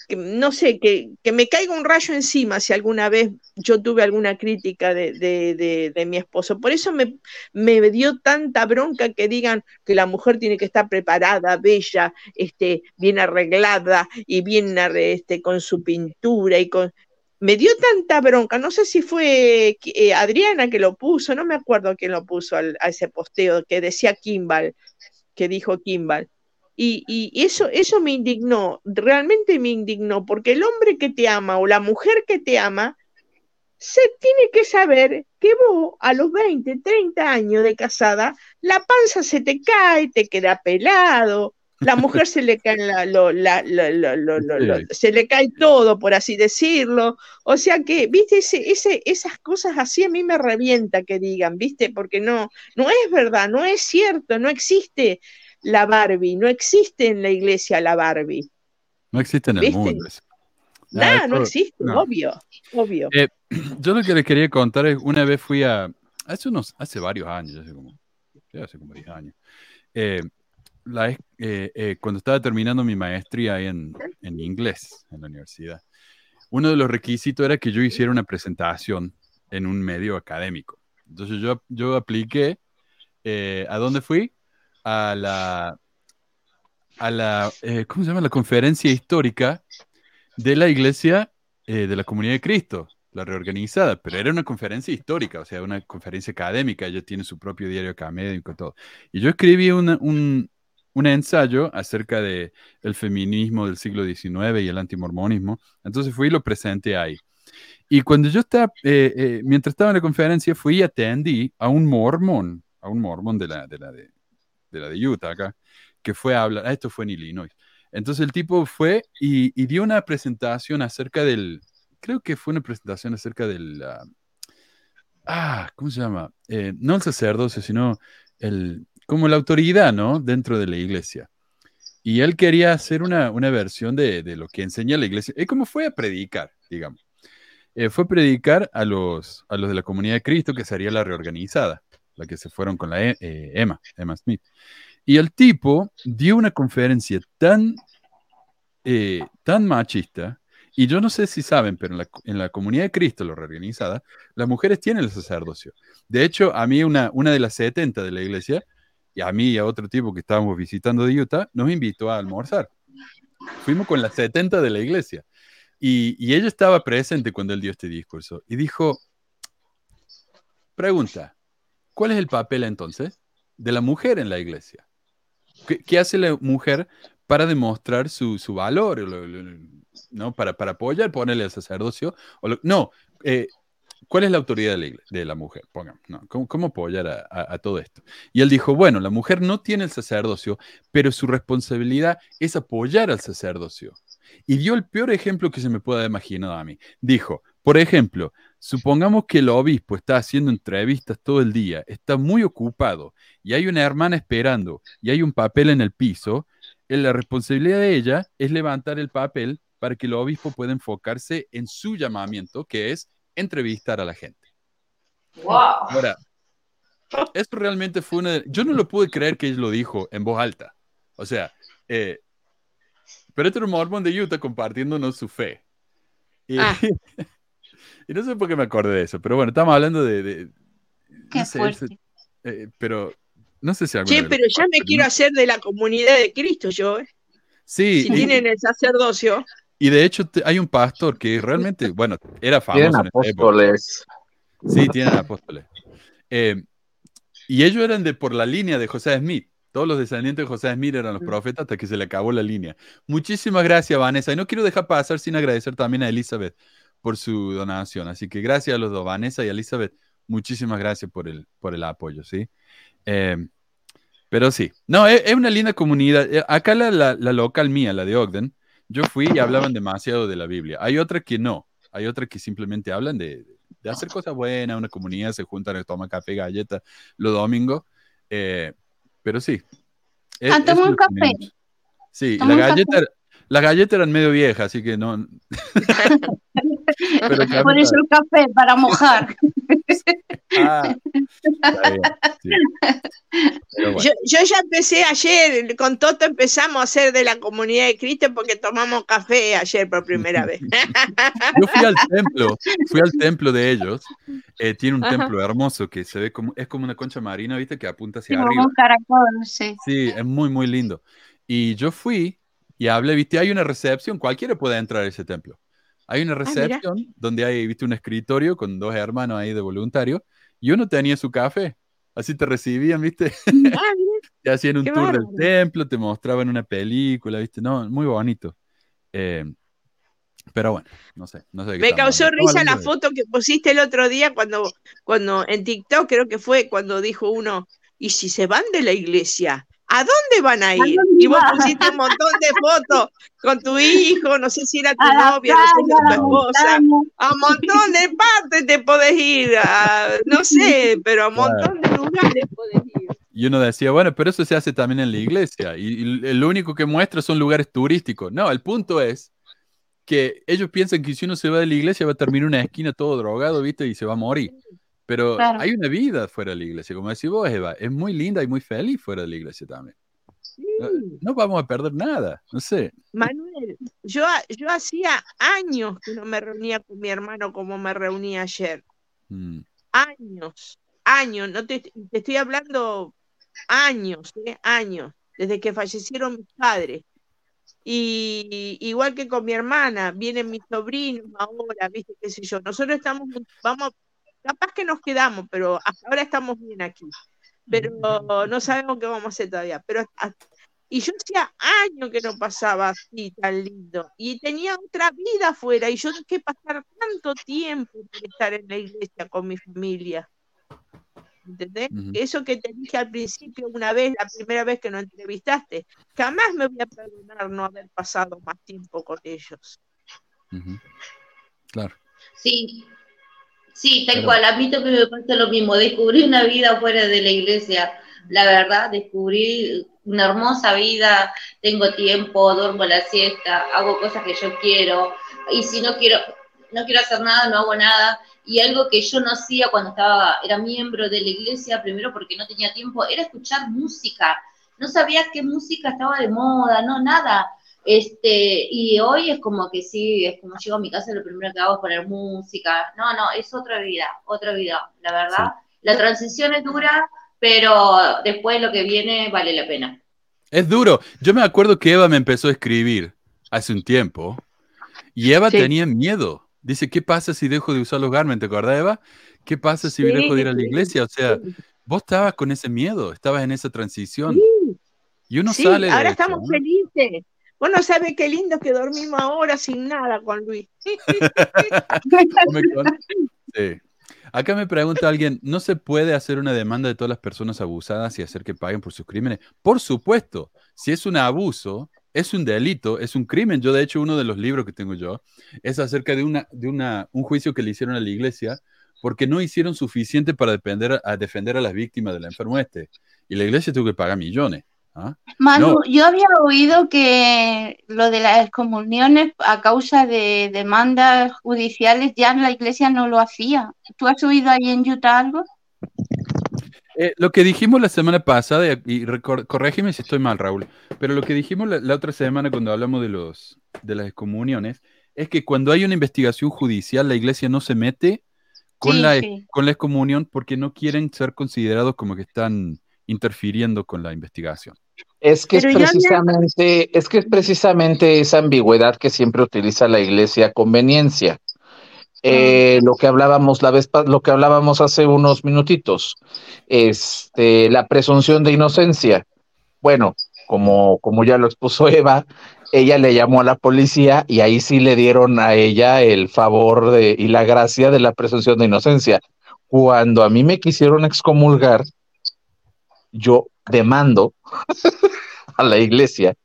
que, no sé, que, que me caiga un rayo encima si alguna vez yo tuve alguna crítica de, de- de- mi esposo. Por eso me, me dio tanta bronca que digan que la mujer tiene que estar preparada, bella, este, bien arreglada y bien este, con su pintura y con... Me dio tanta bronca, no sé si fue eh, Adriana que lo puso, no me acuerdo quién lo puso al- a ese posteo que decía Kimball, que dijo Kimball. Y, y eso, eso me indignó, realmente me indignó, porque el hombre que te ama o la mujer que te ama, se tiene que saber que vos a los 20, 30 años de casada, la panza se te cae, te queda pelado, la mujer se le cae la- lo- la- lo- lo- lo- lo- lo- Sí. se le cae todo, por así decirlo. O sea que, viste, ese, ese, esas cosas así a mí me revienta que digan, viste, porque no, no es verdad, no es cierto, no existe la Barbie, no existe en la iglesia la Barbie. No existe en el ¿Viste? mundo. Nada, no eso- existe, no. obvio, obvio. Eh, yo lo que les quería contar es, una vez fui a, hace unos, hace varios años, hace como, hace como 10 años, eh, la eh, eh, cuando estaba terminando mi maestría en, en inglés en la universidad, uno de los requisitos era que yo hiciera una presentación en un medio académico. Entonces yo, yo apliqué, eh, ¿a dónde fui? A la, a la eh, ¿cómo se llama? La conferencia histórica de la iglesia eh, de la Comunidad de Cristo, la reorganizada, pero era una conferencia histórica, o sea, una conferencia académica, ella tiene su propio diario académico y todo. Y yo escribí una- un, un ensayo acerca de el feminismo del siglo XIX y el antimormonismo, entonces fui y lo presenté ahí. Y cuando yo estaba, eh, eh, mientras estaba en la conferencia, fui y atendí a un mormón, a un mormón de la de, la de, de la de Utah acá, que fue a hablar, ah, esto fue en Illinois. Entonces el tipo fue y, y dio una presentación acerca del, creo que fue una presentación acerca del, ah, ¿cómo se llama? Eh, no el sacerdocio, sino el, como la autoridad, ¿no? Dentro de la iglesia. Y él quería hacer una, una versión de, de lo que enseña la iglesia. Es como fue a predicar, digamos. Eh, fue a predicar a los, a los de la comunidad de Cristo, que sería la reorganizada, la que se fueron con la E- eh, Emma, Emma Smith. Y el tipo dio una conferencia tan, eh, tan machista, y yo no sé si saben, pero en la, en la comunidad de Cristo, la reorganizada, las mujeres tienen el sacerdocio. De hecho, a mí una, una de las 70 de la iglesia, y a mí y a otro tipo que estábamos visitando de Utah, nos invitó a almorzar. Fuimos con las 70 de la iglesia. Y, y ella estaba presente cuando él dio este discurso. Y dijo, pregunta, ¿cuál es el papel entonces de la mujer en la iglesia? ¿Qué, hace la mujer para demostrar su, su valor, lo- lo- ¿no? Para, para apoyar, ponerle al sacerdocio. O lo- no, eh, ¿cuál es la autoridad de la, de la mujer? Pongamos, ¿no? ¿Cómo, cómo apoyar a todo esto? Y él dijo, bueno, la mujer no tiene el sacerdocio, pero su responsabilidad es apoyar al sacerdocio. Y dio el peor ejemplo que se me pueda imaginar a mí. Dijo, por ejemplo, supongamos que el obispo está haciendo entrevistas todo el día, está muy ocupado y hay una hermana esperando y hay un papel en el piso, eh, la responsabilidad de ella es levantar el papel para que el obispo pueda enfocarse en su llamamiento, que es entrevistar a la gente. ¡Wow! Ahora, esto realmente fue una... Yo no lo pude creer que él lo dijo en voz alta. O sea, eh, pero este era un mormón de Utah compartiéndonos su fe. Y, Ah. y no sé por qué me acordé de eso, pero bueno, estamos hablando de... de- Qué no sé, fuerte. ese- eh, pero no sé si lo pero ya me quiero hacer de la comunidad de Cristo yo, ¿eh? Sí, Si y, tienen el sacerdocio. y de hecho te- hay un pastor que realmente, bueno, era famoso Tienen en esa época. apóstoles. Sí, tienen apóstoles. Eh, y ellos eran de por la línea de José Smith. Todos los descendientes de José Smith eran los profetas hasta que se le acabó la línea. Muchísimas gracias, Vanessa. Y no quiero dejar pasar sin agradecer también a Elizabeth por su donación. Así que gracias a los dos, Vanessa y Elizabeth. Muchísimas gracias por el, por el apoyo, ¿sí? Eh, pero sí, no, es, es una linda comunidad. Eh, Acá la, la- la local mía, la de Ogden, yo fui y hablaban demasiado de la Biblia. Hay otra que no, hay otra que simplemente hablan de, de hacer cosas buenas, una comunidad se juntan, toman café, galletas los domingos. eh, pero sí. es- Ah, toma es un lo que me café. Sí, Toma la un galleta, las galletas eran medio viejas, así que no. Pero está- el café, para mojar. Ah, está bien, sí. Pero bueno. Yo, yo ya empecé ayer, con Toto empezamos a ser de la comunidad de Cristo porque tomamos café ayer por primera vez. Yo fui al templo, fui al templo de ellos. eh, tiene un Ajá. templo hermoso que se ve como, es como una concha marina, ¿viste? Que apunta hacia Como arriba. un caracol, sí. Sí, es muy, muy lindo. Y yo fui y hablé, ¿viste? Hay una recepción, cualquiera puede entrar a ese templo. Hay una mira. recepción donde hay, ¿viste? Un escritorio con dos hermanos ahí de voluntario y uno tenía su café. Así te recibían, ¿viste? Ah, Te hacían un Qué tour del templo, te mostraban una película, ¿viste? No, muy bonito. Eh, pero bueno, no sé, no sé de qué Me causó hablando. Risa la foto que pusiste el otro día cuando, cuando en TikTok creo que fue cuando dijo uno, ¿y si se van de la iglesia? ¿A dónde van a ir? dónde Y vos pusiste un montón de fotos con tu hijo, no sé si era tu A novia, no sé si playa, era a tu esposa. A un montón de partes te podés ir, a- no sé, pero a un montón de lugares podés ir. Y uno decía, bueno, pero eso se hace también en la iglesia. Y, y lo único que muestra son lugares turísticos. No, el punto es que ellos piensan que si uno se va de la iglesia va a terminar una esquina todo drogado, ¿viste? Y se va a morir. Pero Claro. hay una vida fuera de la iglesia, como decís vos, Eva. Es muy linda y muy feliz fuera de la iglesia también. No, no vamos a perder nada, no sé. Manuel, yo, yo hacía años que no me reunía con mi hermano como me reuní ayer. Mm, Años, años, no te, te estoy hablando años, ¿eh? años, desde que fallecieron mis padres. Y igual que con mi hermana, vienen mis sobrinos ahora, viste, qué sé yo. Nosotros estamos, vamos, capaz que nos quedamos, pero hasta ahora estamos bien aquí. Pero no sabemos qué vamos a hacer todavía. Pero hasta- y yo hacía años que no pasaba así tan lindo. Y tenía otra vida afuera. Y yo dejé pasar tanto tiempo por estar en la iglesia con mi familia. ¿Entendés? Eso que te dije al principio una vez, la primera vez que nos entrevistaste, jamás me voy a perdonar no haber pasado más tiempo con ellos. Claro. Sí, sí, tal Pero- cual. A mí también me pasa lo mismo. Descubrí una vida fuera de la iglesia. La verdad, descubrí una hermosa vida. Tengo tiempo, duermo la siesta, hago cosas que yo quiero. Y si no quiero, no quiero hacer nada, no hago nada. Y algo que yo no hacía cuando estaba, era miembro de la iglesia, primero porque no tenía tiempo, era escuchar música. No sabía qué música estaba de moda, no, nada. Este, y hoy es como que sí, es como llego a mi casa y lo primero que hago es poner música. No, no, es otra vida, otra vida, la verdad. La transición es dura, pero después lo que viene vale la pena. Es duro. Yo me acuerdo que Eva me empezó a escribir hace un tiempo y Eva Sí. tenía miedo. Dice, ¿qué pasa si dejo de usar los garmentos? ¿Te acordás, Eva? ¿Qué pasa si Sí, dejo de ir a la sí, iglesia? O sea, sí. vos estabas con ese miedo, estabas en esa transición. Sí, Y uno Sí, sale de ahora eso, estamos ¿no? felices. No sabés qué lindo que dormimos ahora sin nada con Luis. Acá me pregunta alguien, ¿no se puede hacer una demanda de todas las personas abusadas y hacer que paguen por sus crímenes? Por supuesto, si es un abuso, es un delito, es un crimen. Yo, de hecho, uno de los libros que tengo yo es acerca de, una, de una, un juicio que le hicieron a la iglesia porque no hicieron suficiente para defender a, defender a las víctimas del enfermo este. Y la iglesia tuvo que pagar millones. ¿Ah? Manu, No. yo había oído que lo de las excomuniones a causa de demandas judiciales ya la iglesia no lo hacía. ¿Tú has oído ahí en Utah algo? Eh, lo que dijimos la semana pasada, y- corrígeme si estoy mal, Raúl, pero lo que dijimos la, la otra semana cuando hablamos de, los, de las excomuniones es que cuando hay una investigación judicial, la iglesia no se mete con, Sí, la, sí. con la excomunión porque no quieren ser considerados como que están interfiriendo con la investigación. Es que es Pero precisamente, es que es precisamente esa ambigüedad que siempre utiliza la iglesia a conveniencia. Eh, lo que hablábamos la vez, lo que hablábamos hace unos minutitos, este, la presunción de inocencia. Bueno, como, como ya lo expuso Eva, ella le llamó a la policía y ahí sí le dieron a ella el favor de, y la gracia de la presunción de inocencia. Cuando a mí me quisieron excomulgar, yo demando a la iglesia,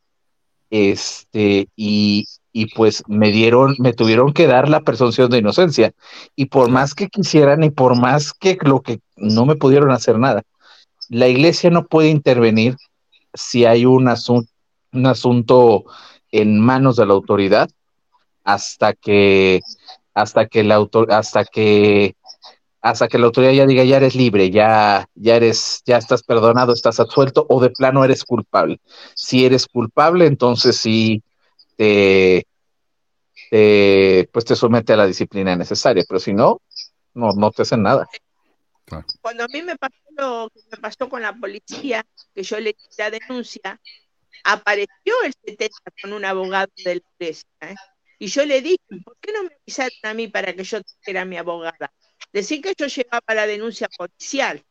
este, y, y pues me dieron, me tuvieron que dar la presunción de inocencia. Y por más que quisieran y por más que lo que no me pudieron hacer nada, la iglesia no puede intervenir si hay un, asun- un asunto en manos de la autoridad hasta que, hasta que la autor, hasta que hasta que la autoridad ya diga ya eres libre, ya, ya eres, ya estás perdonado, estás absuelto, o de plano eres culpable. Si eres culpable, entonces sí te, te, pues te somete a la disciplina necesaria, pero si no, no, no te hacen nada. Cuando a mí me pasó lo que me pasó con la policía, que yo le di la denuncia, apareció el 70 con un abogado de la iglesia. ¿eh? Y yo le dije, ¿por qué no me avisaron a mí para que yo era mi abogada? Decir que yo llevaba la denuncia policial.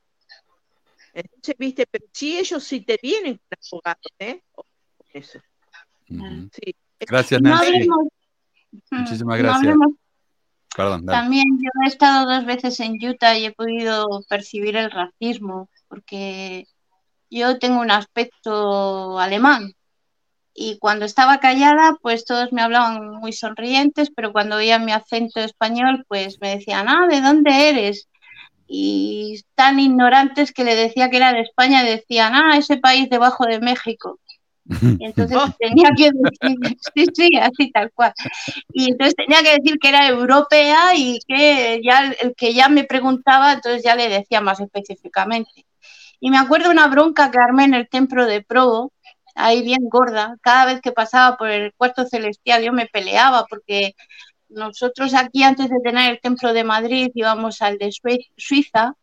Entonces, viste, pero si ellos sí te vienen con abogado, ¿eh? Sí. Gracias, No Nancy. hablemos, Muchísimas no gracias. hablemos Perdón, dale. También yo he estado dos veces en Utah y he podido percibir el racismo, porque yo tengo un aspecto alemán y cuando estaba callada, pues todos me hablaban muy sonrientes, pero cuando oían mi acento español, pues me decían, ah, ¿de dónde eres? Y tan ignorantes que le decía que era de España, decían, ah, ese país debajo de México. Y entonces tenía que decir, sí, sí, así tal cual. Y entonces tenía que decir que era europea y que ya el- que ya me preguntaba, entonces ya le decía más específicamente. Y me acuerdo una bronca que armé en el templo de Provo, ahí bien gorda. Cada vez que pasaba por el cuarto celestial yo me peleaba porque nosotros aquí antes de tener el templo de Madrid íbamos al de Suiza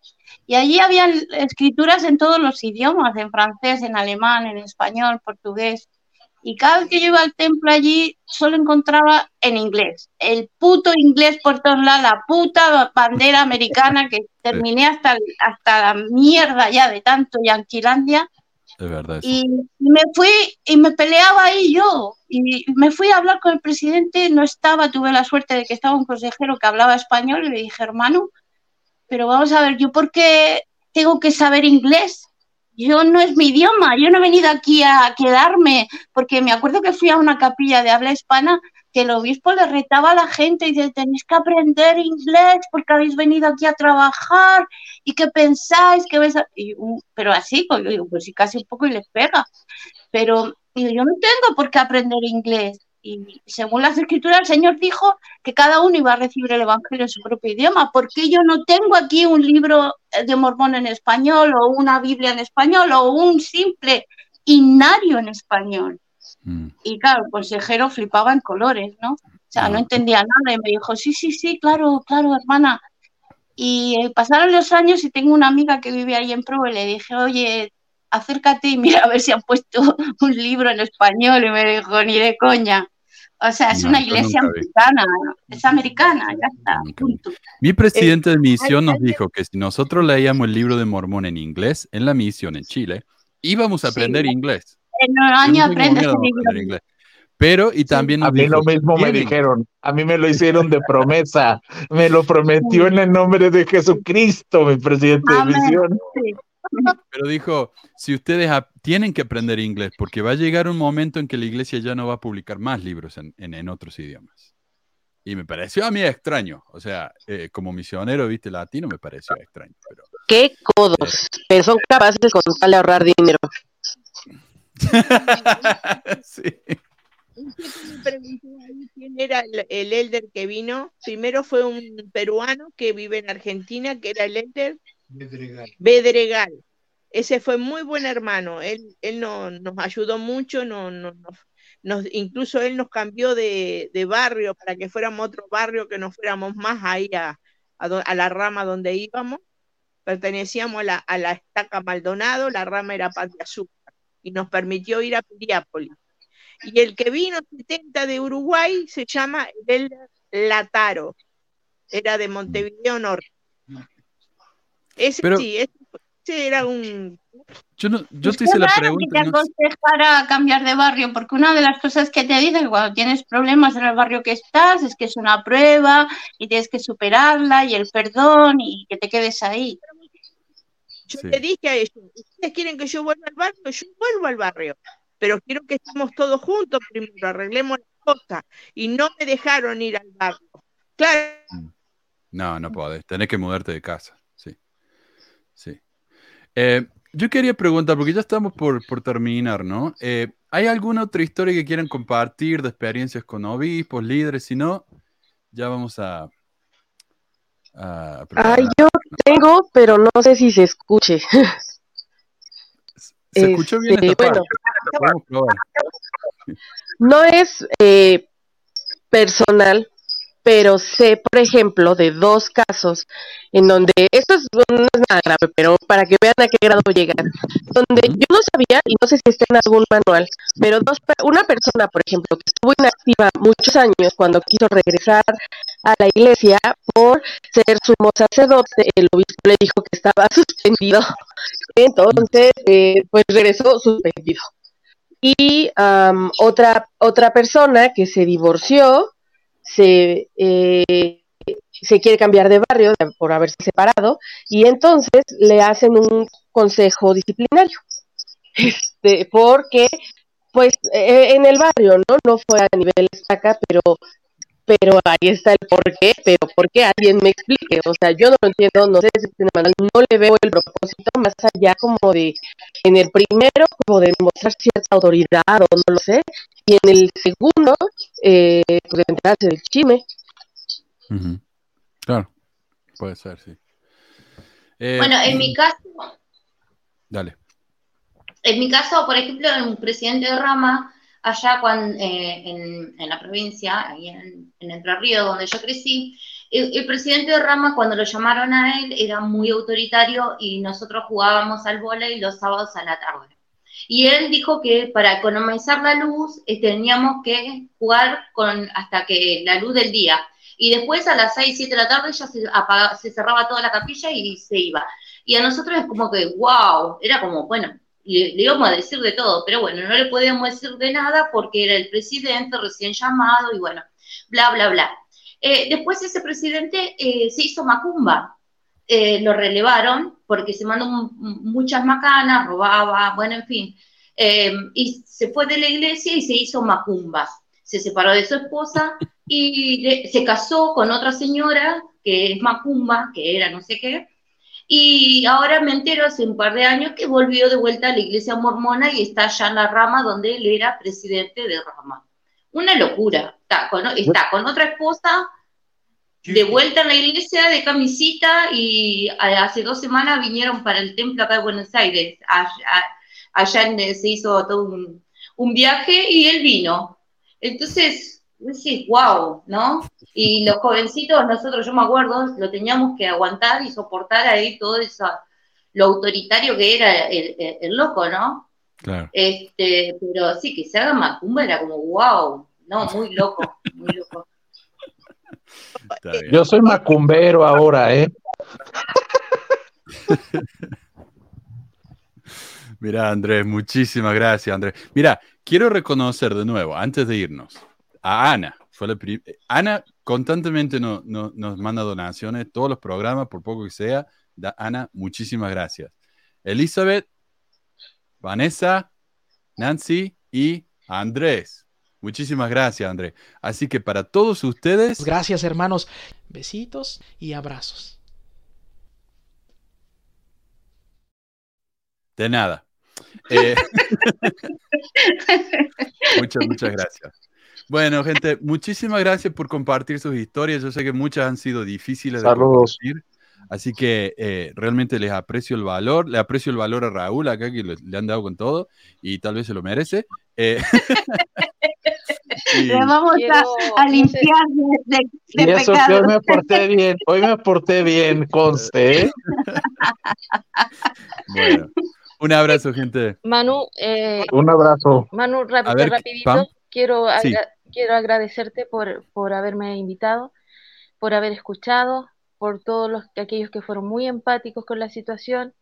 y allí había escrituras en todos los idiomas, en francés, en alemán, en español, portugués. Y cada vez que yo iba al templo allí, solo encontraba en inglés. El puto inglés por todos lados, la puta bandera americana que terminé hasta, hasta la mierda ya de tanto Yanquilandia. Es verdad. Y me fui y me peleaba ahí yo. Y me fui a hablar con el presidente, no estaba, tuve la suerte de que estaba un consejero que hablaba español y le dije, hermano, pero vamos a ver, ¿yo por qué tengo que saber inglés? Yo no es mi idioma, yo no he venido aquí a quedarme, porque me acuerdo que fui a una capilla de habla hispana que el obispo le retaba a la gente y dice, tenéis que aprender inglés porque habéis venido aquí a trabajar y que pensáis que vais a... uh, pero así, pues, yo pues casi un poco y les pega. Pero digo, yo no tengo por qué aprender inglés. Y según las escrituras, el Señor dijo que cada uno iba a recibir el Evangelio en su propio idioma. ¿Por qué yo no tengo aquí un libro de Mormón en español o una Biblia en español o un simple himnario en español? Mm. Y claro, el consejero flipaba en colores, ¿no? O sea, no entendía nada y me dijo, sí, sí, sí, claro, claro, hermana. Y eh, pasaron los años y tengo una amiga que vive ahí en Provo y le dije, oye, acércate y mira a ver si han puesto un libro en español. Y me dijo, ni de coña. O sea, es No, una iglesia americana, es americana, ya está. punto. Mi presidente de misión hay- nos dijo que si nosotros leíamos el libro de Mormón en inglés en la misión en Chile, íbamos a Sí. aprender inglés. En un año aprendes de aprender inglés. Pero, y también A nos mí dijo, lo mismo me "Tienen". dijeron, a mí me lo hicieron de promesa, me lo prometió en el nombre de Jesucristo, mi presidente de Amén. misión. Sí. Pero dijo, si ustedes tienen que aprender inglés, porque va a llegar un momento en que la iglesia ya no va a publicar más libros en, en- en otros idiomas. Y me pareció a mí extraño. O sea, eh, como misionero, viste, latino, me pareció extraño. Pero... Qué codos, pero son capaces con tal de ahorrar dinero. sí. Me quién era el, el elder que vino. Primero fue un peruano que vive en Argentina, que era el elder Bedregal. Ese fue muy buen hermano. Él, él no- nos ayudó mucho, no, no- nos- nos- incluso él nos cambió de, de barrio para que fuéramos a otro barrio, que no fuéramos más ahí a, a do- a la rama donde íbamos. Pertenecíamos a la, a la estaca Maldonado, la rama era de Azúcar, y nos permitió ir a Piriápolis. Y el que vino 70 de Uruguay se llama el Lataro, era de Montevideo Norte. Ese Pero- sí, ese, ese era un... Yo, no, yo te hice la pregunta. que te aconsejara cambiar de barrio, porque una de las cosas que te dicen cuando tienes problemas en el barrio que estás es que es una prueba y tienes que superarla y el perdón y que te quedes ahí. Yo Sí. le dije a ellos, ustedes quieren que yo vuelva al barrio, yo vuelvo al barrio, pero quiero que estemos todos juntos primero, arreglemos las cosas. Y no me dejaron ir al barrio. Claro, No, no podés. Tenés que mudarte de casa. Sí. Sí. Eh, yo quería preguntar, porque ya estamos por, por terminar, ¿no? Eh, ¿Hay alguna otra historia que quieran compartir de experiencias con obispos, líderes? Si no, ya vamos a. a Ay, preparar. yo tengo, pero no sé si se escuche. ¿Se escuchó bien Este, esta bueno. No es eh, personal, pero sé, por ejemplo, de dos casos en donde, esto es, no es nada grave, pero para que vean a qué grado llegan, donde yo no sabía, y no sé si está en algún manual, pero dos, una persona, por ejemplo, que estuvo inactiva muchos años cuando quiso regresar a la iglesia por ser sumo sacerdote, el obispo le dijo que estaba suspendido, entonces, eh, pues regresó suspendido. Y am, otra otra persona que se divorció se eh, se quiere cambiar de barrio por haberse separado y entonces le hacen un consejo disciplinario. Este porque pues eh, en el barrio no no fue a nivel estaca pero pero ahí está el por qué, pero por qué alguien me explique, o sea, yo no lo entiendo, no sé si no le veo el propósito más allá como de, en el primero como de mostrar cierta autoridad o no lo sé, y en el segundo, eh, pues de enterarse del chisme. Ujú. Claro, puede ser, sí. Eh, Bueno, en mi caso, Dale. en mi caso, por ejemplo, un presidente de rama, allá cuan- eh, en, en la provincia, ahí en, en Entre Ríos, donde yo crecí, el, el presidente de rama, cuando lo llamaron a él, era muy autoritario y nosotros jugábamos al vóley los sábados a la tarde. Y él dijo que para economizar la luz eh, teníamos que jugar con hasta que la luz del día. Y después a las 6, 7 de la tarde ya se, apaga- se cerraba toda la capilla y se iba. Y a nosotros es como que, wow, era como, bueno, le, le íbamos a decir de todo, pero bueno, no le podíamos decir de nada porque era el presidente recién llamado y bueno, bla, bla, bla. Eh, después ese presidente eh, se hizo macumba, eh, lo relevaron porque se mandó muchas macanas, robaba, bueno, en fin. Y se fue de la iglesia y se hizo macumba. Se separó de su esposa y le- se casó con otra señora que es macumba, que era no sé qué, y ahora me entero hace un par de años que volvió de vuelta a la iglesia mormona y está allá en la rama donde él era presidente de rama. Una locura. Está con, está con otra esposa, de vuelta en la iglesia de camisita y a- hace dos semanas vinieron para el templo acá de Buenos Aires. Allá, allá se hizo todo un, un viaje y él vino. Entonces, decís, wow, ¿no? Y los jovencitos, nosotros, yo me acuerdo, lo teníamos que aguantar y soportar ahí todo eso, lo autoritario que era el, el- el loco, ¿no? Claro. Este, pero sí, que se haga macumba era como, wow, no, muy loco, muy loco. Yo soy macumbero ahora, ¿eh? Mira, Andrés, muchísimas gracias, Andrés. Mira, quiero reconocer de nuevo, antes de irnos, a Ana. Fue la Ana constantemente no- no- nos manda donaciones, todos los programas, por poco que sea. Da- Ana, muchísimas gracias. Elizabeth, Vanessa, Nancy y Andrés. Muchísimas gracias, Andrés. Así que para todos ustedes, Gracias, hermanos. Besitos y abrazos. de nada. Eh, muchas, muchas gracias. Bueno, gente, muchísimas gracias por compartir sus historias. Yo sé que muchas han sido difíciles de Saludos. compartir. Así que eh, realmente les aprecio el valor. Le aprecio el valor a Raúl acá, que le, le han dado con todo y tal vez se lo merece. Eh, y- Le vamos a, Quiero- a no sé- limpiar de, de- de Y eso que pecado. hoy me porté bien, hoy me porté bien, conste. ¿eh? bueno, un abrazo, gente. Manu, eh, Un abrazo. Manu, A ver, rapidito, Pam. quiero, Sí. Quiero agradecerte por, por haberme invitado, por haber escuchado, por todos los, aquellos que fueron muy empáticos con la situación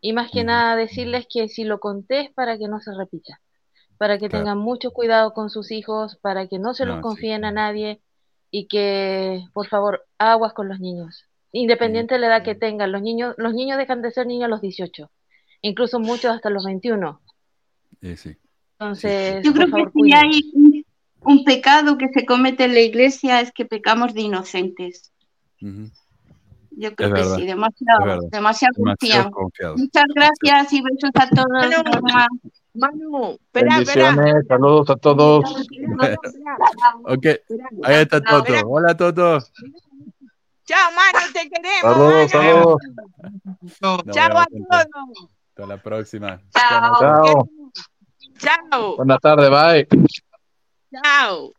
y más que nada decirles que si lo conté es para que no se repita, para que Claro. tengan mucho cuidado con sus hijos, para que no se los No, sí. confíen a nadie y que, por favor, aguas con los niños. Independiente de la edad que tengan, los niños, los niños dejan de ser niños a los 18, incluso muchos hasta los 21. Eh, sí. Entonces, Yo creo que favor, cuídense. hay un, un pecado que se comete en la iglesia es que pecamos de inocentes. Ujú. Yo creo Es que verdad, sí, demasiado, demasiado Demasiado confiado. Muchas gracias y besos a todos. Manu. Manu, espera, espera. Bendiciones, saludos a todos. Bueno, ok, ahí está Toto. Hola, Toto. Chao, Manu, te queremos. Saludos, Manu. saludos. Nos Chao a todos. Hasta la próxima. Chao. Chao. Chao. Buenas tardes, bye. Chao.